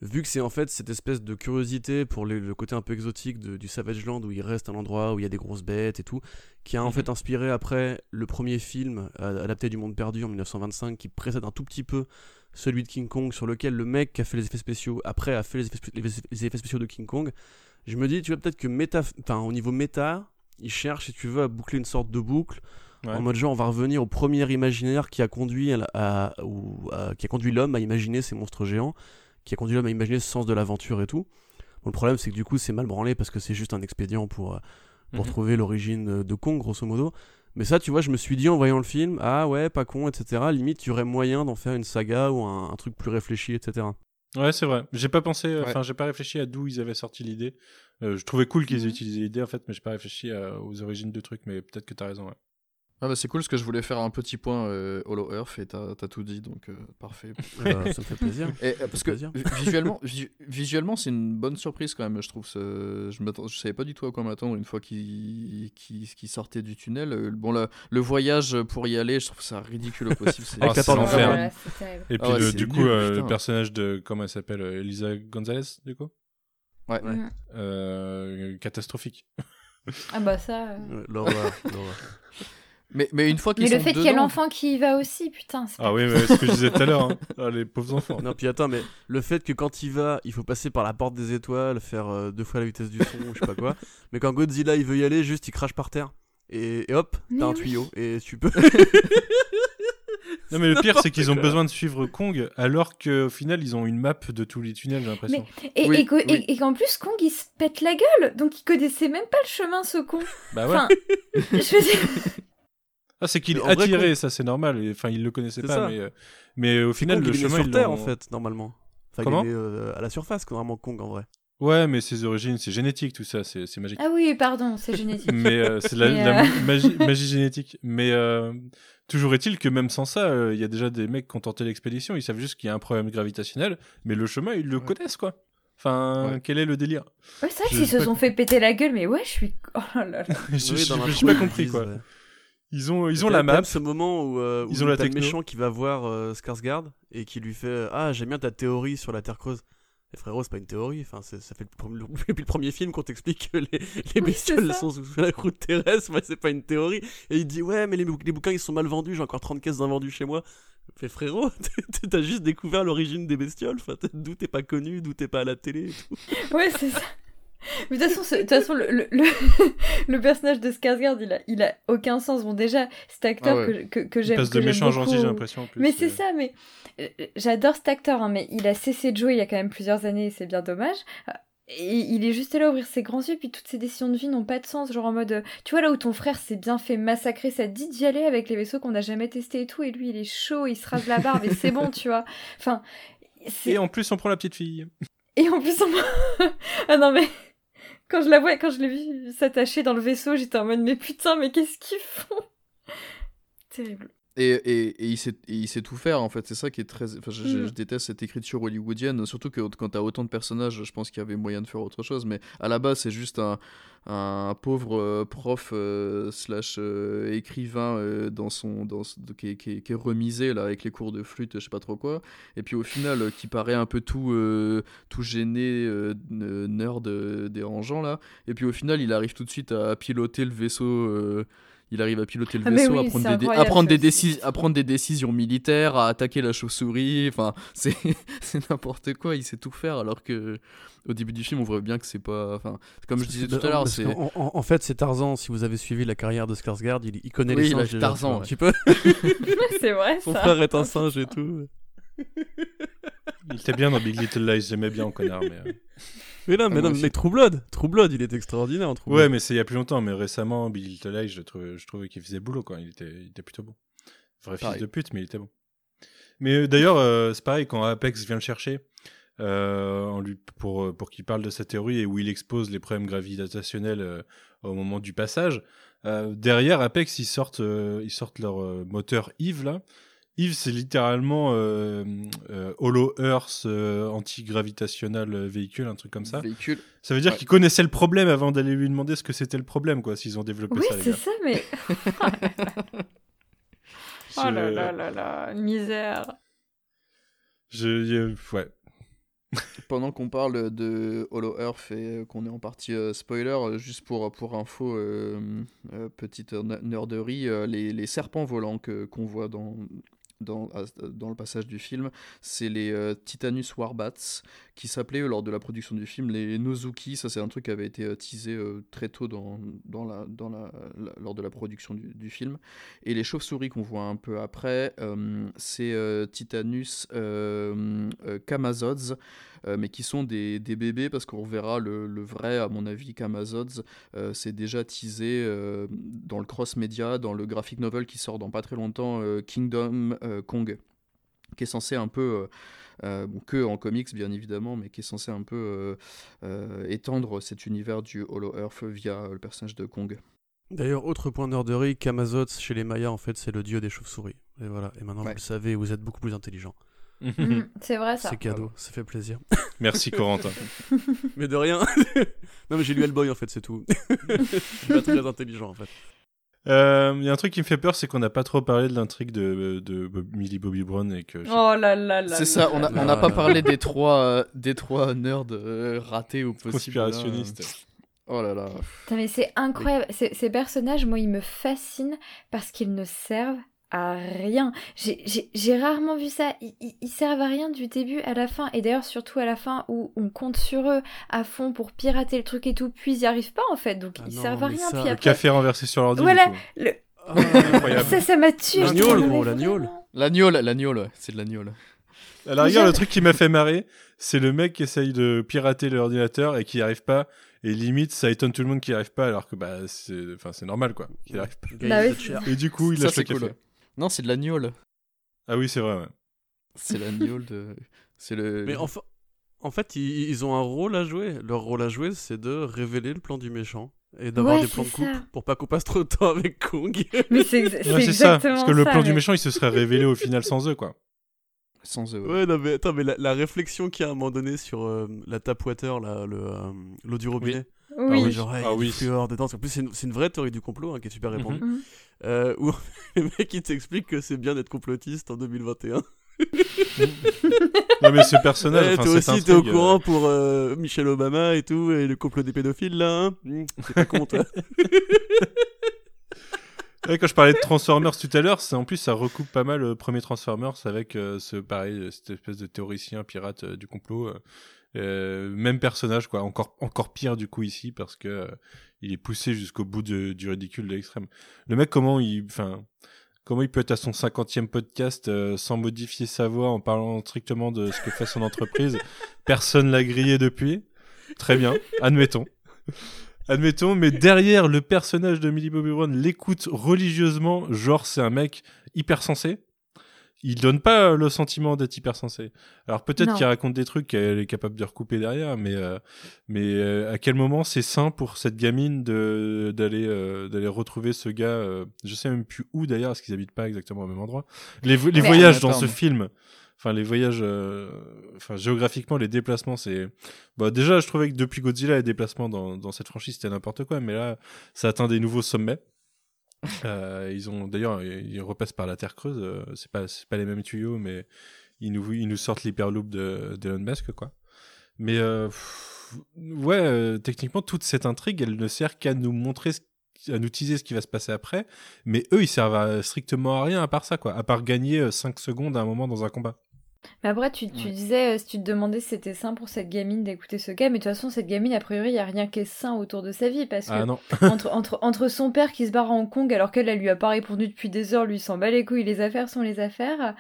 vu que c'est en fait cette espèce de curiosité pour le côté un peu exotique du Savage Land où il reste un endroit où il y a des grosses bêtes et tout, qui a en mhm. fait inspiré après le premier film euh, adapté du Monde Perdu en 1925 qui précède un tout petit peu celui de King Kong sur lequel le mec qui a fait les effets spéciaux après a fait les effets, spéciaux de King Kong. Je me dis, tu vois peut-être que méta, au niveau méta, il cherche si tu veux à boucler une sorte de boucle. En mode genre, on va revenir au premier imaginaire qui a conduit, à, qui a conduit l'homme à imaginer ces monstres géants qui a conduit l'homme à imaginer ce sens de l'aventure et tout. le problème, c'est que du coup, c'est mal branlé parce que c'est juste un expédient pour, euh, pour mhm. trouver l'origine de Kong, grosso modo. Mais ça, tu vois, je me suis dit en voyant le film, ah ouais, pas con, etc. Limite, il y aurait moyen d'en faire une saga ou un, un truc plus réfléchi, etc. Ouais, c'est vrai. J'ai pas pensé, Ouais. enfin, j'ai pas réfléchi à d'où ils avaient sorti l'idée. Euh, je trouvais cool qu'ils aient Mhm. utilisé l'idée en fait, mais j'ai pas réfléchi à- aux origines de trucs. Mais peut-être que t'as raison. Ouais. Ah bah c'est cool parce que je voulais faire un petit point euh, Hollow Earth et t'as tout dit donc euh, parfait. Eh ben, ça me fait plaisir. Et, euh, parce que plaisir. visuellement, vi- visuellement c'est une bonne surprise quand même, je trouve. ce- Je, je savais pas du tout à quoi m'attendre une fois qu'il qu'il- qu'il sortait du tunnel. Euh, Bon, le, le voyage pour y aller, je trouve ça ridicule au possible. c'est- c'est porte l'enfer. Voilà. Et puis Ah ouais, le- c'est du coup, nul, euh, le personnage de comment elle s'appelle, Elisa Gonzalez, du coup, Ouais. Ouais. Catastrophique. Ah bah ça. euh. L'horreur. Mais, mais une fois qu'ils Mais sont le fait qu'il y ait dedans- l'enfant qui y va aussi, putain. c'est Ah pas oui, mais ce que je disais tout à l'heure, hein. Ah, les pauvres enfants. Non, puis attends, mais le fait que quand il va, il faut passer par la porte des étoiles, faire euh, deux fois la vitesse du son, ou je sais pas quoi. Mais quand Godzilla il veut y aller, juste il crache par terre. Et, et hop, Mais t'as un oui. tuyau. Et tu peux. Non, mais le pire, c'est qu'ils ont besoin de suivre Kong, alors qu'au final, ils ont une map de tous les tunnels, j'ai l'impression. Et, Oui, et qu'au- et- oui. et qu'en plus, Kong, il se pète la gueule. Donc, il connaissait même pas le chemin, ce con. Bah ouais. Enfin, je veux dire... Ah, c'est qu'il est vrai, attiré, Kong- ça c'est normal. Enfin, il le connaissait pas, ça. mais, euh, mais au final, Kong, le il est chemin. sur ils Terre en fait, normalement. Enfin, Comment il est euh, à la surface, normalement, Kong en vrai. Ouais, mais ses origines, c'est génétique, tout ça, c'est c'est magique. Ah oui, pardon, c'est génétique. mais euh, c'est la, la magie, magie génétique. Mais euh, toujours est-il que même sans ça, euh, il y a déjà des mecs qui ont tenté l'expédition, ils savent juste qu'il y a un problème gravitationnel, mais le chemin, ils le Ouais. connaissent, quoi. Enfin, Ouais. quel est le délire? Ouais, vrai qu'ils sais se sont fait péter la gueule, mais ouais, je suis. Oh là là. Je Oui, j'ai l'intro, pas compris, quoi. ouais. Ils ont, ils ont la map. ce moment où, euh, Ils où ont la t'as le méchant qui va voir euh, Skarsgård et qui lui fait euh, Ah, j'aime bien ta théorie sur la Terre creuse. Et frérot, c'est pas une théorie, enfin, ça fait depuis le, premier film qu'on t'explique que les, les Oui, bestioles sont sous la croûte terrestre, ouais, c'est pas une théorie. Et il dit Ouais, mais les, bou- les bouquins ils sont mal vendus, j'ai encore 30 caisses d'invendus chez moi. Fait frérot, t'as juste découvert l'origine des bestioles, enfin, d'où t'es pas connu, d'où t'es pas à la télé et tout. Ouais, c'est ça. Mais de toute façon, ce- de toute façon, le, le, le, le personnage de Skarsgård, il a, il a aucun sens. Bon, déjà, cet acteur Ah ouais. que, que, que Il j'aime passe de méchant à gentil, beaucoup- j'ai l'impression. en plus. Mais c'est Euh, ça, mais euh, j'adore cet acteur, hein, mais il a cessé de jouer il y a quand même plusieurs années et c'est bien dommage. Euh, Et il est juste là à ouvrir ses grands yeux, puis toutes ses décisions de vie n'ont pas de sens. Genre en mode, tu vois là où ton frère s'est bien fait massacrer, ça te dit d'y aller avec les vaisseaux qu'on n'a jamais testés et tout, et lui il est chaud, il se rase la barbe et c'est bon, tu vois. Enfin, c'est- Et en plus, on prend la petite fille. et en plus, on... ah non mais quand je la vois, quand je l'ai vu s'attacher dans le vaisseau, j'étais en mode mais putain, mais qu'est-ce qu'ils font? Terrible. Et, et, et il, sait, et il sait tout faire en fait, c'est ça qui est très. Enfin, je, Mm. je déteste cette écriture hollywoodienne, surtout que quand t'as autant de personnages, je pense qu'il y avait moyen de faire autre chose, mais à la base, c'est juste un, un pauvre euh, prof euh, slash euh, écrivain euh, dans son, dans, qui, est, qui qui est remisé là, avec les cours de flûte, je sais pas trop quoi, et puis au final, qui paraît un peu tout, tout gêné, nerd dérangeant là, et puis au final, il arrive tout de suite à piloter le vaisseau. Il arrive à piloter le Ah, vaisseau, oui, à, prendre des, dé- à, incroyable, prendre ça des aussi. déci- à prendre des décisions militaires, à attaquer la chauve-souris. Enfin, c'est n'importe quoi. Il sait tout faire, alors que au début du film, on voit bien que c'est pas. Enfin, comme je disais tout à l'heure, En, en fait, c'est Tarzan. Si vous avez suivi la carrière de Skarsgård, il, il connaît Oui, les singes. Tarzan, tu vois, ouais. Un petit peu. c'est vrai Son ça. frère est un singe et tout. Il était bien dans Big Little Lies, j'aimais bien en connard. Mais, euh, Mais non, mais moi non, mais True Blood, True Blood, il est extraordinaire True Ouais, Blood. mais c'est il y a plus longtemps, mais récemment, Big Little je, trouvais, je trouvais qu'il faisait boulot, quoi. Il était, il était plutôt bon. Vrai Pareil. fils de pute, mais il était bon. Mais euh, d'ailleurs, euh, c'est pareil, quand Apex vient le chercher, euh, en lui, pour, euh, pour qu'il parle de sa théorie et où il expose les problèmes gravitationnels au moment du passage, derrière Apex, ils sortent, ils sortent leur moteur Eve, là. Eve, c'est littéralement euh, euh, Hollow Earth euh, anti-gravitational euh, véhicule, un truc comme ça. Véhicule. Ça veut dire Ouais. qu'ils connaissaient le problème avant d'aller lui demander ce que c'était le problème, quoi, s'ils ont développé Oui, ça, les c'est ça, mais. Oh là là là là, misère. Je, ouais. Pendant qu'on parle de Hollow Earth et euh, qu'on est en partie euh, spoiler, juste pour, pour info, euh, euh, petite nerderie, euh, les, les serpents volants que- qu'on voit dans, dans, dans le passage du film, c'est les euh, Titanus Warbats, qui s'appelaient lors de la production du film les Nozuki. Ça, c'est un truc qui avait été teasé très tôt dans, dans la, dans la, lors de la production du, du film. Et les chauves-souris qu'on voit un peu après, c'est Titanus Kamazods. mais qui sont des, des bébés parce qu'on verra le, le, vrai, à mon avis, Kamazods, c'est déjà teasé dans le cross-média, dans le graphic novel qui sort dans pas très longtemps, Kingdom Kong, qui est censé un peu... bon, que en comics bien évidemment, mais qui est censé un peu étendre cet univers du Hollow Earth via le personnage de Kong. D'ailleurs, autre point nerderie, Kamazots chez les Mayas, en fait, c'est le dieu des chauves-souris. Et voilà, et maintenant vous le savez, vous êtes beaucoup plus intelligent. Mm, c'est vrai ça. C'est cadeau, ça fait plaisir. Merci Corentin. mais de rien. non mais j'ai lu Hellboy en fait, c'est tout. je suis pas très intelligent en fait. Il euh, y a un truc qui me fait peur, c'est qu'on n'a pas trop parlé de l'intrigue de, de, Millie Bobby Brown et que. Oh là là là. C'est ça, on n'a pas parlé des trois, euh, des trois nerds euh, ratés ou possibles. Conspirationnistes. Oh là là. mais c'est incroyable. Ces personnages, moi, ils me fascinent parce qu'ils ne servent à rien. J'ai rarement vu ça. Ils, servent à rien du début à la fin. Et d'ailleurs, surtout à la fin où on compte sur eux à fond pour pirater le truc et tout, puis ils n'y arrivent pas en fait. Donc Ah ils non, servent à rien. ça- Puis Le après... café renversé sur l'ordi. Voilà, le... Ah, ça, ça m'a tué. J'étais là, gros, ouais, c'est de l'agneau. À la rigueur, le truc qui m'a fait marrer, c'est le mec qui essaye de pirater l'ordinateur et qui n'y arrive pas. Et limite, ça étonne tout le monde qui n'y arrive pas, alors que bah, c'est enfin, c'est normal quoi. qu'il arrive pas. Bah. Et du coup, il lâche le café. cool. Non, c'est de l'agneau. Ah oui, c'est vrai. ouais. C'est l'agneau de. C'est le. Mais enfin, en fait, ils, ils ont un rôle à jouer. Leur rôle à jouer, c'est de révéler le plan du méchant et d'avoir Ouais, des plans de coupe ça. pour pas qu'on passe trop de temps avec Kong. Mais c'est Ouais, ça. Parce que le plan du méchant, il se serait révélé au final sans eux, quoi. Sans eux. ouais. Ouais, non, mais attends, mais la, la réflexion qu'il y a à un moment donné sur euh, la tap water, là, le, euh, l'eau du robinet. Oui. Oui. Genre, hey, Ah il y a du oui. fluor dedans. En plus, c'est une, c'est une vraie théorie du complot hein, qui est super répandue. Mhm. Euh, où le mec il t'explique que c'est bien d'être complotiste en 2021. Non, mais ce personnage, enfin, toi aussi, t'es au intrigue, euh, courant pour euh, Michelle Obama et tout, et le complot des pédophiles là, hein Hmm, C'est pas con, toi. Ouais, quand je parlais de Transformers tout à l'heure, c'est en plus ça recoupe pas mal le premier Transformers avec euh, ce pareil euh, cette espèce de théoricien pirate euh, du complot. Euh, même personnage quoi, encore encore pire du coup ici parce que euh, il est poussé jusqu'au bout de- du ridicule de l'extrême. Le mec comment il enfin comment il peut être à son 50e podcast euh, sans modifier sa voix en parlant strictement de ce que fait son entreprise? Personne l'a grillé depuis. Très bien, admettons. Admettons, mais derrière le personnage de Millie Bobby Brown l'écoute religieusement, genre c'est un mec hyper sensé. Il donne pas le sentiment d'être hyper sensé. Alors peut-être qu'il raconte des trucs qu'elle est capable de recouper derrière, mais euh, mais euh, à quel moment c'est sain pour cette gamine de d'aller euh, d'aller retrouver ce gars euh, Je sais même plus où d'ailleurs, parce qu'ils habitent pas exactement au même endroit. Les, vo- les Mais- voyages dans ce film, enfin les voyages, euh, enfin géographiquement les déplacements, c'est Bah, déjà, je trouvais que depuis Godzilla, les déplacements dans, dans cette franchise, c'était n'importe quoi, mais là, ça atteint des nouveaux sommets. Euh, ils ont d'ailleurs, ils repassent par la Terre creuse. euh, c'est pas, c'est pas les mêmes tuyaux, mais ils nous, ils nous sortent l'hyperloop de d'Elon Musk, quoi. Mais euh, ouais, techniquement, toute cette intrigue, elle ne sert qu'à nous montrer, à nous teaser ce qui va se passer après. Mais eux, ils servent strictement à rien à part ça, quoi. À part gagner 5 secondes à un moment dans un combat. Mais après, tu, tu Ouais. disais, euh, si tu te demandais si c'était sain pour cette gamine d'écouter ce gars, mais de toute façon, cette gamine, a priori, il n'y a rien qui est sain autour de sa vie, parce que Ah non. entre, entre, entre son père qui se barre à Hong Kong alors qu'elle, elle lui a pas répondu depuis des heures, lui s'en bat les couilles, les affaires sont les affaires.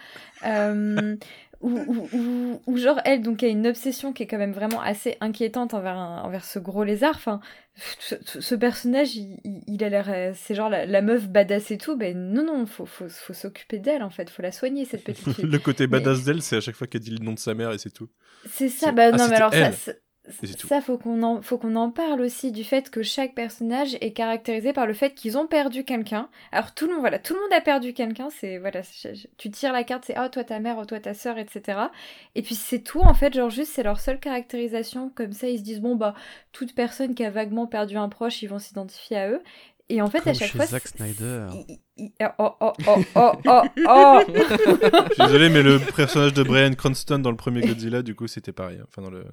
Euh, ou, ou, ou- ou genre elle, donc, a une obsession qui est quand même vraiment assez inquiétante envers, un- envers ce gros lézard. Enfin, ce, personnage, il, il- a l'air. euh, C'est genre la, la meuf badass et tout. Ben non, non, faut, faut, faut s'occuper d'elle en fait, faut la soigner cette petite fille. le côté Mais- badass d'elle, c'est à chaque fois qu'elle dit le nom de sa mère et c'est tout. C'est ça, bah ah, non, mais alors ça, elle. Ça faut qu'on en, faut qu'on en parle aussi du fait que chaque personnage est caractérisé par le fait qu'ils ont perdu quelqu'un. Alors tout le monde, voilà, tout le monde a perdu quelqu'un. C'est voilà, c'est- tu tires la carte, c'est ah toi ta mère, oh toi ta sœur, etc. Et puis c'est tout en fait, genre juste c'est leur seule caractérisation. Comme ça ils se disent bon bah toute personne qui a vaguement perdu un proche, ils vont s'identifier à eux. Et en fait Comme à chaque chez fois, Zack Snyder. il- oh oh oh oh oh oh. Je suis désolé, mais le personnage de Brian Cranston dans le premier Godzilla, du coup, c'était pareil. hein. Enfin, dans le...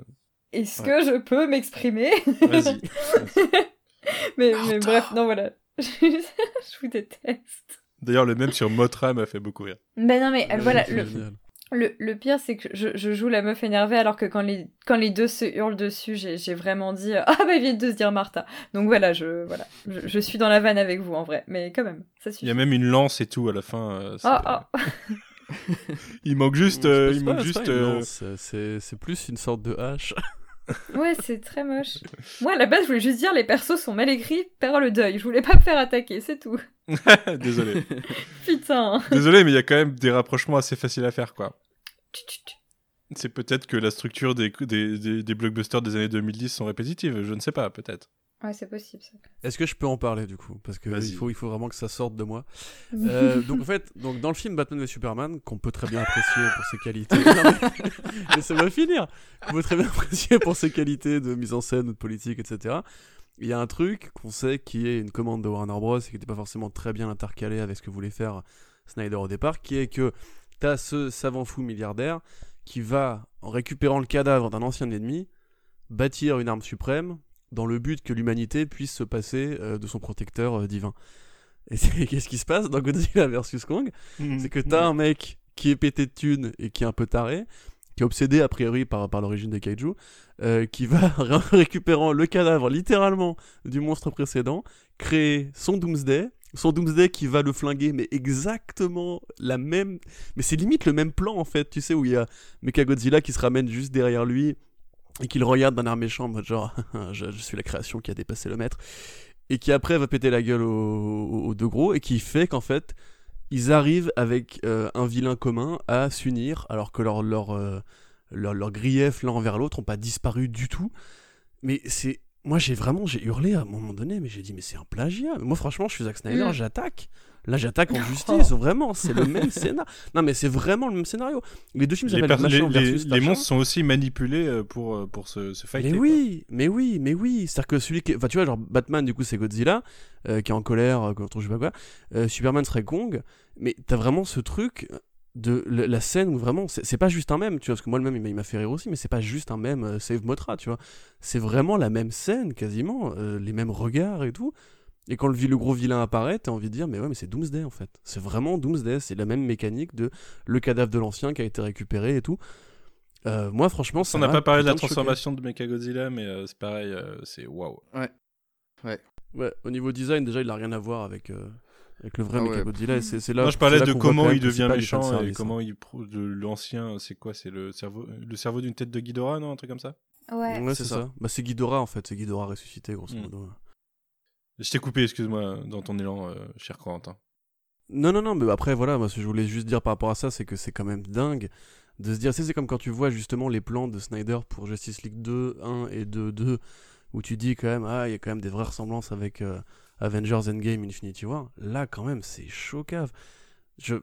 Est-ce que je peux m'exprimer Vas-y. mais, mais bref, non, voilà. je vous déteste. D'ailleurs, le même sur Motra m'a fait beaucoup rire. Mais non, mais Ouais, voilà, le, le, le pire, c'est que je, je joue la meuf énervée alors que quand les, quand les deux se hurlent dessus, j'ai j'ai vraiment dit euh, Ah bah, ils viennent de se dire Martha. Donc voilà, je, voilà, je, je suis dans la vanne avec vous en vrai. Mais quand même, ça Il suffit. y a même une lance et tout à la fin. euh, Oh, oh. Il manque juste. Euh, il manque juste. euh, c'est plus une sorte de hache. Ouais, c'est très moche. Moi, à la base, je voulais juste dire les persos sont mal écrits, perds le deuil. Je voulais pas me faire attaquer, c'est tout. Désolé. Putain. Désolé, mais il y a quand même des rapprochements assez faciles à faire, quoi. C'est peut-être que la structure des, des, des, des blockbusters des années 2010 sont répétitives, je ne sais pas, peut-être. Ouais, c'est possible ça. Est-ce que je peux en parler du coup? Parce que Vas-y. il faut, il faut vraiment que ça sorte de moi. Euh, donc en fait, donc dans le film Batman v Superman, qu'on peut très bien apprécier pour ses qualités. Non, mais- Laissez-moi finir. Qu'on peut très bien apprécier pour ses qualités de mise en scène, de politique, etc. Il y a un truc qu'on sait qui est une commande de Warner Bros. et qui n'était pas forcément très bien intercalé avec ce que voulait faire Snyder au départ, qui est que t'as ce savant fou milliardaire qui va, en récupérant le cadavre d'un ancien ennemi, bâtir une arme suprême dans le but que l'humanité puisse se passer euh, de son protecteur euh, divin. Et qu'est-ce qui se passe dans Godzilla vs Kong? C'est que t'as un mec qui est pété de thunes et qui est un peu taré, qui est obsédé a priori par, par l'origine des kaiju, euh, qui va récupérant le cadavre littéralement du monstre précédent, créer son Doomsday, son Doomsday qui va le flinguer, mais exactement la même... Mais c'est limite le même plan en fait, tu sais, où il y a Mechagodzilla qui se ramène juste derrière lui et qui le regarde d'un air méchant en mode genre je, je suis la création qui a dépassé le maître. Et qui après va péter la gueule aux, aux- aux deux gros et qui fait qu'en fait ils arrivent avec euh, un vilain commun à s'unir alors que leurs leur, euh, leur, leur griefs l'un envers l'autre n'ont pas disparu du tout. Mais c'est moi j'ai vraiment j'ai hurlé à un moment donné mais j'ai dit mais c'est un plagiat. Moi franchement je suis Zack Snyder Mm. j'attaque là j'attaque en justice vraiment c'est le même scénario non mais c'est vraiment le même scénario les deux films Les, s'appellent Machin les- versus les monstres sont aussi manipulés euh, pour, euh, pour se, se fighter. Mais quoi. oui, mais oui, mais oui. C'est-à-dire que celui qui. Enfin, tu vois, genre Batman, du coup, c'est Godzilla, euh, qui est en colère contre je sais pas quoi. Euh, Superman serait Kong. Mais t'as vraiment ce truc de la, scène où vraiment. C'est pas juste un même, tu vois, parce que moi, le même, il m'a- il m'a fait rire aussi, mais c'est pas juste un même euh, Save Motra, tu vois. C'est vraiment la même scène, quasiment. euh, les mêmes regards et tout. Et quand le, le gros vilain apparaît, t'as envie de dire, mais ouais, mais c'est Doomsday en fait. C'est vraiment Doomsday. C'est la même mécanique de le cadavre de l'ancien qui a été récupéré et tout. Euh, moi, franchement, ça On n'a pas parlé de la transformation de Mechagodzilla, mais euh, c'est pareil, euh, c'est waouh. Ouais, au niveau design, déjà, il a rien à voir avec, euh, avec le vrai Ah ouais. Mechagodzilla. C'est c'est là. Moi, je parlais c'est là de comment il devient méchant et comment hein. il pro- de l'ancien, c'est quoi C'est le cerveau, le cerveau d'une tête de Ghidorah, non Un truc comme ça? Ouais. Ouais, c'est c'est ça. ça. Bah, c'est Ghidorah en fait, c'est Ghidorah ressuscité, grosso Mm. Je t'ai coupé, excuse-moi, dans ton élan, euh, cher Corentin. Non, non, non, mais après, voilà, moi, ce que je voulais juste dire par rapport à ça, c'est que c'est quand même dingue de se dire, c'est comme quand tu vois justement les plans de Snyder pour Justice League 2, 1 et 2, 2, où tu dis quand même, ah, il y a quand même des vraies ressemblances avec euh, Avengers Endgame, Infinity War. Là, quand même, c'est chocave. Je.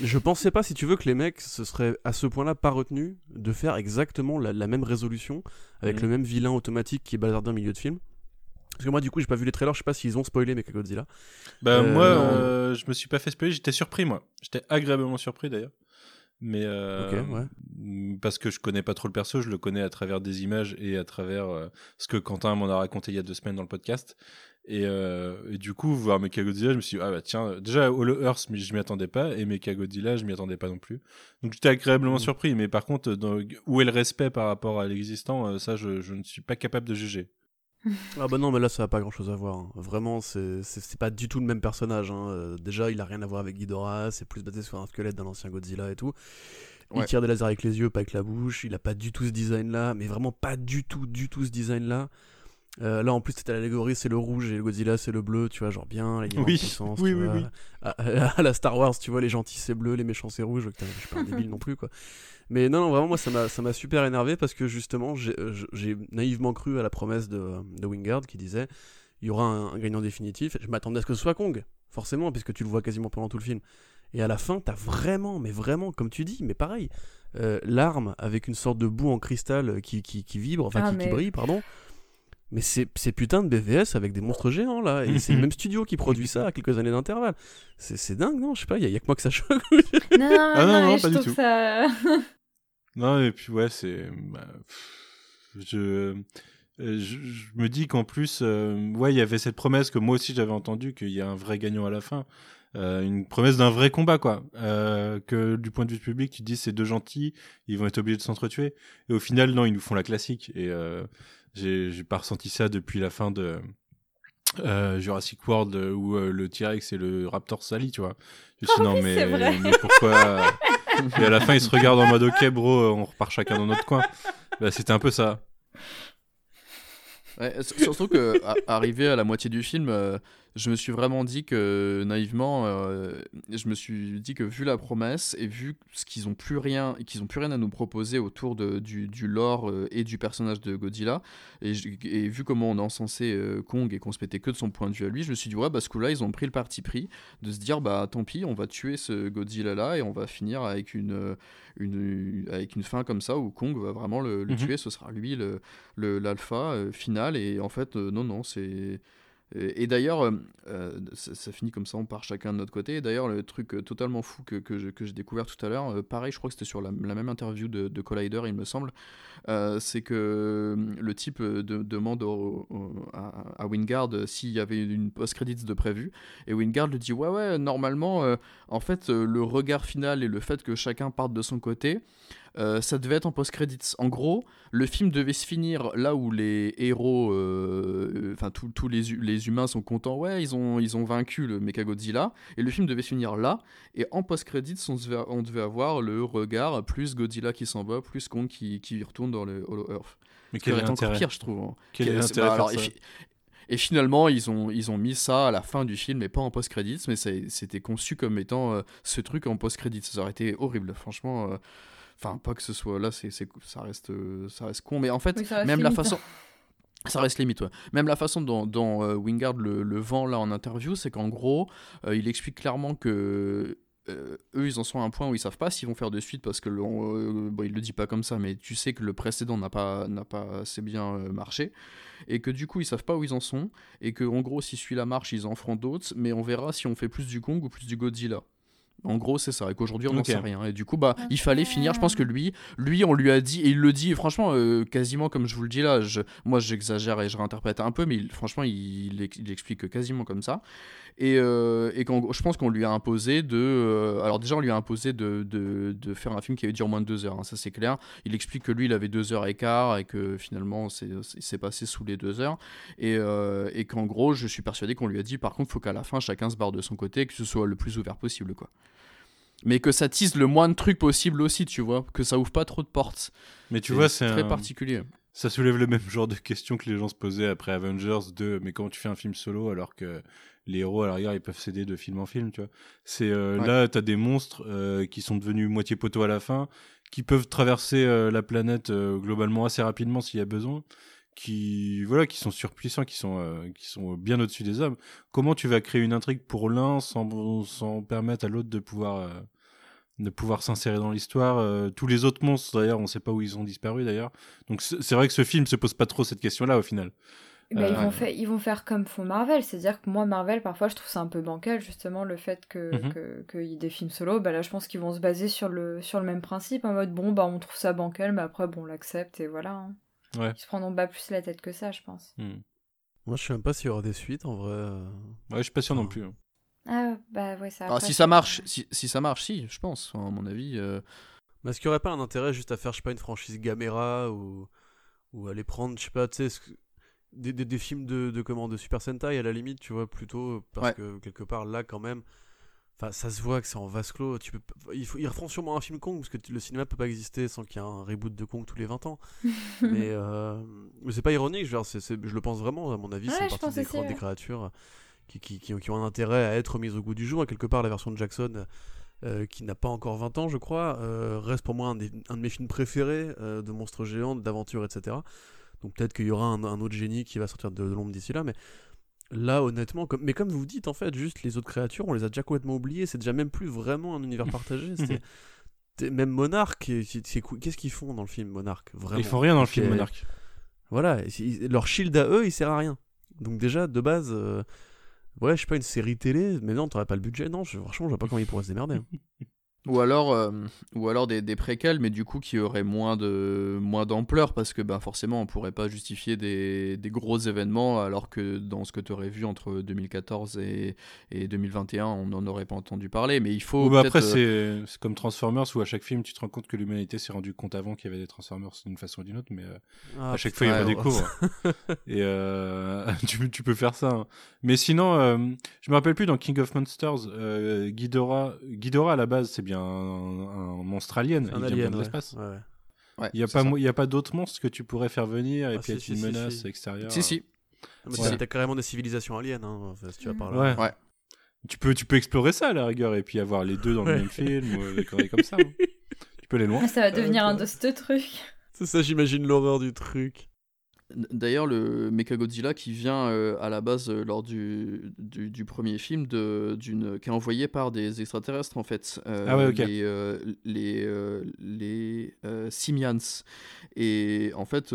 Je pensais pas, si tu veux, que les mecs se seraient à ce point-là pas retenus de faire exactement la, la même résolution avec Mhm. le même vilain automatique qui est bazardé en milieu de film. Parce que moi, du coup, j'ai pas vu les trailers, je sais pas s'ils ont spoilé Mechagodzilla. Bah, Euh, moi, euh, je me suis pas fait spoiler, j'étais surpris, moi. J'étais agréablement surpris, d'ailleurs. Mais. euh, ouais. mm, Parce que je connais pas trop le perso, je le connais à travers des images et à travers euh, ce que Quentin m'en a raconté il y a deux semaines dans le podcast. Et, et du coup, voir Mechagodzilla, je me suis dit, ah bah tiens, déjà, Hollow Earth, je m'y attendais pas, et Mechagodzilla, je m'y attendais pas non plus. Donc j'étais agréablement Mhm. surpris, mais par contre, dans- où est le respect par rapport à l'existant, ça, je, je ne suis pas capable de juger. Ah bah non, mais là ça a pas grand chose à voir. hein. Vraiment, c'est pas du tout le même personnage. hein. Euh, déjà, il a rien à voir avec Ghidorah, c'est plus basé sur un squelette d'un ancien Godzilla et tout. Il Ouais. tire des lasers avec les yeux, pas avec la bouche. Il a pas du tout ce design là, mais vraiment pas du tout, du tout ce design là. Euh, là en plus, c'était l'allégorie, c'est le rouge et le Godzilla c'est le bleu, tu vois, genre bien, les Oui, oui, tu oui, vois. oui. À, à la Star Wars, tu vois, les gentils c'est bleu, les méchants c'est rouge. Je suis pas un débile non plus quoi. Mais non, non, vraiment, moi, ça m'a, ça m'a super énervé parce que justement, j'ai, euh, j'ai naïvement cru à la promesse de, de Wingard qui disait il y aura un, un gagnant définitif. Je m'attendais à ce que ce soit Kong, forcément, puisque tu le vois quasiment pendant tout le film. Et à la fin, t'as vraiment, mais vraiment, comme tu dis, mais pareil, euh, l'arme avec une sorte de boue en cristal qui, qui, qui vibre, enfin Ah, qui, brille, pardon. Mais c'est, c'est putain de BVS avec des monstres géants là, et c'est le même studio qui produit ça à quelques années d'intervalle. C'est, c'est dingue, non? Je sais pas, il y, a- y a que moi que ça choque. Non, non, Ah non, non, non, mais pas je du trouve tout. ça. Non, et puis ouais, c'est. bah, je, euh, je, je me dis qu'en plus, euh, ouais, il y avait cette promesse que moi aussi j'avais entendu qu'il y a un vrai gagnant à la fin. euh, une promesse d'un vrai combat, quoi. Euh, que du point de vue public, tu te dis c'est deux gentils, ils vont être obligés de s'entretuer. Et au final, non, ils nous font la classique. Et j'ai pas ressenti ça depuis la fin de euh, Jurassic World où euh, le T-Rex et le Raptor s'allient, tu vois. Je me suis dit, Oh non, oui, mais, mais pourquoi Et à la fin, ils se regardent en mode ok, bro, on repart chacun dans notre coin. Bah, c'était un peu ça. Surtout que à- arrivé à la moitié du film, euh, je me suis vraiment dit que naïvement, euh, je me suis dit que vu la promesse et vu ce qu'ils ont plus rien, qu'ils ont plus rien à nous proposer autour de, du, du lore euh, et du personnage de Godzilla, et, vu comment on a encensé euh, Kong et qu'on se mettait que de son point de vue à lui, je me suis dit ouais, bah ce coup-là, ils ont pris le parti pris de se dire bah tant pis, on va tuer ce Godzilla là et on va finir avec une, euh, une avec une fin comme ça où Kong va vraiment le, le Mhm. tuer, ce sera lui le le- l'alpha euh, final et en fait non non c'est et, d'ailleurs euh, euh, ça, finit comme ça on part chacun de notre côté. Et d'ailleurs le truc euh, totalement fou que, que j'ai découvert tout à l'heure pareil je crois que c'était sur la, même interview de, de Collider il me semble c'est que le type de- demande à, Wingard s'il y avait une post-credits de prévu. Et Wingard lui dit ouais ouais normalement en fait le regard final et le fait que chacun parte de son côté euh, ça devait être en post-credits. En gros, le film devait se finir là où les héros, euh, enfin tous tous les, hu- les humains sont contents, ouais, ils ont, ils ont vaincu le Mechagodzilla, et le film devait se finir là, et en post-credits, on, devait- on devait avoir le regard plus Godzilla qui s'en va, plus Kong qui, qui retourne dans le Hollow Earth. Mais quel est encore pire, je trouve. hein. Quel est bah, alors, et, ça fi- et finalement, ils ont, ils ont mis ça à la fin du film, et pas en post-credits, mais c'était conçu comme étant euh, ce truc en post-credits. Ça aurait été horrible, franchement. Enfin, pas que ce soit là, c'est, ça, reste, euh, ça reste con, mais en fait, Oui, même la façon. Ça reste limite, ouais. Même la façon dont, dont, euh, Wingard le, le vend là en interview, c'est qu'en gros, euh, il explique clairement que euh, eux, ils en sont à un point où ils savent pas s'ils vont faire de suite parce que le, bon, il le dit pas comme ça, mais tu sais que le précédent n'a pas n'a pas assez bien marché et que du coup ils savent pas où ils en sont et que en gros si celui-là marche, ils en feront d'autres, mais on verra si on fait plus du Kong ou plus du Godzilla. En gros, c'est ça. Et qu'aujourd'hui, on n'en sait rien. Et du coup, bah, il fallait finir. Je pense que lui, lui, on lui a dit, et il le dit, et franchement, euh, quasiment comme je vous le dis là, je, moi j'exagère et je réinterprète un peu, mais il- franchement, il, il, il explique quasiment comme ça. Et, euh, et je pense qu'on lui a imposé de. euh, alors, déjà, on lui a imposé de, de, de faire un film qui avait duré moins de deux heures, hein, ça c'est clair. Il explique que lui, il avait deux heures et quart et que finalement, c'est c'est- c'est passé sous les deux heures. Et, euh, et qu'en gros, je suis persuadé qu'on lui a dit, par contre, faut qu'à la fin, chacun se barre de son côté et que ce soit le plus ouvert possible, quoi. Mais que ça tease le moins de trucs possible aussi, tu vois, que ça ouvre pas trop de portes. Mais tu vois, c'est très un- particulier. Ça soulève le même genre de questions que les gens se posaient après Avengers de mais comment tu fais un film solo alors que les héros à l'arrière ils peuvent s'aider de film en film, tu vois. C'est euh, Ouais. là t'as des monstres euh, qui sont devenus moitié poteau à la fin, qui peuvent traverser euh, la planète euh, globalement assez rapidement s'il y a besoin, qui voilà qui sont surpuissants, qui sont qui sont bien au-dessus des hommes. Comment tu vas créer une intrigue pour l'un sans sans permettre à l'autre de pouvoir de pouvoir s'insérer dans l'histoire. Euh, tous les autres monstres, d'ailleurs, on sait pas où ils ont disparu, d'ailleurs. Donc c'est c'est vrai que ce film se pose pas trop cette question-là, au final. Bah, ils, Euh, vont faire, ils vont faire comme font Marvel, c'est-à-dire que moi, Marvel, parfois, je trouve ça un peu bancal, justement, le fait que Mhm. que- y ait des films solo. Bah, là, je pense qu'ils vont se baser sur le, sur le même principe, en mode, bon, bah, on trouve ça bancal, mais après, bon, on l'accepte, et voilà. hein. Ouais. Ils se prendront pas plus la tête que ça, je pense. Hmm. Moi, je suis même pas s'il y aura des suites, en vrai. euh. Ouais, je suis pas sûr non plus. hein. Ah, bah, ouais, ça Ah, si ça marche, si, si ça marche, si, je pense, à mon avis. euh, Mais est-ce qu'il y aurait pas un intérêt juste à faire, je sais pas, une franchise Gamera ou, ou aller prendre, je sais pas, tu sais, ce que- des, des, des films de, de, comment, de Super Sentai à la limite, tu vois, plutôt parce Ouais. que quelque part là, quand même, enfin, ça se voit que c'est en vase clos. Tu peux, pas- il faut, ils refont sûrement un film Kong parce que le cinéma peut pas exister sans qu'il y ait un reboot de Kong tous les 20 ans. mais euh, mais c'est pas ironique, je, veux dire, c'est- c'est- je le pense vraiment, à mon avis, Ouais, c'est partie des, des créatures qui, qui, qui, ont- qui ont un intérêt à être mises au goût du jour. Et quelque part, la version de Jackson. euh, qui n'a pas encore 20 ans, je crois, euh, reste pour moi un, des- un de mes films préférés euh, de monstres géants, d'aventure, etc. Donc peut-être qu'il y aura un, un autre génie qui va sortir de, de l'ombre d'ici là, mais là, honnêtement, comme, mais comme vous dites, en fait, juste les autres créatures, on les a déjà complètement oubliées, c'est déjà même plus vraiment un univers partagé. même Monarque, qu'est-ce qu'ils font dans le film Monarque Vraiment? Ils font rien dans le film Monarch. Voilà, leur shield à eux, il sert à rien. Donc déjà, de base, euh, ouais, je sais pas, une série télé, mais non, t'aurais pas le budget, non, je, franchement, je vois pas comment ils pourraient se démerder. hein. Ou alors, euh, ou alors des, des, préquels, mais du coup qui auraient moins de moins d'ampleur parce que ben forcément on pourrait pas justifier des, des gros événements alors que dans ce que tu aurais vu entre 2014 et, et 2021 on n'en aurait pas entendu parler. Mais il faut. Bah après euh, c'est comme Transformers où à chaque film tu te rends compte que l'humanité s'est rendu compte avant qu'il y avait des Transformers d'une façon ou d'une autre, mais euh, ah, à chaque fois il redécouvre. et tu, tu, peux faire ça. Hein. Mais sinon, je me rappelle plus dans King of Monsters, Ghidorah, Ghidorah à la base c'est bien un, monstre alien. Un il alien, de l'espace. Ouais. il n'y a, pas, il y a pas d'autres monstres que tu pourrais faire venir et ah, puis être une menace extérieure. Si, si. Ah, t'as carrément des civilisations aliens, hein, si tu vas par là. Ouais. Tu peux, tu peux explorer ça à la rigueur et puis avoir les deux dans le même film ou des comme ça. Hein. Tu peux aller loin. ça va devenir un de ce truc. C'est ça, j'imagine l'horreur du truc. D'ailleurs, le Mechagodzilla qui vient euh, à la base euh, lors du, du, premier film, de, d'une, qui est envoyé par des extraterrestres en fait. Euh, ah ouais, ok. Les, les, les Simians. Et en fait,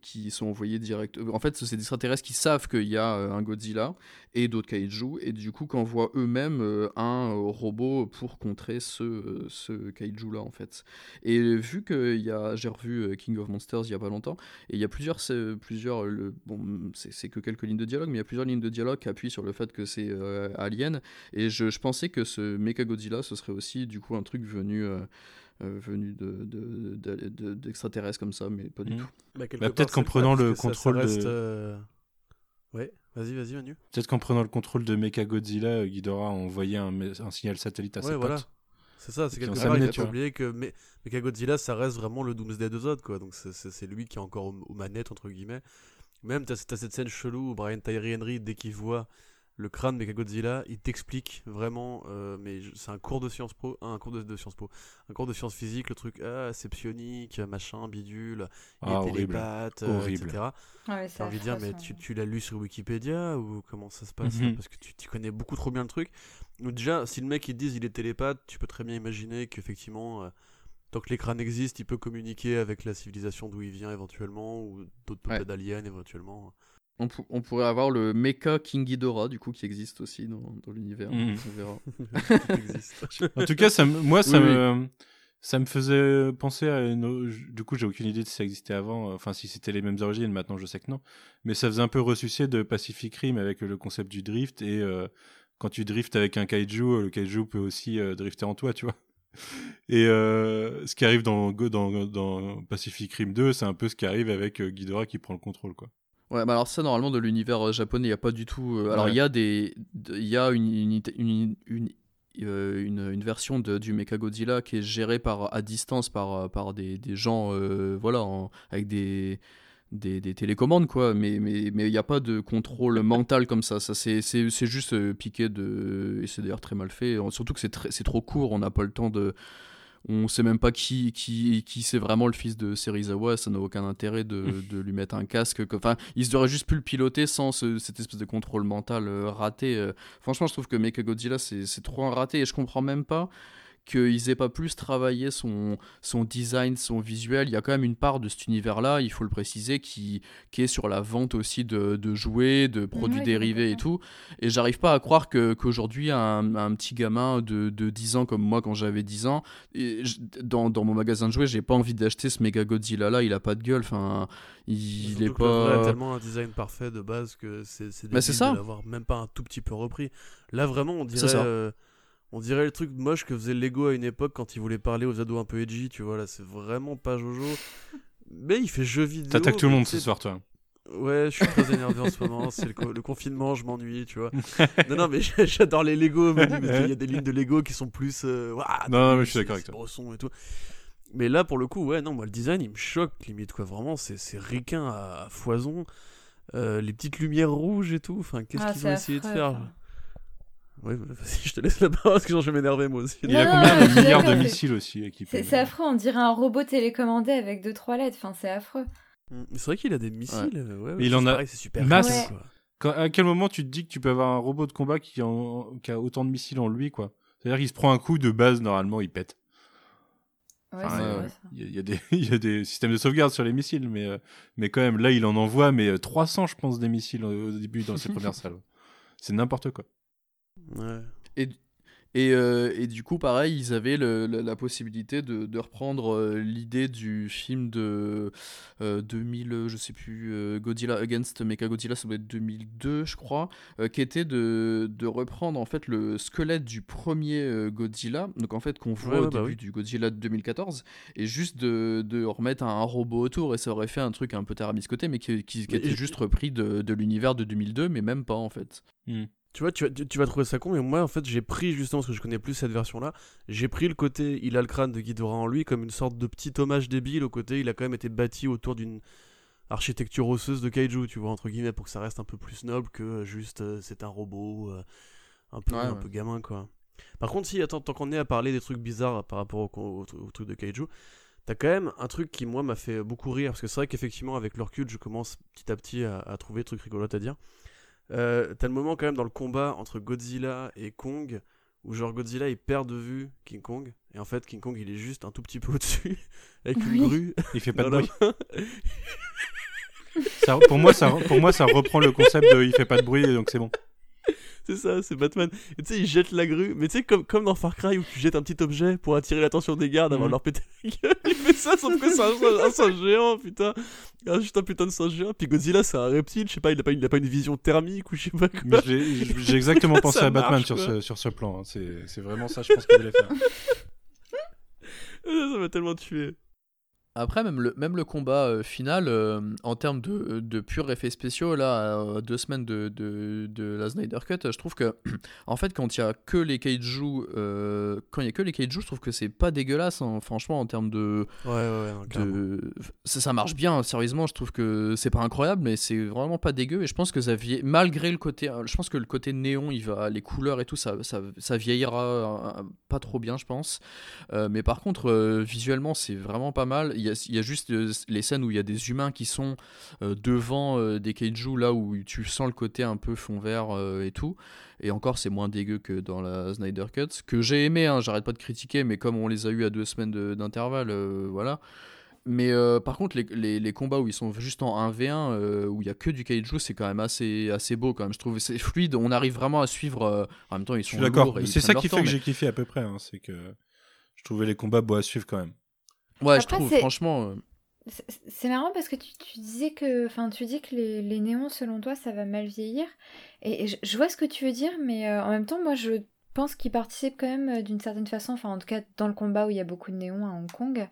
qui sont envoyés direct. En fait, c'est des extraterrestres qui savent qu'il y a un Godzilla et d'autres kaiju, et du coup, qu'envoient eux-mêmes un robot pour contrer ce, ce kaiju-là en fait. Et vu que y a, j'ai revu King of Monsters il y a pas longtemps, et il y a plusieurs, plusieurs le, bon, c'est que quelques lignes de dialogue, mais il y a plusieurs lignes de dialogue qui appuient sur le fait que c'est euh, Alien. Et je, je, pensais que ce Mecha Godzilla, ce serait aussi du coup un truc venu. Euh, euh, venu d'extraterrestres de, de, comme ça, mais pas du mmh. tout. Bah, bah, peut-être qu'en prenant le contrôle de. Ouais, vas-y, vas-y, Manu. Peut-être qu'en prenant le contrôle de Mecha Godzilla, Ghidorah a envoyé un, un signal satellite à ouais, sa voilà. C'est ça, c'est quelque part, il faut oublier que Mechagodzilla, ça reste vraiment le Doomsday de Zod, quoi. Donc c'est lui qui est encore aux, manettes, entre guillemets. Même, t'as as cette scène chelou où Brian Tyree Henry, dès qu'il voit le crâne de Mechagodzilla, il t'explique vraiment, euh, mais c'est un cours de sciences po, un cours de, de sciences po, un cours de sciences physiques, le truc, ah, c'est psionique, machin, bidule, il ah, télépathe, euh, etc. Ouais, J'ai envie de dire, mais tu, tu l'as lu sur Wikipédia ou comment ça se passe mhm. Parce que tu, tu, connais beaucoup trop bien le truc. Donc déjà, si le mec il dit il est télépathe, tu peux très bien imaginer qu'effectivement, euh, tant que l'écran existe, il peut communiquer avec la civilisation d'où il vient éventuellement, ou d'autres peuples d'aliens éventuellement. On, pourrait avoir le Mecha King Ghidorah, du coup, qui existe aussi dans, l'univers. Hmm. On verra. en tout cas, ça, moi, ça, me, ça me faisait penser à une. Du coup, j'ai aucune idée de si ça existait avant, enfin, si c'était les mêmes origines, maintenant je sais que non. Mais ça faisait un peu ressusciter de Pacific Rim avec le concept du drift et. Euh, quand tu driftes avec un kaiju, euh, le kaiju peut aussi euh, drifter en toi, tu vois. Et euh, ce qui arrive dans, dans, dans Pacific Rim 2, c'est un peu ce qui arrive avec Ghidorah qui prend le contrôle, quoi. Ouais, bah alors ça, normalement, de l'univers japonais, il n'y a pas du tout... alors, il y a des... Il y a une, une, une, une une, une, version de, du Mechagodzilla qui est gérée par, à distance par, par des, des gens voilà, avec des, des, télécommandes, quoi. Mais mais mais il n'y a pas de contrôle mental comme ça. Ça c'est juste euh, piqué de et c'est d'ailleurs très mal fait. Surtout que c'est trop court. On n'a pas le temps de on sait même pas qui, qui, qui c'est vraiment le fils de Serizawa, ça n'a aucun intérêt de, de, lui mettre un casque. Enfin, il aurait juste pu le piloter sans cette espèce de contrôle mental euh, raté. Euh. Franchement, je trouve que Mechagodzilla, c'est trop un raté et je comprends même pas qu'ils aient pas plus travaillé son, son design, son visuel. Il y a quand même une part de cet univers-là, il faut le préciser, qui, qui est sur la vente aussi de, de jouets, de produits dérivés et tout. Et j'arrive pas à croire qu'aujourd'hui, un, un, petit gamin de, de 10 ans comme moi quand j'avais 10 ans, et dans, dans, mon magasin de jouets, j'ai pas envie d'acheter ce méga Godzilla là, il a pas de gueule. Enfin, il, est pas. a tellement un design parfait de base que c'est bah, ça. de l'avoir même pas un tout petit peu repris. Là, vraiment, on dirait. On dirait le truc moche que faisait Lego à une époque quand il voulait parler aux ados un peu edgy, tu vois. Là, c'est vraiment pas Jojo. Mais il fait jeu vidéo. T'attaques tout le monde ce soir, toi. Ouais, je suis très énervé en ce moment. C'est le, confinement, je m'ennuie, tu vois. non, non, mais j'adore les Lego. Mais il y a des lignes de Lego qui sont plus. Euh, non, mais je suis d'accord avec toi. Et tout. Mais là, pour le coup, ouais, non, moi, le design, il me choque limite, quoi. Vraiment, c'est ricain à, foison. Euh, les petites lumières rouges et tout. Enfin, qu'est-ce ah, qu'ils ont essayé de faire oui, vas-y, je te laisse la parole parce que je vais m'énerver moi aussi. Il a combien de milliards de missiles aussi équipés C'est affreux, on dirait un robot télécommandé avec 2-3 lettres, enfin c'est affreux. Mm, c'est vrai qu'il a des missiles, ouais. il en a c'est super masse. à quel moment tu te dis que tu peux avoir un robot de combat qui, qui a autant de missiles en lui, quoi? C'est-à-dire qu'il se prend un coup de base, normalement, il pète. Ouais, vrai, il, y a des, il y a des systèmes de sauvegarde sur les missiles, mais, euh, mais quand même, là, il en envoie mais 300, euh, je pense, des missiles au début dans ses premières salles. C'est n'importe quoi. Et, Et, euh, et, du coup, pareil, ils avaient le, la possibilité de, de reprendre euh, l'idée du film de 2000, euh, je sais plus, Godzilla Against Mechagodzilla, ça doit être 2002, je crois, qui était de, de, reprendre en fait le squelette du premier Godzilla, donc en fait qu'on voit au bah début du Godzilla de 2014, et juste de, de remettre un, robot autour, et ça aurait fait un truc un peu tarabiscoté, mais qui, qui, était juste repris de, de l'univers de 2002, mais même pas en fait. Hmm. Tu vois, tu, tu, vas trouver ça con, mais moi, en fait, j'ai pris, justement, parce que je connais plus cette version-là, j'ai pris le côté il a le crâne de Ghidorah en lui comme une sorte de petit hommage débile au côté il a quand même été bâti autour d'une architecture osseuse de kaiju, tu vois, entre guillemets, pour que ça reste un peu plus noble que juste euh, c'est un robot, euh, un, peu, un peu gamin, quoi. Par contre, si, attends, tant qu'on est à parler des trucs bizarres par rapport au, au, truc de kaiju, t'as quand même un truc qui, moi, m'a fait beaucoup rire, parce que c'est vrai qu'effectivement, avec leur je commence petit à petit à, à trouver des trucs rigolotes à dire. Euh, t'as le moment quand même dans le combat entre Godzilla et Kong où genre Godzilla il perd de vue King Kong et en fait King Kong il est juste un tout petit peu au-dessus avec une grue. Il fait pas de bruit. pour, moi, ça, pour moi ça reprend le concept de il fait pas de bruit donc c'est bon. C'est ça, c'est Batman. Et tu sais, il jette la grue, mais tu sais, comme, comme dans Far Cry où tu jettes un petit objet pour attirer l'attention des gardes avant de mhm. leur péter la gueule. Il fait ça, sauf que c'est un, singe géant, putain. Ah, juste un putain de singe géant. Puis Godzilla, c'est un reptile, je sais pas, il a pas, il a pas une vision thermique ou je sais pas quoi. J'ai exactement pensé à Batman sur, ce, sur ce plan. Hein. C'est vraiment ça, je pense qu'il voulait faire. ça m'a tellement tué. Après, même le, même le combat euh, final, euh, en termes de, de purs effets spéciaux, là, deux semaines de, de, de, la Snyder Cut, je trouve que, en fait, quand il y a que les kaiju, euh, quand il y a que les kaiju, je trouve que c'est pas dégueulasse, hein, franchement, en termes de. Ouais, ouais, de... Ça, ça, marche bien, sérieusement, je trouve que c'est pas incroyable, mais c'est vraiment pas dégueu, et je pense que ça vie... malgré le côté. Je pense que le côté néon, il va, les couleurs et tout, ça, ça, ça vieillira pas trop bien, je pense. mais par contre, visuellement, c'est vraiment pas mal. Il il y a juste euh, les scènes où il y a des humains qui sont euh, devant euh, des kaiju, là où tu sens le côté un peu fond vert et tout. Et encore, c'est moins dégueu que dans la Snyder Cut, que j'ai aimé, hein, j'arrête pas de critiquer, mais comme on les a eu à deux semaines d'intervalle, voilà. Mais par contre, les, les, combats où ils sont juste en 1v1, où il y a que du kaiju, c'est quand même assez, assez beau quand même. Je trouve c'est fluide, on arrive vraiment à suivre. en même temps, ils sont d'accord. C'est ça qui fait que j'ai kiffé à peu près. Hein, c'est que je trouvais les combats beaux à suivre quand même. Ouais, je trouve, franchement. Euh, c'est marrant parce que tu, disais que, enfin, tu dis que les, les, néons, selon toi, ça va mal vieillir. Et, je, vois ce que tu veux dire, mais euh, en même temps, moi, je pense qu'ils participent quand même euh, d'une certaine façon, enfin, en tout cas, dans le combat où il y a beaucoup de néons à Hong Kong,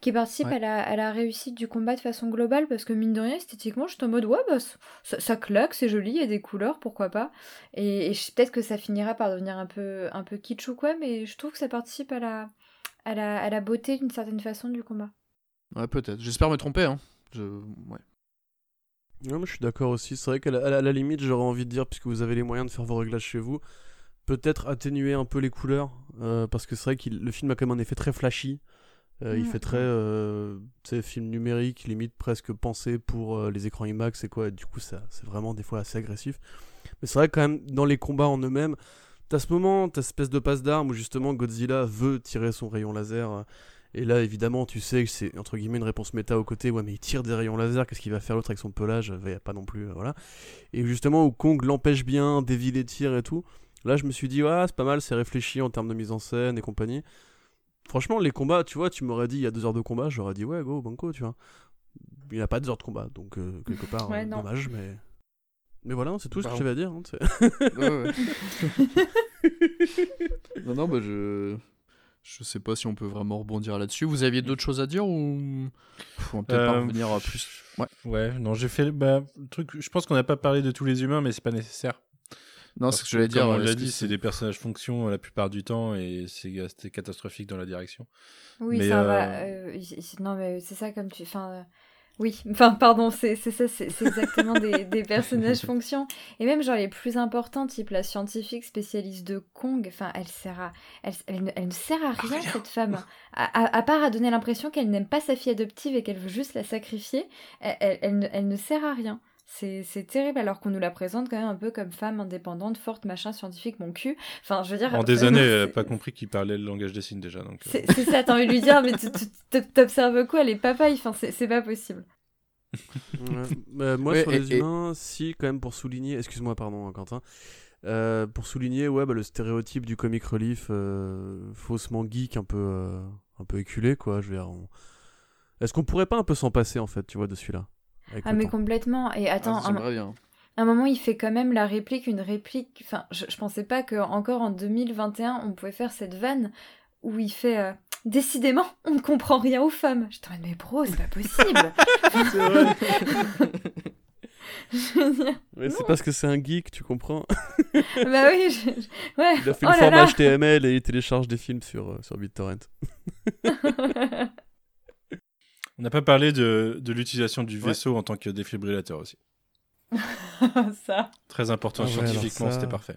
qui participent à, la, à, la, réussite du combat de façon globale parce que, mine de rien, esthétiquement, je suis en mode, ouais, bah, ça, ça claque, c'est joli, il y a des couleurs, pourquoi pas. Et, et peut-être que ça finira par devenir un peu, un peu kitsch ou quoi, mais je trouve que ça participe à la à la, beauté d'une certaine façon du combat. Ouais, peut-être. J'espère me tromper. Hein. Je... Ouais. Non, mais je suis d'accord aussi. C'est vrai qu'à la, limite, j'aurais envie de dire, puisque vous avez les moyens de faire vos réglages chez vous, peut-être atténuer un peu les couleurs. Euh, parce que c'est vrai que le film a quand même un effet très flashy. Euh, il mm. fait très euh, film numérique, limite presque pensé pour euh, les écrans IMAX et quoi. du coup, c'est vraiment des fois assez agressif. Mais c'est vrai que quand même, dans les combats en eux-mêmes, T'as ce moment, t'as cette espèce de passe d'armes où justement Godzilla veut tirer son rayon laser. Euh, et là, évidemment, tu sais que c'est entre guillemets une réponse méta au côté. Ouais, mais il tire des rayons laser, qu'est-ce qu'il va faire l'autre avec son pelage Il a pas non plus. Euh, voilà. Et justement, où Kong l'empêche bien, dévie les tirs et tout. Là, je me suis dit, ouais, c'est pas mal, c'est réfléchi en termes de mise en scène et compagnie. Franchement, les combats, tu vois, tu m'aurais dit il y a deux heures de combat, j'aurais dit, ouais, go, banco, tu vois. Il n'y a pas deux heures de combat, donc euh, quelque part, dommage, mais. Mais voilà, c'est tout ce que j'avais à dire. Hein, non, non, bah je. Je sais pas si on peut vraiment rebondir là-dessus. Vous aviez d'autres choses à dire ou on peut-être pas euh, revenir à plus Ouais. Ouais, non, j'ai fait bah, truc. Je pense qu'on n'a pas parlé de tous les humains, mais c'est pas nécessaire. Non, c'est ce que je voulais dire. on l'a dit, c'est des personnages fonction la plupart du temps et c'est catastrophique dans la direction. Oui, ça va. Euh, euh, non, mais c'est ça comme tu. Enfin, oui, enfin pardon, c'est ça, c'est exactement des, des, personnages fonctions. Et même genre les plus importants, type la scientifique spécialiste de Kong, enfin elle sert à, elle, elle, ne, sert à rien cette femme, à, à, part à donner l'impression qu'elle n'aime pas sa fille adoptive et qu'elle veut juste la sacrifier, elle, elle, elle ne sert à rien. C'est terrible alors qu'on nous la présente quand même un peu comme femme indépendante, forte, machin, scientifique, mon cul. Enfin, je veux dire. En des années, elle pas compris qu'il parlait le langage des signes déjà. Euh. C'est ça, t'as envie de lui dire, mais t'observes quoi Les papayes Enfin, c'est pas possible. moi, sur les humains, si, quand même, pour souligner, excuse-moi, pardon, Quentin, Euh, pour souligner ouais, bah, le stéréotype du comic relief euh, faussement geek, un peu, euh, un peu éculé, quoi. Je veux dire, on- Est-ce qu'on pourrait pas un peu s'en passer, en fait, tu vois, de celui-là? Ah mais complètement. Et attends, Ah, un, J'aimerais bien. un moment il fait quand même la réplique, une réplique. Enfin, je, je pensais pas que encore en 2021 on pouvait faire cette vanne où il fait euh, décidément on ne comprend rien aux femmes. J'étais en mode, mais bro c'est pas possible. Je Mais c'est parce que c'est un geek, tu comprends bah oui, je- je- ouais. Il a fait oh le format là. HTML et il télécharge des films sur, euh, sur BitTorrent. On n'a pas parlé de, de l'utilisation du Ouais. vaisseau en tant que défibrillateur aussi. ça. Très important Ah scientifiquement, ça- c'était parfait.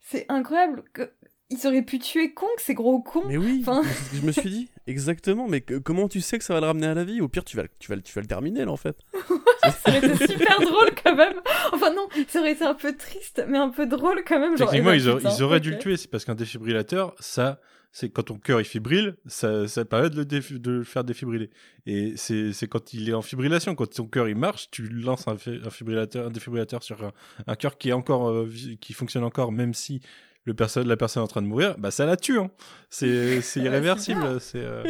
C'est incroyable que ils auraient pu tuer Kong, ces gros cons. Mais oui, Enfin- mais c'est ce que je me suis dit. Exactement, mais que- comment tu sais que ça va le ramener à la vie? Au pire, tu vas, le- tu, vas, le- tu vas le terminer, là, en fait. Ça aurait été super drôle quand même. Enfin non, ça aurait été un peu triste, mais un peu drôle quand même. Genre, Techniquement, eh ben, ils, auraient- putain, ils auraient dû le tuer, c'est parce qu'un défibrillateur, ça, c'est quand ton cœur il fibrille, ça, ça permet de le, défi- de le faire défibriller. Et c'est c'est quand il est en fibrillation, quand ton cœur il marche, tu lances un, un fibrillateur, un défibrillateur sur un, un cœur qui est encore, euh, qui fonctionne encore, même si le personne, la personne est en train de mourir, bah ça la tue. Hein. C'est c'est irréversible, c'est euh,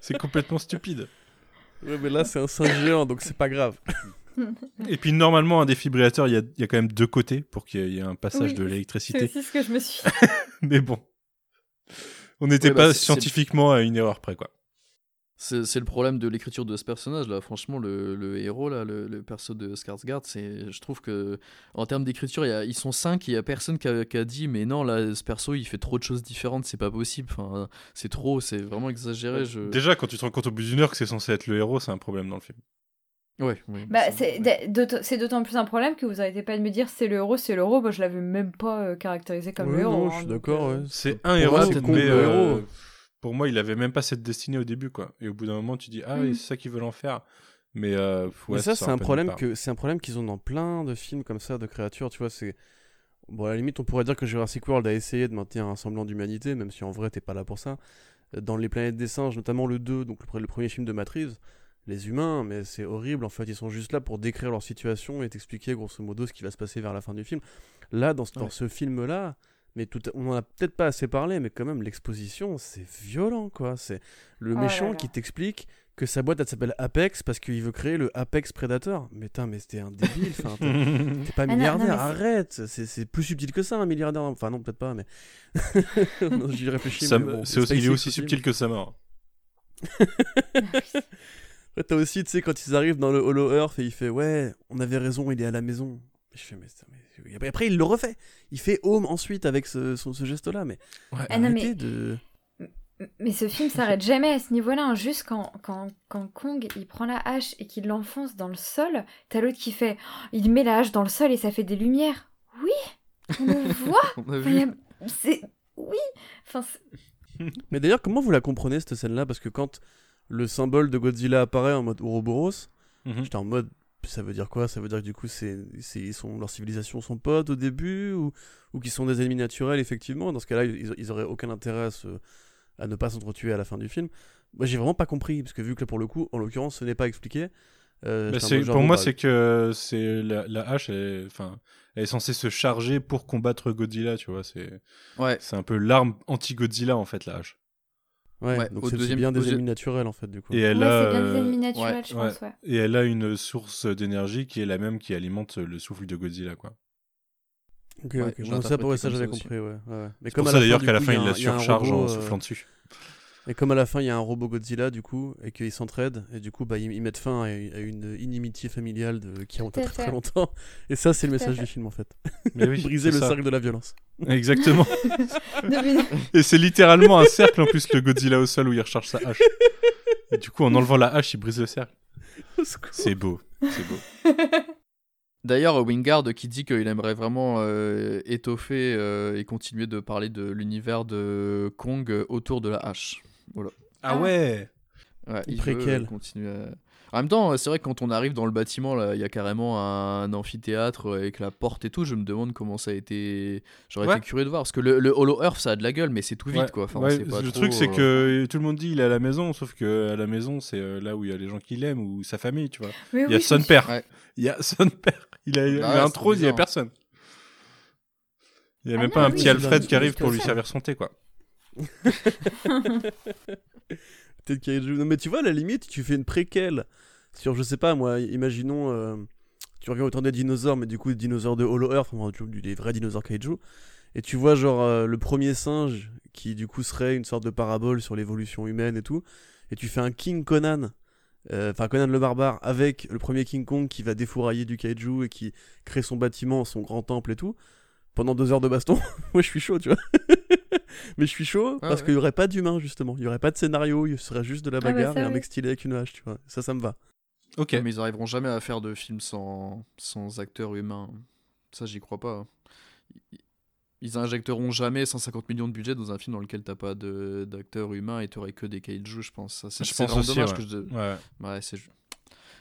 c'est complètement stupide. Ouais, mais là, c'est un singe géant, donc c'est pas grave. Et puis normalement, un défibrillateur, il y a, il y a quand même deux côtés pour qu'il y ait un passage Oui, de C'est l'électricité. aussi ce que je me suis. Mais bon, on n'était Ouais, bah, pas scientifiquement à une erreur près, quoi. C'est le problème de l'écriture de ce personnage là. Franchement, le, le héros là, le, le perso de Skarsgård, c'est, je trouve que en termes d'écriture, il y a- ils sont cinq, il y a personne qui a, qui a dit mais non là, ce perso il fait trop de choses différentes, c'est pas possible. Enfin, c'est trop, c'est vraiment exagéré. Je... Déjà, quand tu te rends compte au bout d'une heure que c'est censé être le héros, c'est un problème dans le film. Ouais. oui, Bah, c'est ouais. d'autant- plus un problème que vous arrêtez pas de me dire c'est le héros, c'est le héros. Moi, je l'avais même pas euh, caractérisé comme Ouais, le héros. non, hein, je suis donc, d'accord, euh, ouais. C'est un héros, c'est mais euh, pour moi, il avait même pas cette destinée au début, quoi. Et au bout d'un moment, tu dis ah oui, Mm. c'est ça qu'ils veulent en faire. Mais, euh, ouais, mais ça, c'est un problème que c'est un problème qu'ils ont dans plein de films comme ça de créatures. Tu vois, c'est bon à la limite, on pourrait dire que Jurassic World a essayé de maintenir un semblant d'humanité, même si en vrai, t'es pas là pour ça. Dans les planètes des singes, notamment le 2, donc le premier film de Matrix, les humains, mais c'est horrible. En fait, ils sont juste là pour décrire leur situation et t'expliquer grosso modo ce qui va se passer vers la fin du film. Là, dans, ce- Ouais. ce film-là. Mais tout, on en a peut-être pas assez parlé, mais quand même l'exposition, c'est violent, quoi. C'est le Oh méchant là. qui t'explique que sa boîte elle s'appelle Apex parce qu'il veut créer le Apex Predator. Mais putain, mais c'était un débile. Enfin, t'es- pas Ah non, non, milliardaire, arrête. C'est c'est plus subtil que ça, un milliardaire. Enfin, non, peut-être pas, mais. J'y réfléchis. Ça- mais bon, c'est aussi, il est aussi subtil que sa mort. Après, t'as aussi, tu sais, quand ils arrivent dans le Hollow Earth et il fait Ouais, on avait raison, il est à la maison. Et je fais Mais, ça- mais- et après, il le refait. Il fait home ensuite avec ce, geste-là. Mais. Ah non, mais- de. Mais ce film s'arrête jamais à ce niveau-là. hein. Juste quand, quand, quand Kong il prend la hache et qu'il l'enfonce dans le sol, t'as l'autre qui fait Oh, Il met la hache dans le sol et ça fait des lumières. Oui, on le voit. On a vu. C'est. Oui. Enfin, Mais d'ailleurs, comment vous la comprenez cette scène-là? Parce que quand le symbole de Godzilla apparaît en mode Ouroboros, Mhm. j'étais en mode ça veut dire quoi? Ça veut dire que du coup, c'est, ils sont, leurs civilisations sont potes au début ou, ou qu'ils sont des ennemis naturels, effectivement. Dans ce cas-là, ils, ils auraient aucun intérêt à, se, à ne pas s'entretuer à la fin du film. Moi, j'ai vraiment pas compris, parce que vu que là, pour le coup, en l'occurrence, ce n'est pas expliqué. euh, Bah, genre, pour moi, bah, c'est que c'est la, la hache, elle, est- enfin, elle est censée se charger pour combattre Godzilla, tu vois. C'est Ouais. c'est un peu l'arme anti-Godzilla, en fait, la hache. Ouais, Ouais, donc au c'est, deuxième- bien des ennemis naturels, en fait, du coup. Et elle ouais, a, c'est bien des euh, ennemis naturels, ouais, je pense, ouais. Et elle a une source d'énergie qui est la même qui alimente le souffle de Godzilla, quoi. Ok, Ouais, ok. je Bon, ça, ouais, ça comme j'avais compris, ouais. Mais C'est pour ça d'ailleurs qu'à la fin, il la surcharge en soufflant dessus. Et comme à la fin, il y a un robot Godzilla, du coup, et qu'ils s'entraident, et du coup, bah, ils, ils mettent fin à, à une inimitié familiale de, qui remonte à très, très longtemps. Et ça, c'est le message du film, en fait. Mais oui, Briser le ça. cercle de la violence. Exactement. Et c'est littéralement un cercle en plus, le Godzilla au sol où il recharge sa hache. Et du coup, en enlevant la hache, il brise le cercle. C'est beau. C'est beau. D'ailleurs, Wingard qui dit qu'il aimerait vraiment euh, étoffer euh, et continuer de parler de l'univers de Kong autour de la hache. Voilà. Ah ouais Ouais, il Préquel. veut continuer à- En même temps, c'est vrai que quand on arrive dans le bâtiment, là, il y a carrément un amphithéâtre avec la porte et tout. Je me demande comment ça a été. J'aurais Ouais. été curieux de voir parce que le, le Hollow Earth, ça a de la gueule, mais c'est tout vite Ouais, quoi. Enfin, on ouais, sait pas le trop, truc, c'est euh, que tout le monde dit il est à la maison, sauf que à la maison, c'est euh, là où il y a les gens qui l'aiment ou sa famille, tu vois. Mais Il y a oui, son père. Ouais. Il y a son père. Il a, il Bah a ouais, un trône, il y a personne. Il y a Ah même non, pas un petit Alfred qui arrive pour lui servir son thé, quoi. Peut-être. Non, mais tu vois, à la limite, tu fais une préquelle sur, je sais pas, moi, imaginons, euh, tu reviens au temps des dinosaures, mais du coup, des dinosaures de Hollow Earth, enfin, des vrais dinosaures Kaiju, et tu vois, genre, euh, le premier singe qui, du coup, serait une sorte de parabole sur l'évolution humaine et tout, et tu fais un King Conan. euh, Enfin, Conan le barbare avec le premier King Kong qui va défourailler du kaiju et qui crée son bâtiment, son grand temple et tout. Pendant deux heures de baston, moi je suis chaud, tu vois. Mais je suis chaud Ah parce ouais. qu'il y aurait pas d'humain justement. Il y aurait pas de scénario, il serait juste de la Ah bah bagarre ça, et un mec stylé avec une hache, tu vois. Ça, ça me va. Ok. Mais ils arriveront jamais à faire de films sans, sans acteurs humains. Ça, j'y crois pas. Ils- injecteront jamais 150 millions de budget dans un film dans lequel t'as pas de- d'acteurs humains et t'aurais que des kaiju, je pense. Ça, c'est Je pense aussi, dommage ouais. que je... Ouais. Ouais, c'est...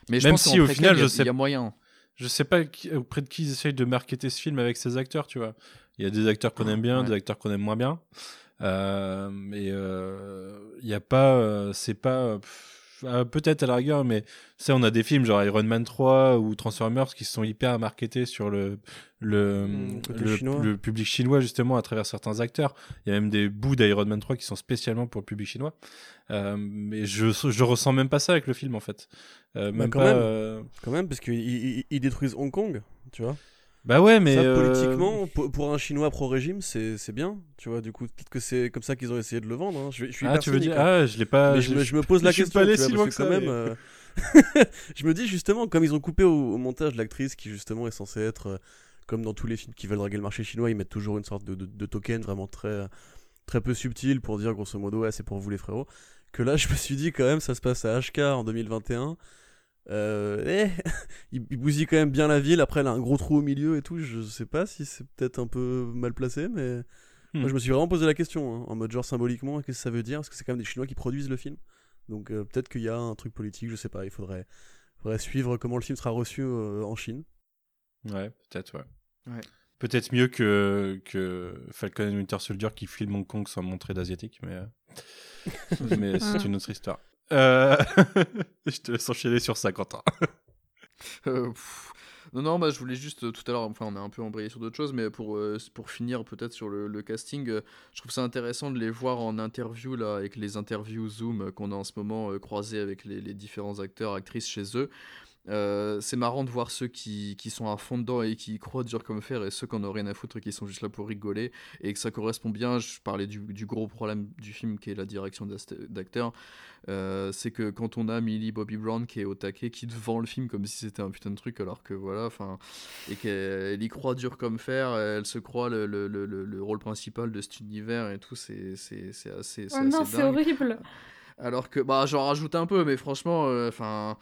Mais je Même pense si, au final, il y a- je sais- il y a moyen. Je sais pas qui- auprès de qui ils essayent de marketer ce film avec ces acteurs, tu vois. Il y a des acteurs qu'on aime bien, Ouais. des acteurs qu'on aime moins bien. Euh, mais euh, il y a pas, euh, c'est pas, euh, peut-être à la rigueur, mais ça, on a des films genre Iron Man 3 ou Transformers qui sont hyper marketés sur le le, côté le, public chinois justement à travers certains acteurs. Il y a même des bouts d'Iron Man 3 qui sont spécialement pour le public chinois. Euh, mais je je ressens même pas ça avec le film en fait. Euh, Bah, même quand pas. même. euh, Quand même, parce qu'ils ils- ils détruisent Hong Kong, tu vois. Bah ouais, mais ça, euh, politiquement, pour, pour un chinois pro-régime, c'est bien, tu vois. Du coup, peut-être que c'est comme ça qu'ils ont essayé de le vendre. hein. Je, je suis Ah, tu veux dire hein. Ah, je l'ai pas. Mais je, me, je me pose la question, pas allé tu vois, si parce loin que que quand ça, même, euh, je me dis justement, comme ils ont coupé au, au montage l'actrice qui justement est censée être, euh, comme dans tous les films qui veulent draguer le marché chinois, ils mettent toujours une sorte de, de- de token vraiment très, très peu subtil pour dire grosso modo, ouais, c'est pour vous les frérots. Que là, je me suis dit quand même, ça se passe à HK en 2021. Euh, eh, il, il bousille quand même bien la ville. Après, elle a un gros trou au milieu et tout. Je sais pas si c'est peut-être un peu mal placé, mais Hmm. moi, je me suis vraiment posé la question, hein, en mode genre symboliquement, qu'est-ce que ça veut dire? Parce que c'est quand même des Chinois qui produisent le film. Donc euh, peut-être qu'il y a un truc politique, je sais pas. Il faudrait, faudrait suivre comment le film sera reçu euh, en Chine. Ouais, peut-être, ouais. Ouais. Peut-être mieux que, que Falcon and Winter Soldier qui filme Hong Kong sans montrer d'asiatique, mais, mais c'est une autre histoire. Euh, je te laisse enchaîner sur ça, Quentin. Euh, non, non, bah, je voulais juste euh, tout à l'heure, enfin, on a un peu embrayé sur d'autres choses, mais pour, pour finir peut-être sur le, casting, je trouve ça intéressant de les voir en interview, là, avec les interviews Zoom qu'on a en ce moment croisées avec les différents acteurs, actrices chez eux. Euh, c'est marrant de voir ceux qui, qui sont à fond dedans et qui y croient dur comme fer et ceux qui en ont rien à foutre et qui sont juste là pour rigoler et que ça correspond bien. Je parlais du, du gros problème du film qui est la direction d'acteurs. Euh, c'est que quand on a Millie Bobby Brown qui est au taquet, qui vend le film comme si c'était un putain de truc, alors que voilà, enfin, et qu'elle elle y croit dur comme fer, elle se croit le, le, le, le- le rôle principal de cet univers et tout, c'est c'est- c'est assez, Oh non, c'est horrible. Alors que, bah, j'en rajoute un peu, mais franchement, enfin.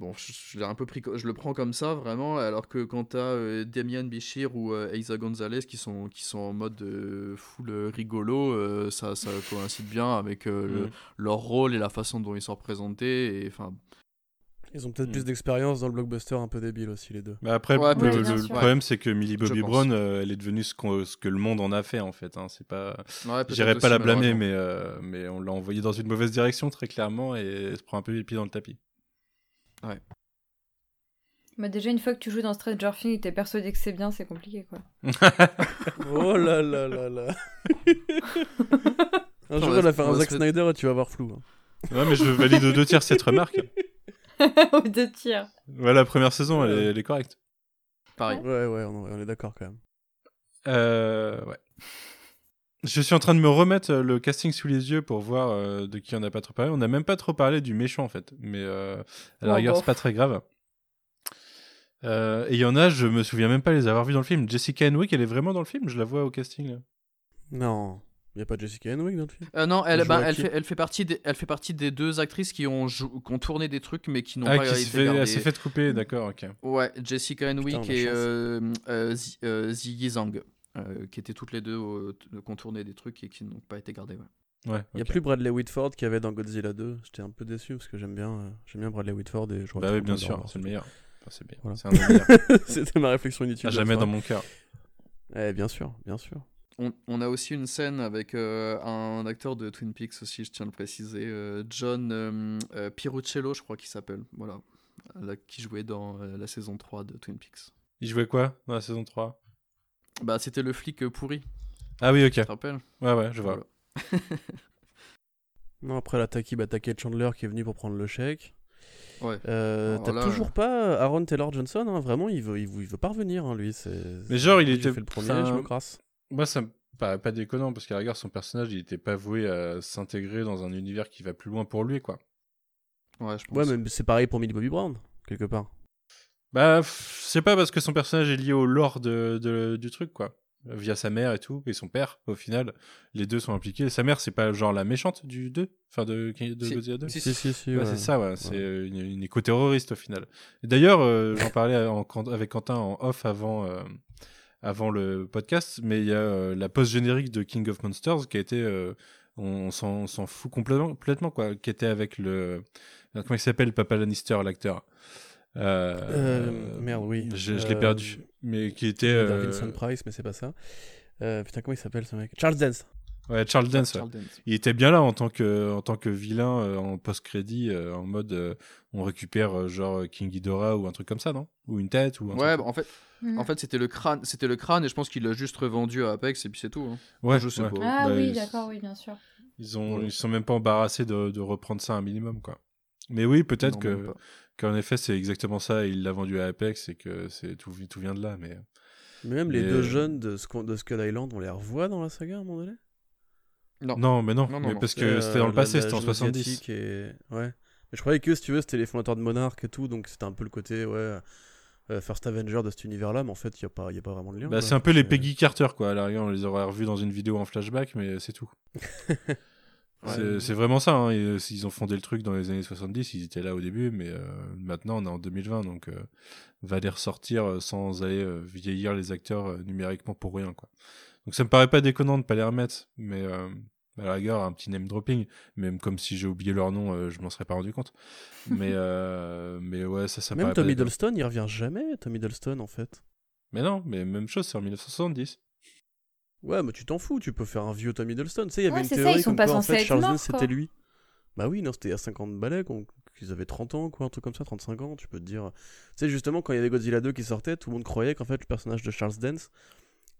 Bon, je, je l'ai un peu pris, je le prends comme ça, vraiment. Alors que quand t'as euh, Damian Bichir ou euh, Eiza Gonzalez qui sont, qui sont en mode euh, full euh, rigolo, euh, ça, ça coïncide bien avec le- leur rôle et la façon dont ils sont représentés. Et enfin, Ils ont peut-être Hmm. plus d'expérience dans le blockbuster un peu débile aussi, les deux. Mais après, Ouais, le, problème, c'est que Millie Bobby. Brown, euh, elle est devenue ce, qu'on- ce que le monde en a fait, en fait. Hein. C'est pas... ouais, pas aussi, la blâmer, mais, euh, mais on l'a envoyée dans une mauvaise direction, très clairement, et elle se prend un peu les pieds dans le tapis. Bah, déjà, une fois que tu joues dans Stranger Things et t'es persuadé que c'est bien, c'est compliqué quoi. Oh là là là là. Un jour, On va- faire un Zack Snyder et tu vas voir flou. hein. Ouais, mais je valide aux deux tiers cette remarque. Aux deux tiers. Ouais, la première saison, elle est, elle est correcte. Pareil. Ouais, ouais, on, on est d'accord quand même. Euh, ouais. Je suis en train de me remettre euh, le casting sous les yeux pour voir euh, de qui on n'a pas trop parlé. On n'a même pas trop parlé du méchant en fait, mais euh, à la Oh, rigueur c'est pas très grave. Euh, et il y en a, je me souviens même pas les avoir vus dans le film. Jessica Henwick, elle est vraiment dans le film? Je la vois au casting là. Non, il n'y a pas Jessica Henwick dans le film? Euh, non, elle, bah, elle, fait, elle, fait partie des, elle fait partie des deux actrices qui ont, jou- qui ont tourné des trucs mais qui n'ont Ah, pas qui été s'est fait, gardées. elle s'est fait couper, d'accord, ok. Ouais, Jessica Henwick Putain, et euh, euh, euh, Ziggy Zhang, euh, qui étaient toutes les deux au- t- contournées des trucs et qui n'ont pas été gardées. Ouais. Ouais, Il n'y a plus Bradley Whitford qu'il y avait dans Godzilla 2. J'étais un peu déçu parce que j'aime bien, euh, j'aime bien Bradley Whitford et je Bah oui, bien sûr, c'est le meilleur. Enfin, c'est bien. Voilà. C'est un des meilleurs. C'était ma réflexion inutile. À jamais dans mon cœur. Eh, bien sûr, bien sûr. On, on a aussi une scène avec euh, un acteur de Twin Peaks aussi, je tiens à le préciser, euh, John euh, euh, Piruccello, je crois qu'il s'appelle, voilà, là, qui jouait dans euh, la saison 3 de Twin Peaks. Il jouait quoi dans la saison 3 Bah, c'était le flic euh, pourri, Ah oui, ok. tu te rappelles? Ouais, ouais, je vois. Voilà. Non, après la Takib attaqué Chandler qui est venu pour prendre le chèque. Ouais. Euh, T'as là, toujours euh, pas Aaron Taylor Johnson, hein, vraiment, il veut, il veut, il veut pas revenir, hein, lui. c'est- Mais genre, il était- fait le premier, je me crasse. Moi, ça me paraît pas déconnant parce qu'à la rigueur, son personnage, il était pas voué à s'intégrer dans un univers qui va plus loin pour lui, quoi. Ouais, je pense. Ouais, mais c'est pareil pour Millie Bobby Brown, quelque part. Bah, c'est pas parce que son personnage est lié au lore de, de- du truc, quoi. Via sa mère et tout, et son père, au final, les deux sont impliqués. Sa mère, c'est pas genre la méchante du 2 Enfin, de, de Si. Godzilla 2 Si, Si, si, si. Ouais, ouais. c'est ça, ouais. C'est euh, une, une éco-terroriste au final. D'ailleurs, euh, j'en parlais en- avec Quentin en off avant, euh, avant le podcast, mais il y a euh, la post-générique de King of Monsters qui a été. euh, on s'en on s'en fout complètement, complètement, quoi. Qui était avec le. Comment il s'appelle, Papa Lannister, l'acteur merde, oui. Je, je l'ai Euh, perdu. Mais qui était. euh, Vincent Price, mais c'est pas ça. Euh, putain, comment il s'appelle ce mec? Charles Dance. Ouais, Charles Dance. Charles Dance. Il était bien là en tant que, en tant que vilain euh, en post-crédit, euh, en mode euh, on récupère euh, genre King Ghidorah ou un truc comme ça, non? Ou une tête ou un Ouais, truc. bah, en fait, Mm. en fait c'était le crâne, c'était le crâne et je pense qu'il l'a juste revendu à Apex et puis c'est tout. hein. Ouais, je sais ouais. pas. Ah Bah, oui, ils- d'accord, oui, bien sûr. Ils ont, Ouais. ils sont même pas embarrassés de, de reprendre ça un minimum, quoi. Mais oui, peut-être que. Qu'en effet c'est exactement ça. Il l'a vendu à Apex et que c'est tout, tout vient de là. Mais Mais même les Mais, deux euh, jeunes de, de Skull Island, on les revoit dans la saga à un moment donné? Non. non, mais non, Non, non, mais non. parce que Euh, c'était dans le passé, c'était en jeune 70. asiatique Et... Ouais. Mais je croyais que, si tu veux, c'était les fondateurs de Monarch et tout, donc c'était un peu le côté, ouais, euh, First Avenger de cet univers-là, mais en fait, il n'y a, pas- y a pas vraiment de lien. Bah, c'est un peu les Peggy Carter, quoi. À la rigueur, on les aurait revus dans une vidéo en flashback, mais c'est tout. C'est- C'est vraiment ça. Hein. Ils, ils ont fondé le truc dans les années 70. Ils étaient là au début, mais euh, maintenant on est en 2020, donc euh, va les ressortir euh, sans aller euh, vieillir les acteurs euh, numériquement pour rien, quoi. Donc ça me paraît pas déconnant de pas les remettre, mais euh, à la rigueur un petit name dropping, même comme si j'ai oublié leur nom, euh, je m'en serais pas rendu compte. Mais euh, mais ouais, ça, ça me Même Tom. Hiddleston, il revient jamais, Tom Hiddleston, en fait. Mais non, mais même chose, c'est en 1970. Ouais, mais tu t'en fous, tu peux faire un vieux Tom Hiddleston. Tu sais, il y avait Ouais, une c'est ça, théorie ils sont comme pas quoi, en censés fait, être Charles c'était lui. Bah oui, non, c'était à 50 balais, qu'on- qu'ils avaient 30 ans, quoi, un truc comme ça, 35 ans, tu peux te dire. Tu sais, justement, quand il y avait Godzilla 2 qui sortait, tout le monde croyait qu'en fait, le personnage de Charles Dance,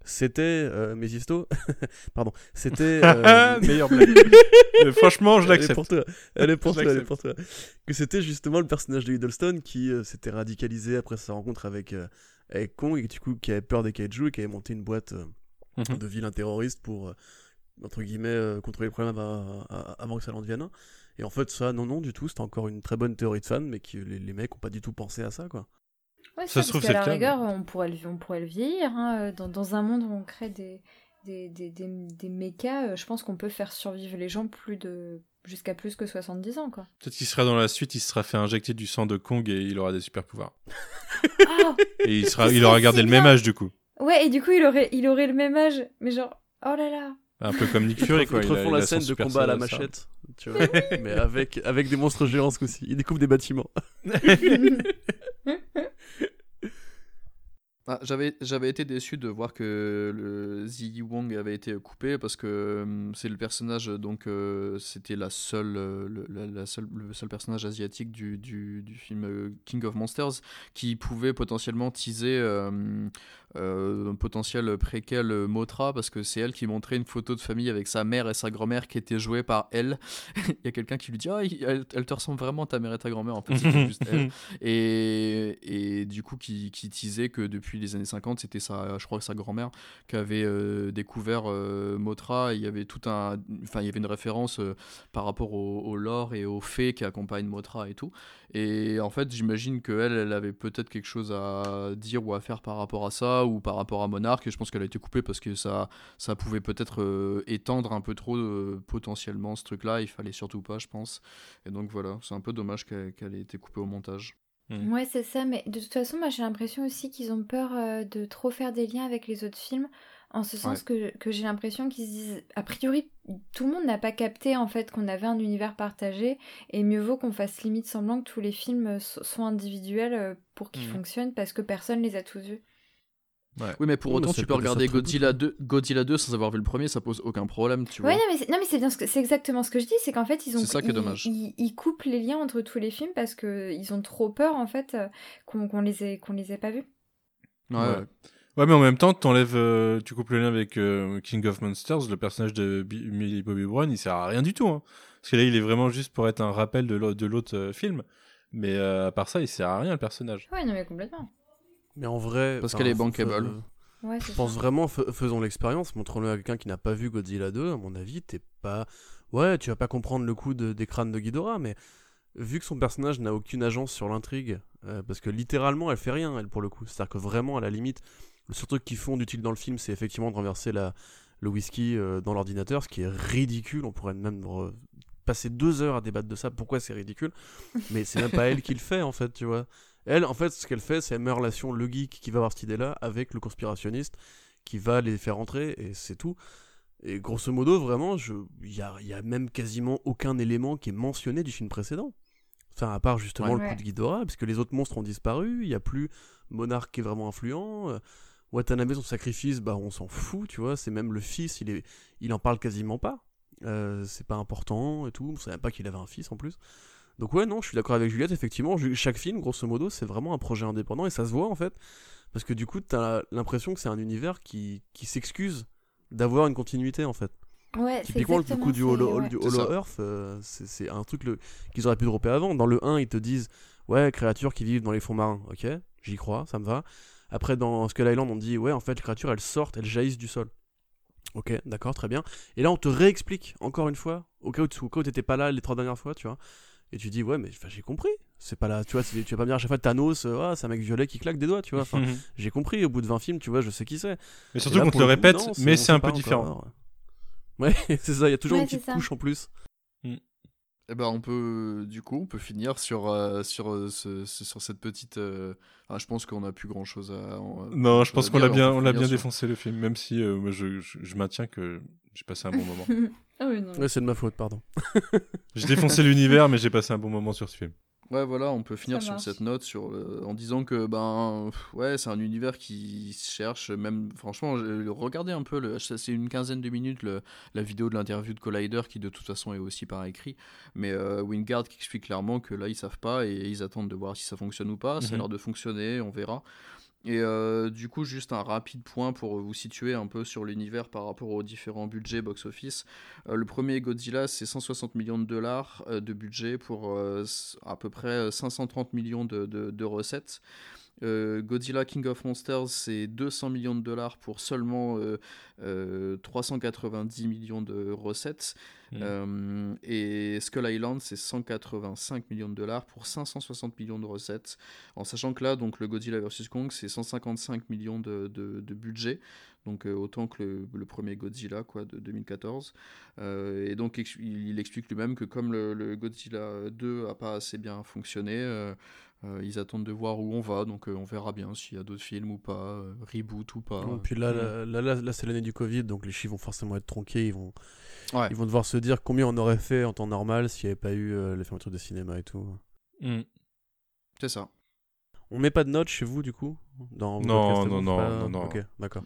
c'était euh. Pardon, c'était. euh, Meilleure blague. Mais franchement, je Elle est l'accepte. pour toi. Elle est pour toi, elle est l'accepte. pour toi. Que c'était justement le personnage de Hiddleston qui euh, s'était radicalisé après sa rencontre avec, euh, avec Kong et du coup qui avait peur des kaiju et qui avait monté une boîte euh, Mhm. de vilains terroristes pour, euh, entre guillemets, euh, contrôler le problème avant, avant que ça en devienne un. Et en fait, ça, non, non, du tout, c'était encore une très bonne théorie de fan, mais que les, les mecs ont pas du tout pensé à ça, quoi. Ouais, Ça ça, se trouve, parce qu'à c'est la cas, rigueur, on pourrait le, on pourrait le vieillir. hein, euh, Dans, dans un monde où on crée des, des, des, des, des mechas, euh, je pense qu'on peut faire survivre les gens plus de jusqu'à plus que 70 ans, quoi. Peut-être qu'il sera dans la suite, il se sera fait injecter du sang de Kong et il aura des super pouvoirs. Ah Et il, sera, il aura gardé si le même âge du coup. Ouais, et du coup, il aurait, il aurait le même âge, mais genre, oh là là. Un peu comme Nick Fury, quoi. Ils refont la scène de combat à la machette, tu vois, mais avec, avec des monstres géants ce coup-ci. Ils découpent des bâtiments. Ah, j'avais, j'avais été déçu de voir que le Ziyi Wong avait été coupé parce que hum, c'est le personnage, donc euh, c'était la seule, euh, le, la, la seule, le seul personnage asiatique du, du, du film euh, King of Monsters qui pouvait potentiellement teaser euh, euh, un potentiel préquel euh, Motra parce que c'est elle qui montrait une photo de famille avec sa mère et sa grand-mère qui était jouée par elle. Il y a quelqu'un qui lui dit Ah, elle, elle te ressemble vraiment ta mère et ta grand-mère en fait, c'était juste elle. Et, et du coup, qui, qui teasait que depuis les années 50, c'était sa, je crois que sa grand-mère qui avait euh, découvert Motra. Il y avait tout un, enfin, il y avait une référence par rapport au, au lore et aux fées qui accompagnent Motra et tout. Et en fait, j'imagine qu'elle, elle avait peut-être quelque chose à dire ou à faire par rapport à ça ou par rapport à Monarch. Et je pense qu'elle a été coupée parce que ça, ça pouvait peut-être euh, étendre un peu trop euh, potentiellement ce truc-là. Il fallait surtout pas, je pense. Et donc voilà, c'est un peu dommage qu'elle ait été coupée au montage. Mm. Ouais, c'est ça, mais de toute façon, moi j'ai l'impression aussi qu'ils ont peur euh, de trop faire des liens avec les autres films, en ce sens que, que j'ai l'impression qu'ils se disent, a priori, tout le monde n'a pas capté en fait qu'on avait un univers partagé, et mieux vaut qu'on fasse limite semblant que tous les films so- soient individuels euh, pour qu'ils Mhm. fonctionnent, parce que personne les a tous vus. Oui, mais pour mais autant, tu peux regarder Godzilla 2, Godzilla 2 sans avoir vu le premier, ça pose aucun problème, tu vois. Ouais, non, mais c'est, non, mais c'est bien ce que, c'est exactement ce que je dis, c'est qu'en fait, ils ont, C'est ça qui est ils- dommage. Ils, ils coupent les liens entre tous les films parce que ils ont trop peur en fait euh, qu'on, qu'on les ait, qu'on les ait pas vus. Ouais, Ouais. ouais. Ouais, mais en même temps, t'enlèves, euh, tu coupes le lien avec euh, King of Monsters, le personnage de Bi- Millie Bobby Brown, il sert à rien du tout. Hein. Parce que là, il est vraiment juste pour être un rappel de l'au- de l'autre film. Mais euh, à part ça, il sert à rien, le personnage. Ouais, non, mais complètement. Mais en vrai. Parce qu'elle est bankable. euh, Ouais, Je pense ça. vraiment, fais- faisons l'expérience, montrons-le à quelqu'un qui n'a pas vu Godzilla 2, à mon avis, t'es pas... Ouais, tu vas pas comprendre le coup de- des crânes de Ghidorah, mais vu que son personnage n'a aucune agence sur l'intrigue, euh, parce que littéralement, elle fait rien, elle, pour le coup. C'est-à-dire que vraiment, à la limite, le seul truc qu'ils font d'utile dans le film, c'est effectivement de renverser la, le whisky euh, dans l'ordinateur, ce qui est ridicule, on pourrait même re- passer deux heures à débattre de ça, pourquoi c'est ridicule, mais c'est même pas elle qui le fait, en fait, tu vois. Elle, en fait, ce qu'elle fait, c'est elle met en relation le geek qui va avoir cette idée-là avec le conspirationniste qui va les faire entrer, et c'est tout. Et grosso modo, vraiment, il y a, y a même quasiment aucun élément qui est mentionné du film précédent. Enfin, à part justement Ouais. le coup de Ghidorah, puisque les autres monstres ont disparu, il n'y a plus Monarque qui est vraiment influent. euh, Watanabe, son sacrifice, bah on s'en fout, tu vois, c'est même le fils, il, est, il en parle quasiment pas. Euh, c'est pas important et tout, on savait pas qu'il avait un fils en plus. Donc ouais, non, je suis d'accord avec Juliette, effectivement, chaque film, grosso modo, c'est vraiment un projet indépendant, et ça se voit en fait, parce que du coup, t'as l'impression que c'est un univers qui, qui s'excuse d'avoir une continuité en fait. Ouais, Typiquement, le coup du c'est- Hollow, ouais. du C'est Hollow ça. Earth, euh, c'est c'est un truc le- qu'ils auraient pu dropper avant. Dans le 1, ils te disent Ouais, créatures qui vivent dans les fonds marins. Ok, j'y crois, ça me va. Après, dans Skull Island, on dit Ouais, en fait, les créatures, elles sortent, elles jaillissent du sol. Ok, d'accord, très bien. Et là, on te réexplique, encore une fois, au cas où tu au cas où t'étais pas là les trois dernières fois, tu vois. Et tu dis Ouais, mais j'ai compris. C'est pas là, tu vois, tu vas pas me dire à chaque fois Thanos, euh, Ah, c'est un mec violet qui claque des doigts, tu vois. Enfin, j'ai compris, au bout de 20 films, tu vois, je sais qui c'est. Mais surtout qu'on te le répète, non, mais c'est un peu différent. encore. Ouais, c'est ça, il y a toujours Ouais, une petite couche en plus. Eh ben, on peut, du coup, on peut finir sur, euh, sur, euh, ce- ce- sur cette petite. euh, ah, je pense qu'on n'a plus grand chose à. en- Non, je pense qu'on l'a bien, peut on l'a finir bien sur- défoncé le film, même si euh, moi, je, je, je maintiens que j'ai passé un bon moment. Ah oui, non. Ouais, c'est de ma faute, pardon. J'ai défoncé l'univers, mais j'ai passé un bon moment sur ce film. Ouais, voilà, on peut finir sur cette note sur, en disant que ben pff, ouais, c'est un univers qui se cherche même franchement, regardez un peu le ça, c'est une quinzaine de minutes le- la vidéo de l'interview de Collider qui de toute façon est aussi par écrit, mais euh, Wingard qui explique clairement que là ils savent pas et ils attendent de voir si ça fonctionne ou pas, ça a Mhm. l'air de fonctionner, on verra. Et euh, du coup, juste un rapide point pour vous situer un peu sur l'univers par rapport aux différents budgets box-office. Euh, le premier Godzilla, c'est 160 millions de dollars euh, de budget pour à peu près euh, 530 millions de, de- de recettes. Godzilla King of Monsters, c'est 200 millions de dollars pour seulement euh, euh, 390 millions de recettes. Mm. Euh, et Skull Island, c'est 185 millions de dollars pour 560 millions de recettes. En sachant que là, donc le Godzilla vs Kong, c'est 155 millions de, de- de budget. Donc euh, autant que le, le premier Godzilla quoi, de 2014. Euh, et donc ex- il, il explique lui-même que comme le, le Godzilla 2 a pas assez bien fonctionné, euh, euh, ils attendent de voir où on va. Donc euh, on verra bien s'il y a d'autres films ou pas, euh, reboot ou pas. Et puis là, là, là, là, là, c'est l'année du Covid, donc les chiffres vont forcément être tronqués. Ils vont, Ouais. ils vont devoir se dire combien on aurait fait en temps normal s'il n'y avait pas eu euh, les fermetures de cinéma et tout. Mm. C'est ça. On met pas de notes chez vous, du coup? Dans Non, non, non, pas- non, non. Ok, d'accord.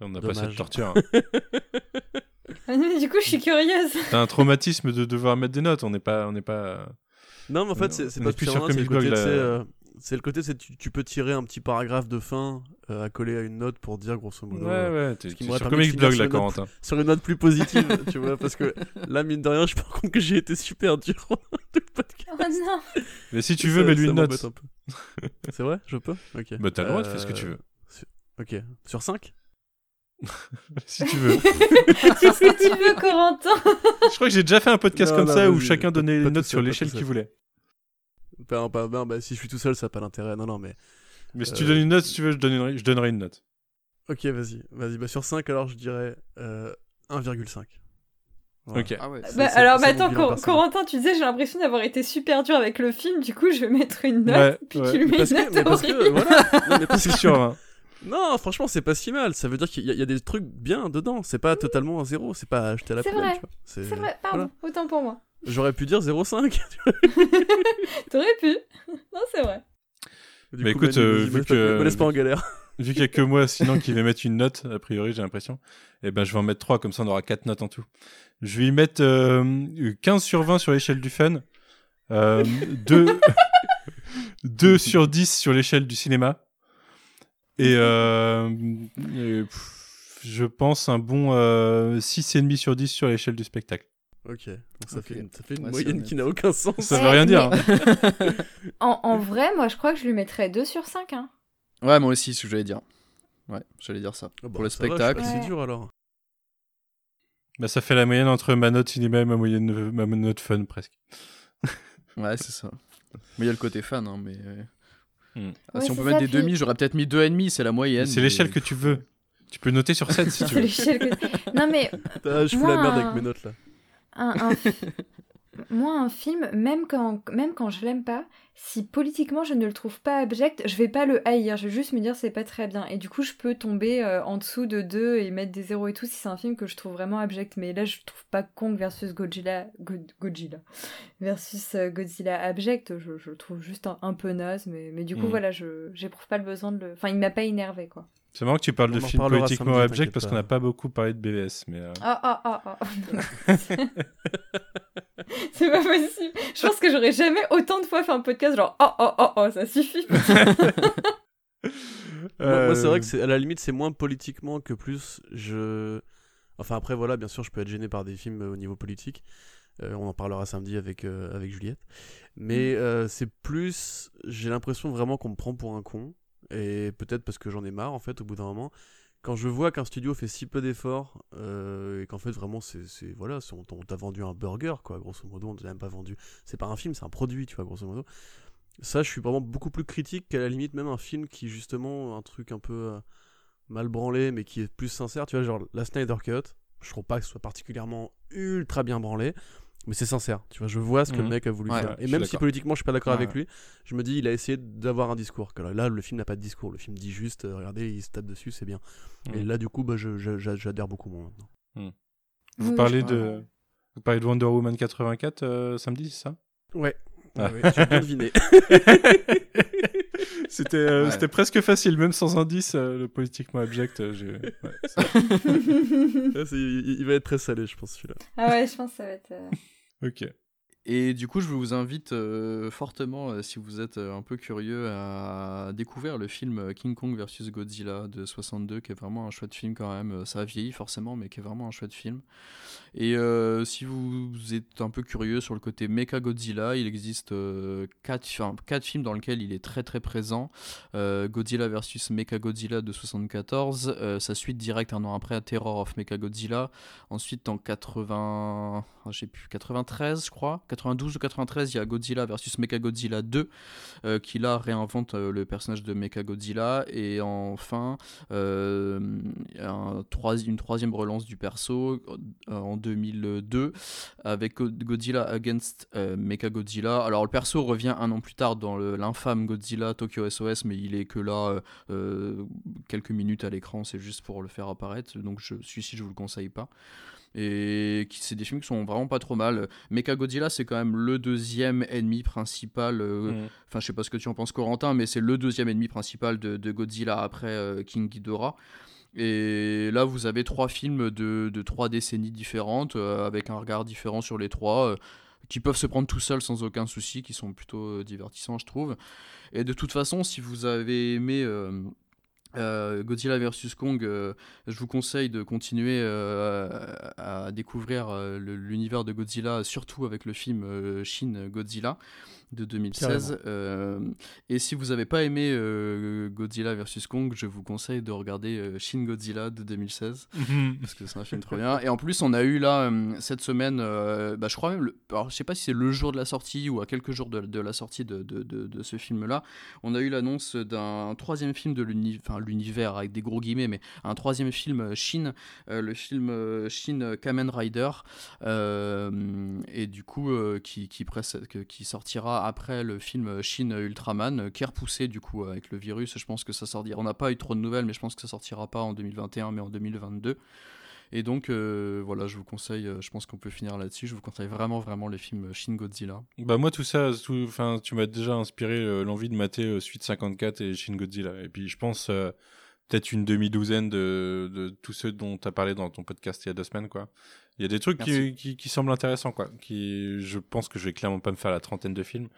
On n'a pas cette torture. hein. Ah non, mais du coup, je suis curieuse. T'as un traumatisme de devoir mettre des notes. On n'est pas, on n'est pas. Non, mais en fait, c'est pas plus hein, c'est le côté, euh, c'est le côté, c'est tu, tu peux tirer un petit paragraphe de fin euh, à coller à une note pour dire grosso modo. Ouais, euh, ouais. T'es ce qui sur Comic Blog là, sur une note Corentin. sur une note plus positive, tu vois, parce que là, mine de rien, je me rends compte que j'ai été super dur tout le podcast. Oh non. Mais si tu veux, mets-lui une note. un peu. c'est vrai? Je peux? Ok. Bah, t'as le droit de faire ce que Euh, tu veux. sur- Ok. Sur 5 Si tu veux. C'est ce que tu veux, Corentin. Je crois que j'ai déjà fait un podcast Non, comme non, ça où chacun donnait une note sur l'échelle qu'il voulait. Pas, non, bah, si je suis tout seul, ça n'a pas d'intérêt. Non, non, mais. Mais si tu Euh, donnes une note, si tu veux, je donnerai, je donnerai une note. Ok, vas-y. Vas-y. Bah, sur 5, alors, je dirais euh, 1,5. Voilà. Ok. Ah ouais. C'est- Bah, c'est- alors, c'est mon attends, Cor-. Corentin, tu disais, j'ai l'impression d'avoir été super dur avec le film, du coup, je vais mettre une note, Ouais, puis ouais. tu lui mets Parce une que, note mais parce que, horrible. voilà. Non, mais parce C'est sûr. hein. Non, franchement, c'est pas si mal. Ça veut dire qu'il y, a- il y a des trucs bien dedans. C'est pas totalement un zéro. C'est pas acheté à la C'est poubelle. vrai. tu vois. C'est vrai, pardon, voilà. autant pour moi. J'aurais pu dire 0,5. T'aurais pu. Non, c'est vrai. Du coup, écoute, Manu, euh, vu me laisse pas- que- me laisse pas en galère. Vu qu'il y a que moi sinon qui vais mettre une note, a priori, j'ai l'impression. Et ben, je vais en mettre 3, comme ça on aura 4 notes en tout. Je vais y mettre euh, 15 sur 20 sur l'échelle du fun. Euh, 2... 2 sur 10 sur l'échelle du cinéma. Et, euh, et, pff, je pense un bon euh, 6,5 sur 10 sur l'échelle du spectacle. Ok, donc ça, fait une, ça fait une Ouais, c'est moyenne qui n'a aucun sens. Ça veut rien dire. hein. En, en vrai, moi je crois que je lui mettrais 2 sur 5. Hein. Ouais, moi aussi, c'est ce que j'allais dire. Ouais, j'allais dire ça. Ah bah, Pour le ça spectacle. Ouais. dur alors. Bah, ça fait la moyenne entre ma note cinéma et ma moyenne, ma note fun presque. Ouais, c'est ça. Mais il y a le côté fan, hein, mais. euh, Hmm. ah, Ouais, si on c'est peut mettre ça, des puis- demi, j'aurais peut-être mis 2,5, c'est la moyenne. C'est mais- l'échelle que tu veux. Tu peux noter sur 7 si tu C'est veux. l'échelle que- Non mais Ah, je fous Moi, la merde avec mes notes là. Un, un fi- moi un film, même quand, même quand je l'aime pas, si politiquement je ne le trouve pas abject, je vais pas le haïr, je vais juste me dire c'est pas très bien. Et du coup je peux tomber euh, en dessous de 2 et mettre des zéros et tout si c'est un film que je trouve vraiment abject. Mais là je trouve pas Kong versus Godzilla, God- Godzilla versus euh, Godzilla abject, je, je le trouve juste un, un peu naze. Mais, mais du coup Mhm. voilà, je j'éprouve pas le besoin de le... Enfin il m'a pas énervé quoi. C'est marrant que tu parles On de films politiquement abjects parce qu'on n'a pas beaucoup parlé de BVS. Mais, euh, Ah ah ah ah. C'est pas possible. Je pense que j'aurais jamais autant de fois fait un podcast genre oh oh oh oh ça suffit. Moi, moi, c'est euh, vrai que c'est à la limite c'est moins politiquement que plus je. Enfin après voilà, bien sûr je peux être gêné par des films euh, au niveau politique. Euh, on en parlera samedi avec euh, avec Juliette. Mais euh, c'est plus, j'ai l'impression vraiment qu'on me prend pour un con. Et peut-être parce que j'en ai marre en fait au bout d'un moment. Quand je vois qu'un studio fait si peu d'efforts euh, et qu'en fait vraiment c'est voilà, on t'a vendu un burger quoi, grosso modo, on t'a même pas vendu. C'est pas un film, c'est un produit, tu vois, grosso modo. Ça, je suis vraiment beaucoup plus critique qu'à la limite même un film qui justement un truc un peu euh, mal branlé mais qui est plus sincère, tu vois, genre la Snyder Cut. Je trouve pas que ce soit particulièrement ultra bien branlé, mais c'est sincère. Tu vois, je vois ce que Mhm. le mec a voulu Ouais, faire. Et même si politiquement je suis pas d'accord Ouais, avec ouais. lui, je me dis il a essayé d'avoir un discours. Que là, le film n'a pas de discours. Le film dit juste, euh, regardez, il se tape dessus, c'est bien. Et Mhm. là, du coup, bah, je- je- j'a- j'adhère beaucoup moins maintenant. Vous Oui, parlez de, vous parlez de Wonder Woman 84 euh, samedi, c'est ça? Ouais. Ah. Ouais, j'ai bien deviné. C'était euh, Ouais. c'était presque facile, même sans indice, euh, le politiquement abject. euh, j'ai- ouais, il, il va être très salé, je pense, celui-là. ah ouais, je pense que ça va être. euh, ok. Et du coup, je vous invite euh, fortement, euh, si vous êtes euh, un peu curieux, à découvrir le film King Kong vs Godzilla de 62, qui est vraiment un chouette film quand même. Ça a vieilli forcément, mais qui est vraiment un chouette film. Et si vous êtes un peu curieux sur le côté Mecha Godzilla, il existe 4 films dans lesquels il est très très présent. Godzilla vs Mecha Godzilla de 74, euh, sa suite directe un an après, Terror of Mecha Godzilla. Ensuite, en 80, ah, j'ai plus 93, je crois, 92 ou 93, il y a Godzilla versus Mechagodzilla 2, euh, qui là réinvente euh, le personnage de Mechagodzilla. Et enfin, euh, une troisième relance du perso en 2002 avec Go- Godzilla Against Mechagodzilla. Alors le perso revient un an plus tard dans l'infâme Godzilla Tokyo SOS, mais il est que là quelques minutes à l'écran, c'est juste pour le faire apparaître. Donc je, celui-ci, je vous le conseille pas et qui c'est des films qui sont vraiment pas trop mal. Mechagodzilla c'est quand même le deuxième ennemi principal. euh, Mhm. Enfin je sais pas ce que tu en penses Corentin, mais c'est le deuxième ennemi principal de, de Godzilla après euh, King Ghidorah. Et là vous avez trois films de, de trois décennies différentes euh, avec un regard différent sur les trois. qui peuvent se prendre tout seuls sans aucun souci, qui sont plutôt divertissants, je trouve. Et de toute façon, si vous avez aimé euh, euh, Godzilla vs Kong, euh, je vous conseille de continuer euh, à découvrir l'univers de Godzilla, surtout avec le film Shin Godzilla de 2016. Euh, et si vous n'avez pas aimé euh, Godzilla vs Kong, je vous conseille de regarder euh, Shin Godzilla de 2016 parce que c'est un film trop bien. Et en plus, on a eu là cette semaine, bah, je crois même, le- alors je sais pas si c'est le jour de la sortie ou à quelques jours de, de la sortie de, de- ce film-là, on a eu l'annonce d'un troisième film de l'univers avec des gros guillemets, mais un troisième film Shin, le film Shin Kamen Rider, et du coup qui, qui, qui sortira après le film Shin Ultraman, euh, qui est repoussé du coup avec le virus. Je pense que ça sortira. On n'a pas eu trop de nouvelles, mais je pense que ça sortira pas en 2021, mais en 2022. Et donc euh, voilà, je vous conseille, euh, je pense qu'on peut finir là-dessus. Je vous conseille vraiment, vraiment les films Shin Godzilla. Bah moi tout ça, tout, tu m'as déjà inspiré euh, l'envie de mater euh, Suite 54 et Shin Godzilla. Et puis je pense, euh, peut-être une demi-douzaine de, de tous ceux dont tu as parlé dans ton podcast il y a deux semaines, quoi. Il y a des trucs qui, qui, qui, semblent intéressants, quoi. Qui, je pense que je vais clairement pas me faire la trentaine de films,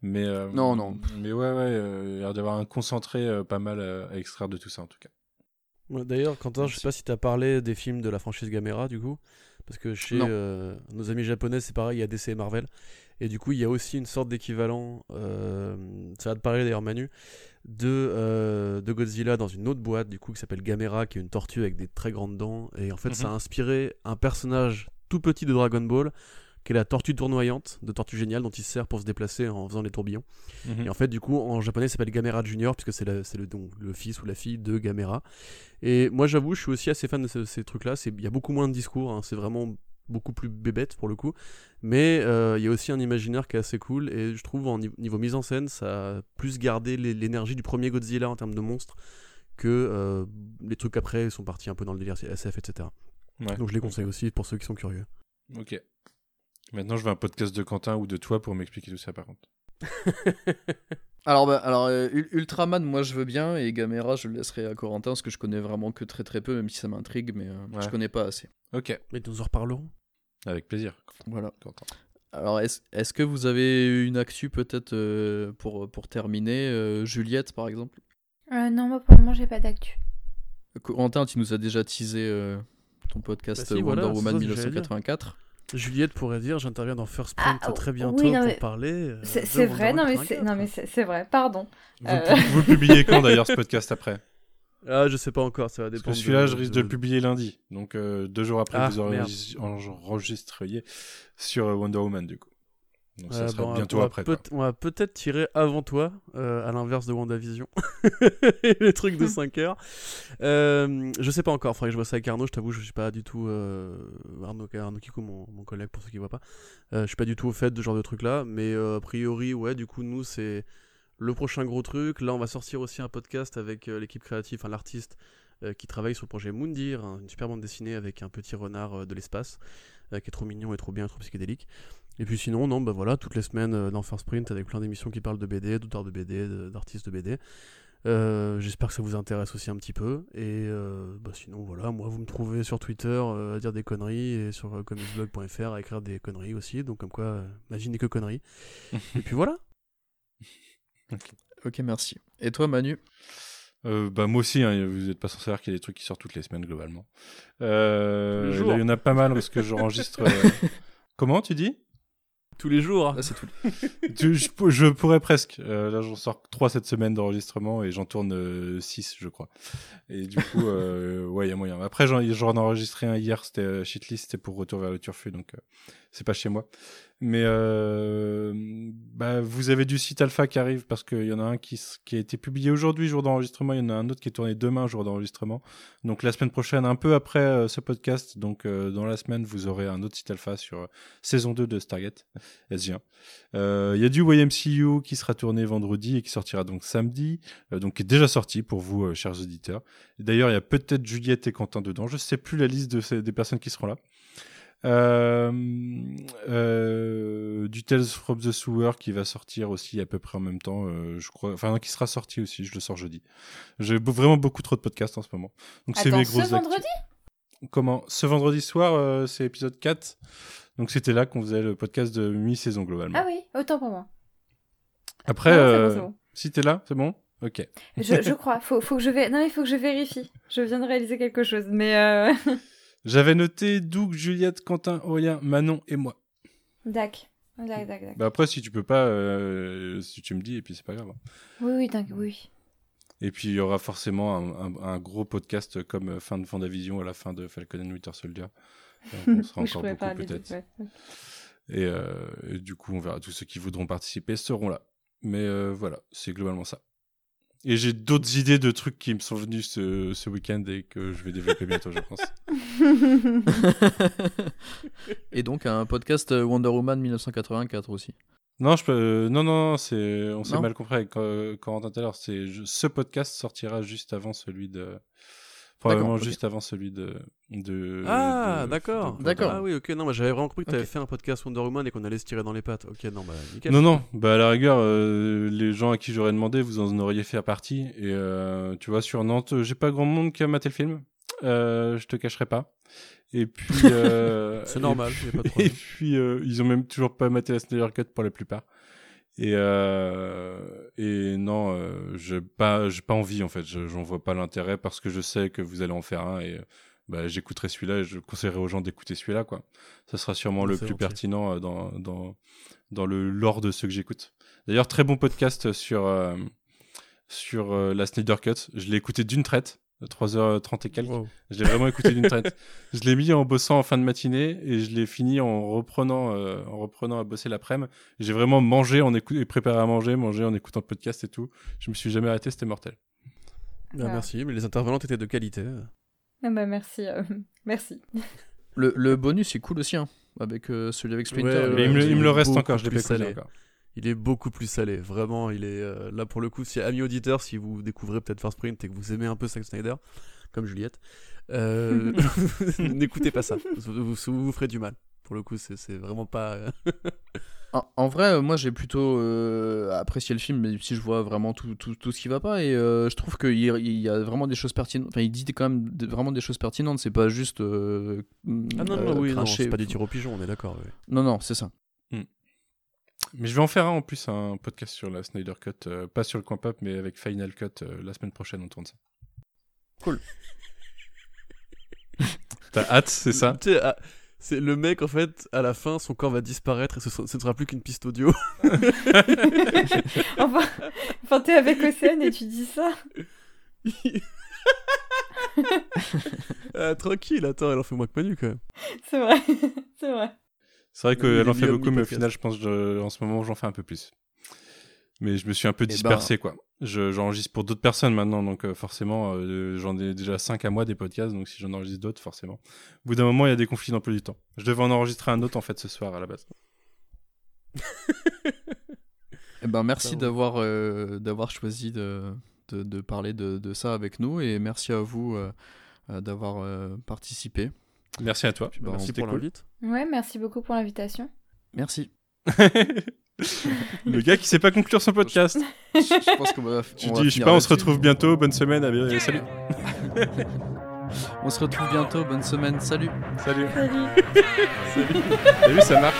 mais euh, non, non. Mais ouais, ouais, euh, il y a l'air d'avoir un concentré euh, pas mal à extraire de tout ça, en tout cas. D'ailleurs, Quentin, je sais pas si tu as parlé des films de la franchise Gamera, du coup, parce que chez nos amis japonais, c'est pareil, il y a DC et Marvel, et du coup, il y a aussi une sorte d'équivalent. ça va te parler d'ailleurs, Manu de, euh, de Godzilla dans une autre boîte du coup qui s'appelle Gamera qui est une tortue avec des très grandes dents et en fait ça a mhm. inspiré un personnage tout petit de Dragon Ball qui est la tortue tournoyante de Tortue Géniale dont il sert pour se déplacer en faisant les tourbillons. Mhm. Et en fait, du coup, en japonais, ça s'appelle Gamera Junior, puisque c'est le, le, fils ou la fille de Gamera. Et moi, j'avoue, je suis aussi assez fan de ces trucs-là. Il y a beaucoup moins de discours, hein. c'est vraiment beaucoup plus bébête pour le coup. Mais euh, il y a aussi un imaginaire qui est assez cool et je trouve en niveau mise en scène, ça a plus gardé l'énergie du premier Godzilla en termes de monstres que euh, les trucs après sont partis un peu dans le délire SF, etc. Donc je les conseille aussi pour ceux qui sont curieux. Ok. Maintenant, je veux un podcast de Quentin ou de toi pour m'expliquer tout ça par contre. alors, bah, alors euh, Ultraman, moi je veux bien, et Gamera, je le laisserai à Corentin parce que je connais vraiment que très très peu, même si ça m'intrigue, mais je connais pas assez. Ok. Mais nous en reparlerons. Avec plaisir. Voilà. Alors, est-ce que vous avez une actu peut-être euh, pour, pour terminer euh, Juliette, par exemple? Euh, Non, moi pour le moment, j'ai pas d'actu. Corentin, tu nous as déjà teasé ton podcast bah Wonder Woman 1984. Juliette pourrait dire j'interviens dans First Print ah, très bientôt pour parler. c'est vrai, non mais c'est vrai, pardon. Vous, vous publiez quand d'ailleurs ce podcast après? Ah, je sais pas encore, ça va dépendre. Parce que celui-là, je risque de... le publier lundi. Donc, euh, deux jours après, ah, vous enregistré sur euh, Wonder Woman, du coup. Donc, ça sera bientôt après. on va peut-être tirer avant toi, euh, à l'inverse de WandaVision. les trucs de 5 heures. Euh, je sais pas encore, faudrait que je vois ça avec Arnaud. Je t'avoue, je suis pas du tout. Arnaud, Arnaud Kiko, mon, mon, collègue, pour ceux qui voient pas. je suis pas du tout au fait de ce genre de truc là. Mais a priori, ouais, du coup, nous, c'est le prochain gros truc. Là, on va sortir aussi un podcast avec euh, l'équipe créative, enfin l'artiste euh, qui travaille sur le projet Moundir, hein, une super bande dessinée avec un petit renard euh, de l'espace qui est trop mignon et trop bien, trop psychédélique. Et puis sinon, non, bah voilà, toutes les semaines dans First Sprint avec plein d'émissions qui parlent de BD, d'auteurs de BD, d'artistes de BD. J'espère que ça vous intéresse aussi un petit peu. Et bah sinon, voilà, moi, vous me trouvez sur Twitter à dire des conneries et sur comicsblog.fr à écrire des conneries aussi. Donc, comme quoi, imaginez que conneries. et puis voilà. Ok, merci. Et toi, Manu? Euh, bah moi aussi, hein, vous n'êtes pas sans savoir qu'il y a des trucs qui sortent toutes les semaines globalement. Euh, il y en a pas mal parce que j'enregistre. Euh, comment tu dis? Tous les jours. Là, c'est tout. je, pourrais presque. Euh, là, j'en sors 3 cette semaine d'enregistrement et j'en tourne 6, je crois. Et du coup, ouais, il y a moyen. Après, j'en ai enregistré un hier, c'était Shitlist, c'était pour Retour vers le Turfu, donc c'est pas chez moi. Mais euh, bah, vous avez du site alpha qui arrive parce qu'il y en a un qui, a été publié aujourd'hui, jour d'enregistrement. Il y en a un autre qui est tourné demain, jour d'enregistrement. Donc la semaine prochaine, un peu après euh, ce podcast, donc euh, dans la semaine, vous aurez un autre site alpha sur saison 2 de Stargate SG1. Il y a du YMCU qui sera tourné vendredi et qui sortira donc samedi, donc qui est déjà sorti pour vous, chers auditeurs. D'ailleurs, il y a peut-être Juliette et Quentin dedans. Je sais plus la liste des personnes qui seront là. Euh, euh, du Tales from the Sewer qui va sortir aussi à peu près en même temps, euh, je crois. Enfin, qui sera sorti aussi, je le sors jeudi. J'ai vraiment beaucoup trop de podcasts en ce moment. Donc c'est mes grosses ce vendredi? Comment? Ce vendredi soir, c'est épisode 4. Donc c'était là qu'on faisait le podcast de mi-saison globalement. Ah oui, autant pour moi. Après, bon, si t'es là, c'est bon? Ok. Je, je, crois. Faut, faut que je Non, il faut que je vérifie. Je viens de réaliser quelque chose, mais. J'avais noté Doug, Juliette, Quentin, Aurélien, Manon et moi. Dac. Dac, dac, Bah après, si tu peux pas, euh, si tu me dis, et puis c'est pas grave. Oui, oui, oui. Et puis il y aura forcément un, gros podcast comme euh, fin de Vendavision à la fin de Falcon and Winter Soldier. on sera encore beaucoup peut-être. Et, euh, et, du coup, on verra. Tous ceux qui voudront participer seront là. Mais voilà, c'est globalement ça. Et j'ai d'autres idées de trucs qui me sont venus ce, ce week-end et que je vais développer bientôt, je pense. et donc un podcast euh, Wonder Woman 1984 aussi. Non, je peux... Euh, non, non, c'est... on s'est mal compris avec euh, Corentin tout à l'heure. C'est... Ce podcast sortira juste avant celui de... Probablement juste avant celui de. de Ah, de- d'accord. D'accord. Ah oui, ok, non, bah, j'avais vraiment compris que tu avais fait un podcast Wonder Woman et qu'on allait se tirer dans les pattes. Ok, non, bah nickel. Non, non, bah à la rigueur, euh, les gens à qui j'aurais demandé, vous en auriez fait partie. Et euh, tu vois, sur Nantes, j'ai pas grand monde qui a maté le film. Euh, je te cacherai pas. Et puis. euh, C'est et normal, puis- y a pas de Et puis, euh, ils ont même toujours pas maté la Snyder Cut pour la plupart. Et, euh, et non, euh, j'ai pas, j'ai pas envie en fait. Je- J'en vois pas l'intérêt parce que je sais que vous allez en faire un et bah, j'écouterai celui-là et je conseillerais aux gens d'écouter celui-là quoi. Ça sera sûrement le C'est plus gentil. pertinent euh, dans, dans, dans le lore de ceux que j'écoute. D'ailleurs, très bon podcast sur, sur la Snyder Cut. Je l'ai écouté d'une traite, 3h30 et quelques. Wow. Je l'ai vraiment écouté d'une traite. Je l'ai mis en bossant en fin de matinée et je l'ai fini en reprenant, euh, en reprenant à bosser l'après-midi. J'ai vraiment mangé en écoutant, et préparé à manger, mangé en écoutant le podcast et tout. Je me suis jamais arrêté, c'était mortel. Ah. Merci, mais les intervenantes étaient de qualité. Ah bah merci, euh, merci. Le, le bonus est cool aussi, hein, avec euh, celui avec Splinter. Ouais, le- Mais il, me, le- il me le reste encore, je l'ai pas encore. Il est beaucoup plus salé, vraiment. Il est euh, là pour le coup. Si amis auditeurs, si vous découvrez peut-être First Print et que vous aimez un peu Zack Snyder, comme Juliette, euh, n'écoutez pas ça. Vous, vous, ferez du mal. Pour le coup, c'est vraiment pas. euh, En, en vrai, moi j'ai plutôt euh, apprécié le film, mais si je vois vraiment tout, tout, tout ce qui va pas, et euh, je trouve qu'il y, il y a vraiment des choses pertinentes. Enfin, il dit quand même des- vraiment des choses pertinentes, c'est pas juste. euh, Ah non, non, euh, oui, c'est pas du tir au pigeon, on est d'accord. oui. Non, non, c'est ça. Mais je vais en faire un en plus, un podcast sur la Snyder Cut. euh, pas sur le coin pop, mais avec Final Cut euh, la semaine prochaine, on tourne ça. Cool. T'as hâte, c'est ça? Ah, c'est le mec en fait, à la fin, son corps va disparaître et ce, sera- ce ne sera plus qu'une piste audio. Enfin, enfin t'es avec Océane et tu dis ça? Ah, tranquille, attends, elle en fait moins que Manu quand même. C'est vrai, c'est vrai. C'est vrai qu'elle en fait beaucoup, mais au final, je pense que je- en ce moment, j'en fais un peu plus. Mais je me suis un peu ben- dispersé, quoi. Je- J'enregistre pour d'autres personnes maintenant, donc euh, forcément, euh, j'en ai déjà 5 à moi des podcasts, donc si j'en enregistre d'autres, forcément. Au bout d'un moment, il y a des conflits d'emploi du temps. Je devais en enregistrer un autre, en fait, ce soir, à la base. Eh ben, merci d'avoir euh, d'avoir choisi de, de, de parler de, de ça avec nous, et merci à vous d'avoir euh, participé. Merci à toi. Puis, bah, Merci C'était pour cool. l'invite. Ouais, merci beaucoup pour l'invitation. Merci. Le gars qui sait pas conclure son podcast. je, je pense qu'on va. Tu on va dis, je sais pas, on se retrouve bientôt. Bonne semaine. Salut. On se retrouve bientôt. Bonne semaine. Salut. Salut. Salut Salut. Vu, ça marche.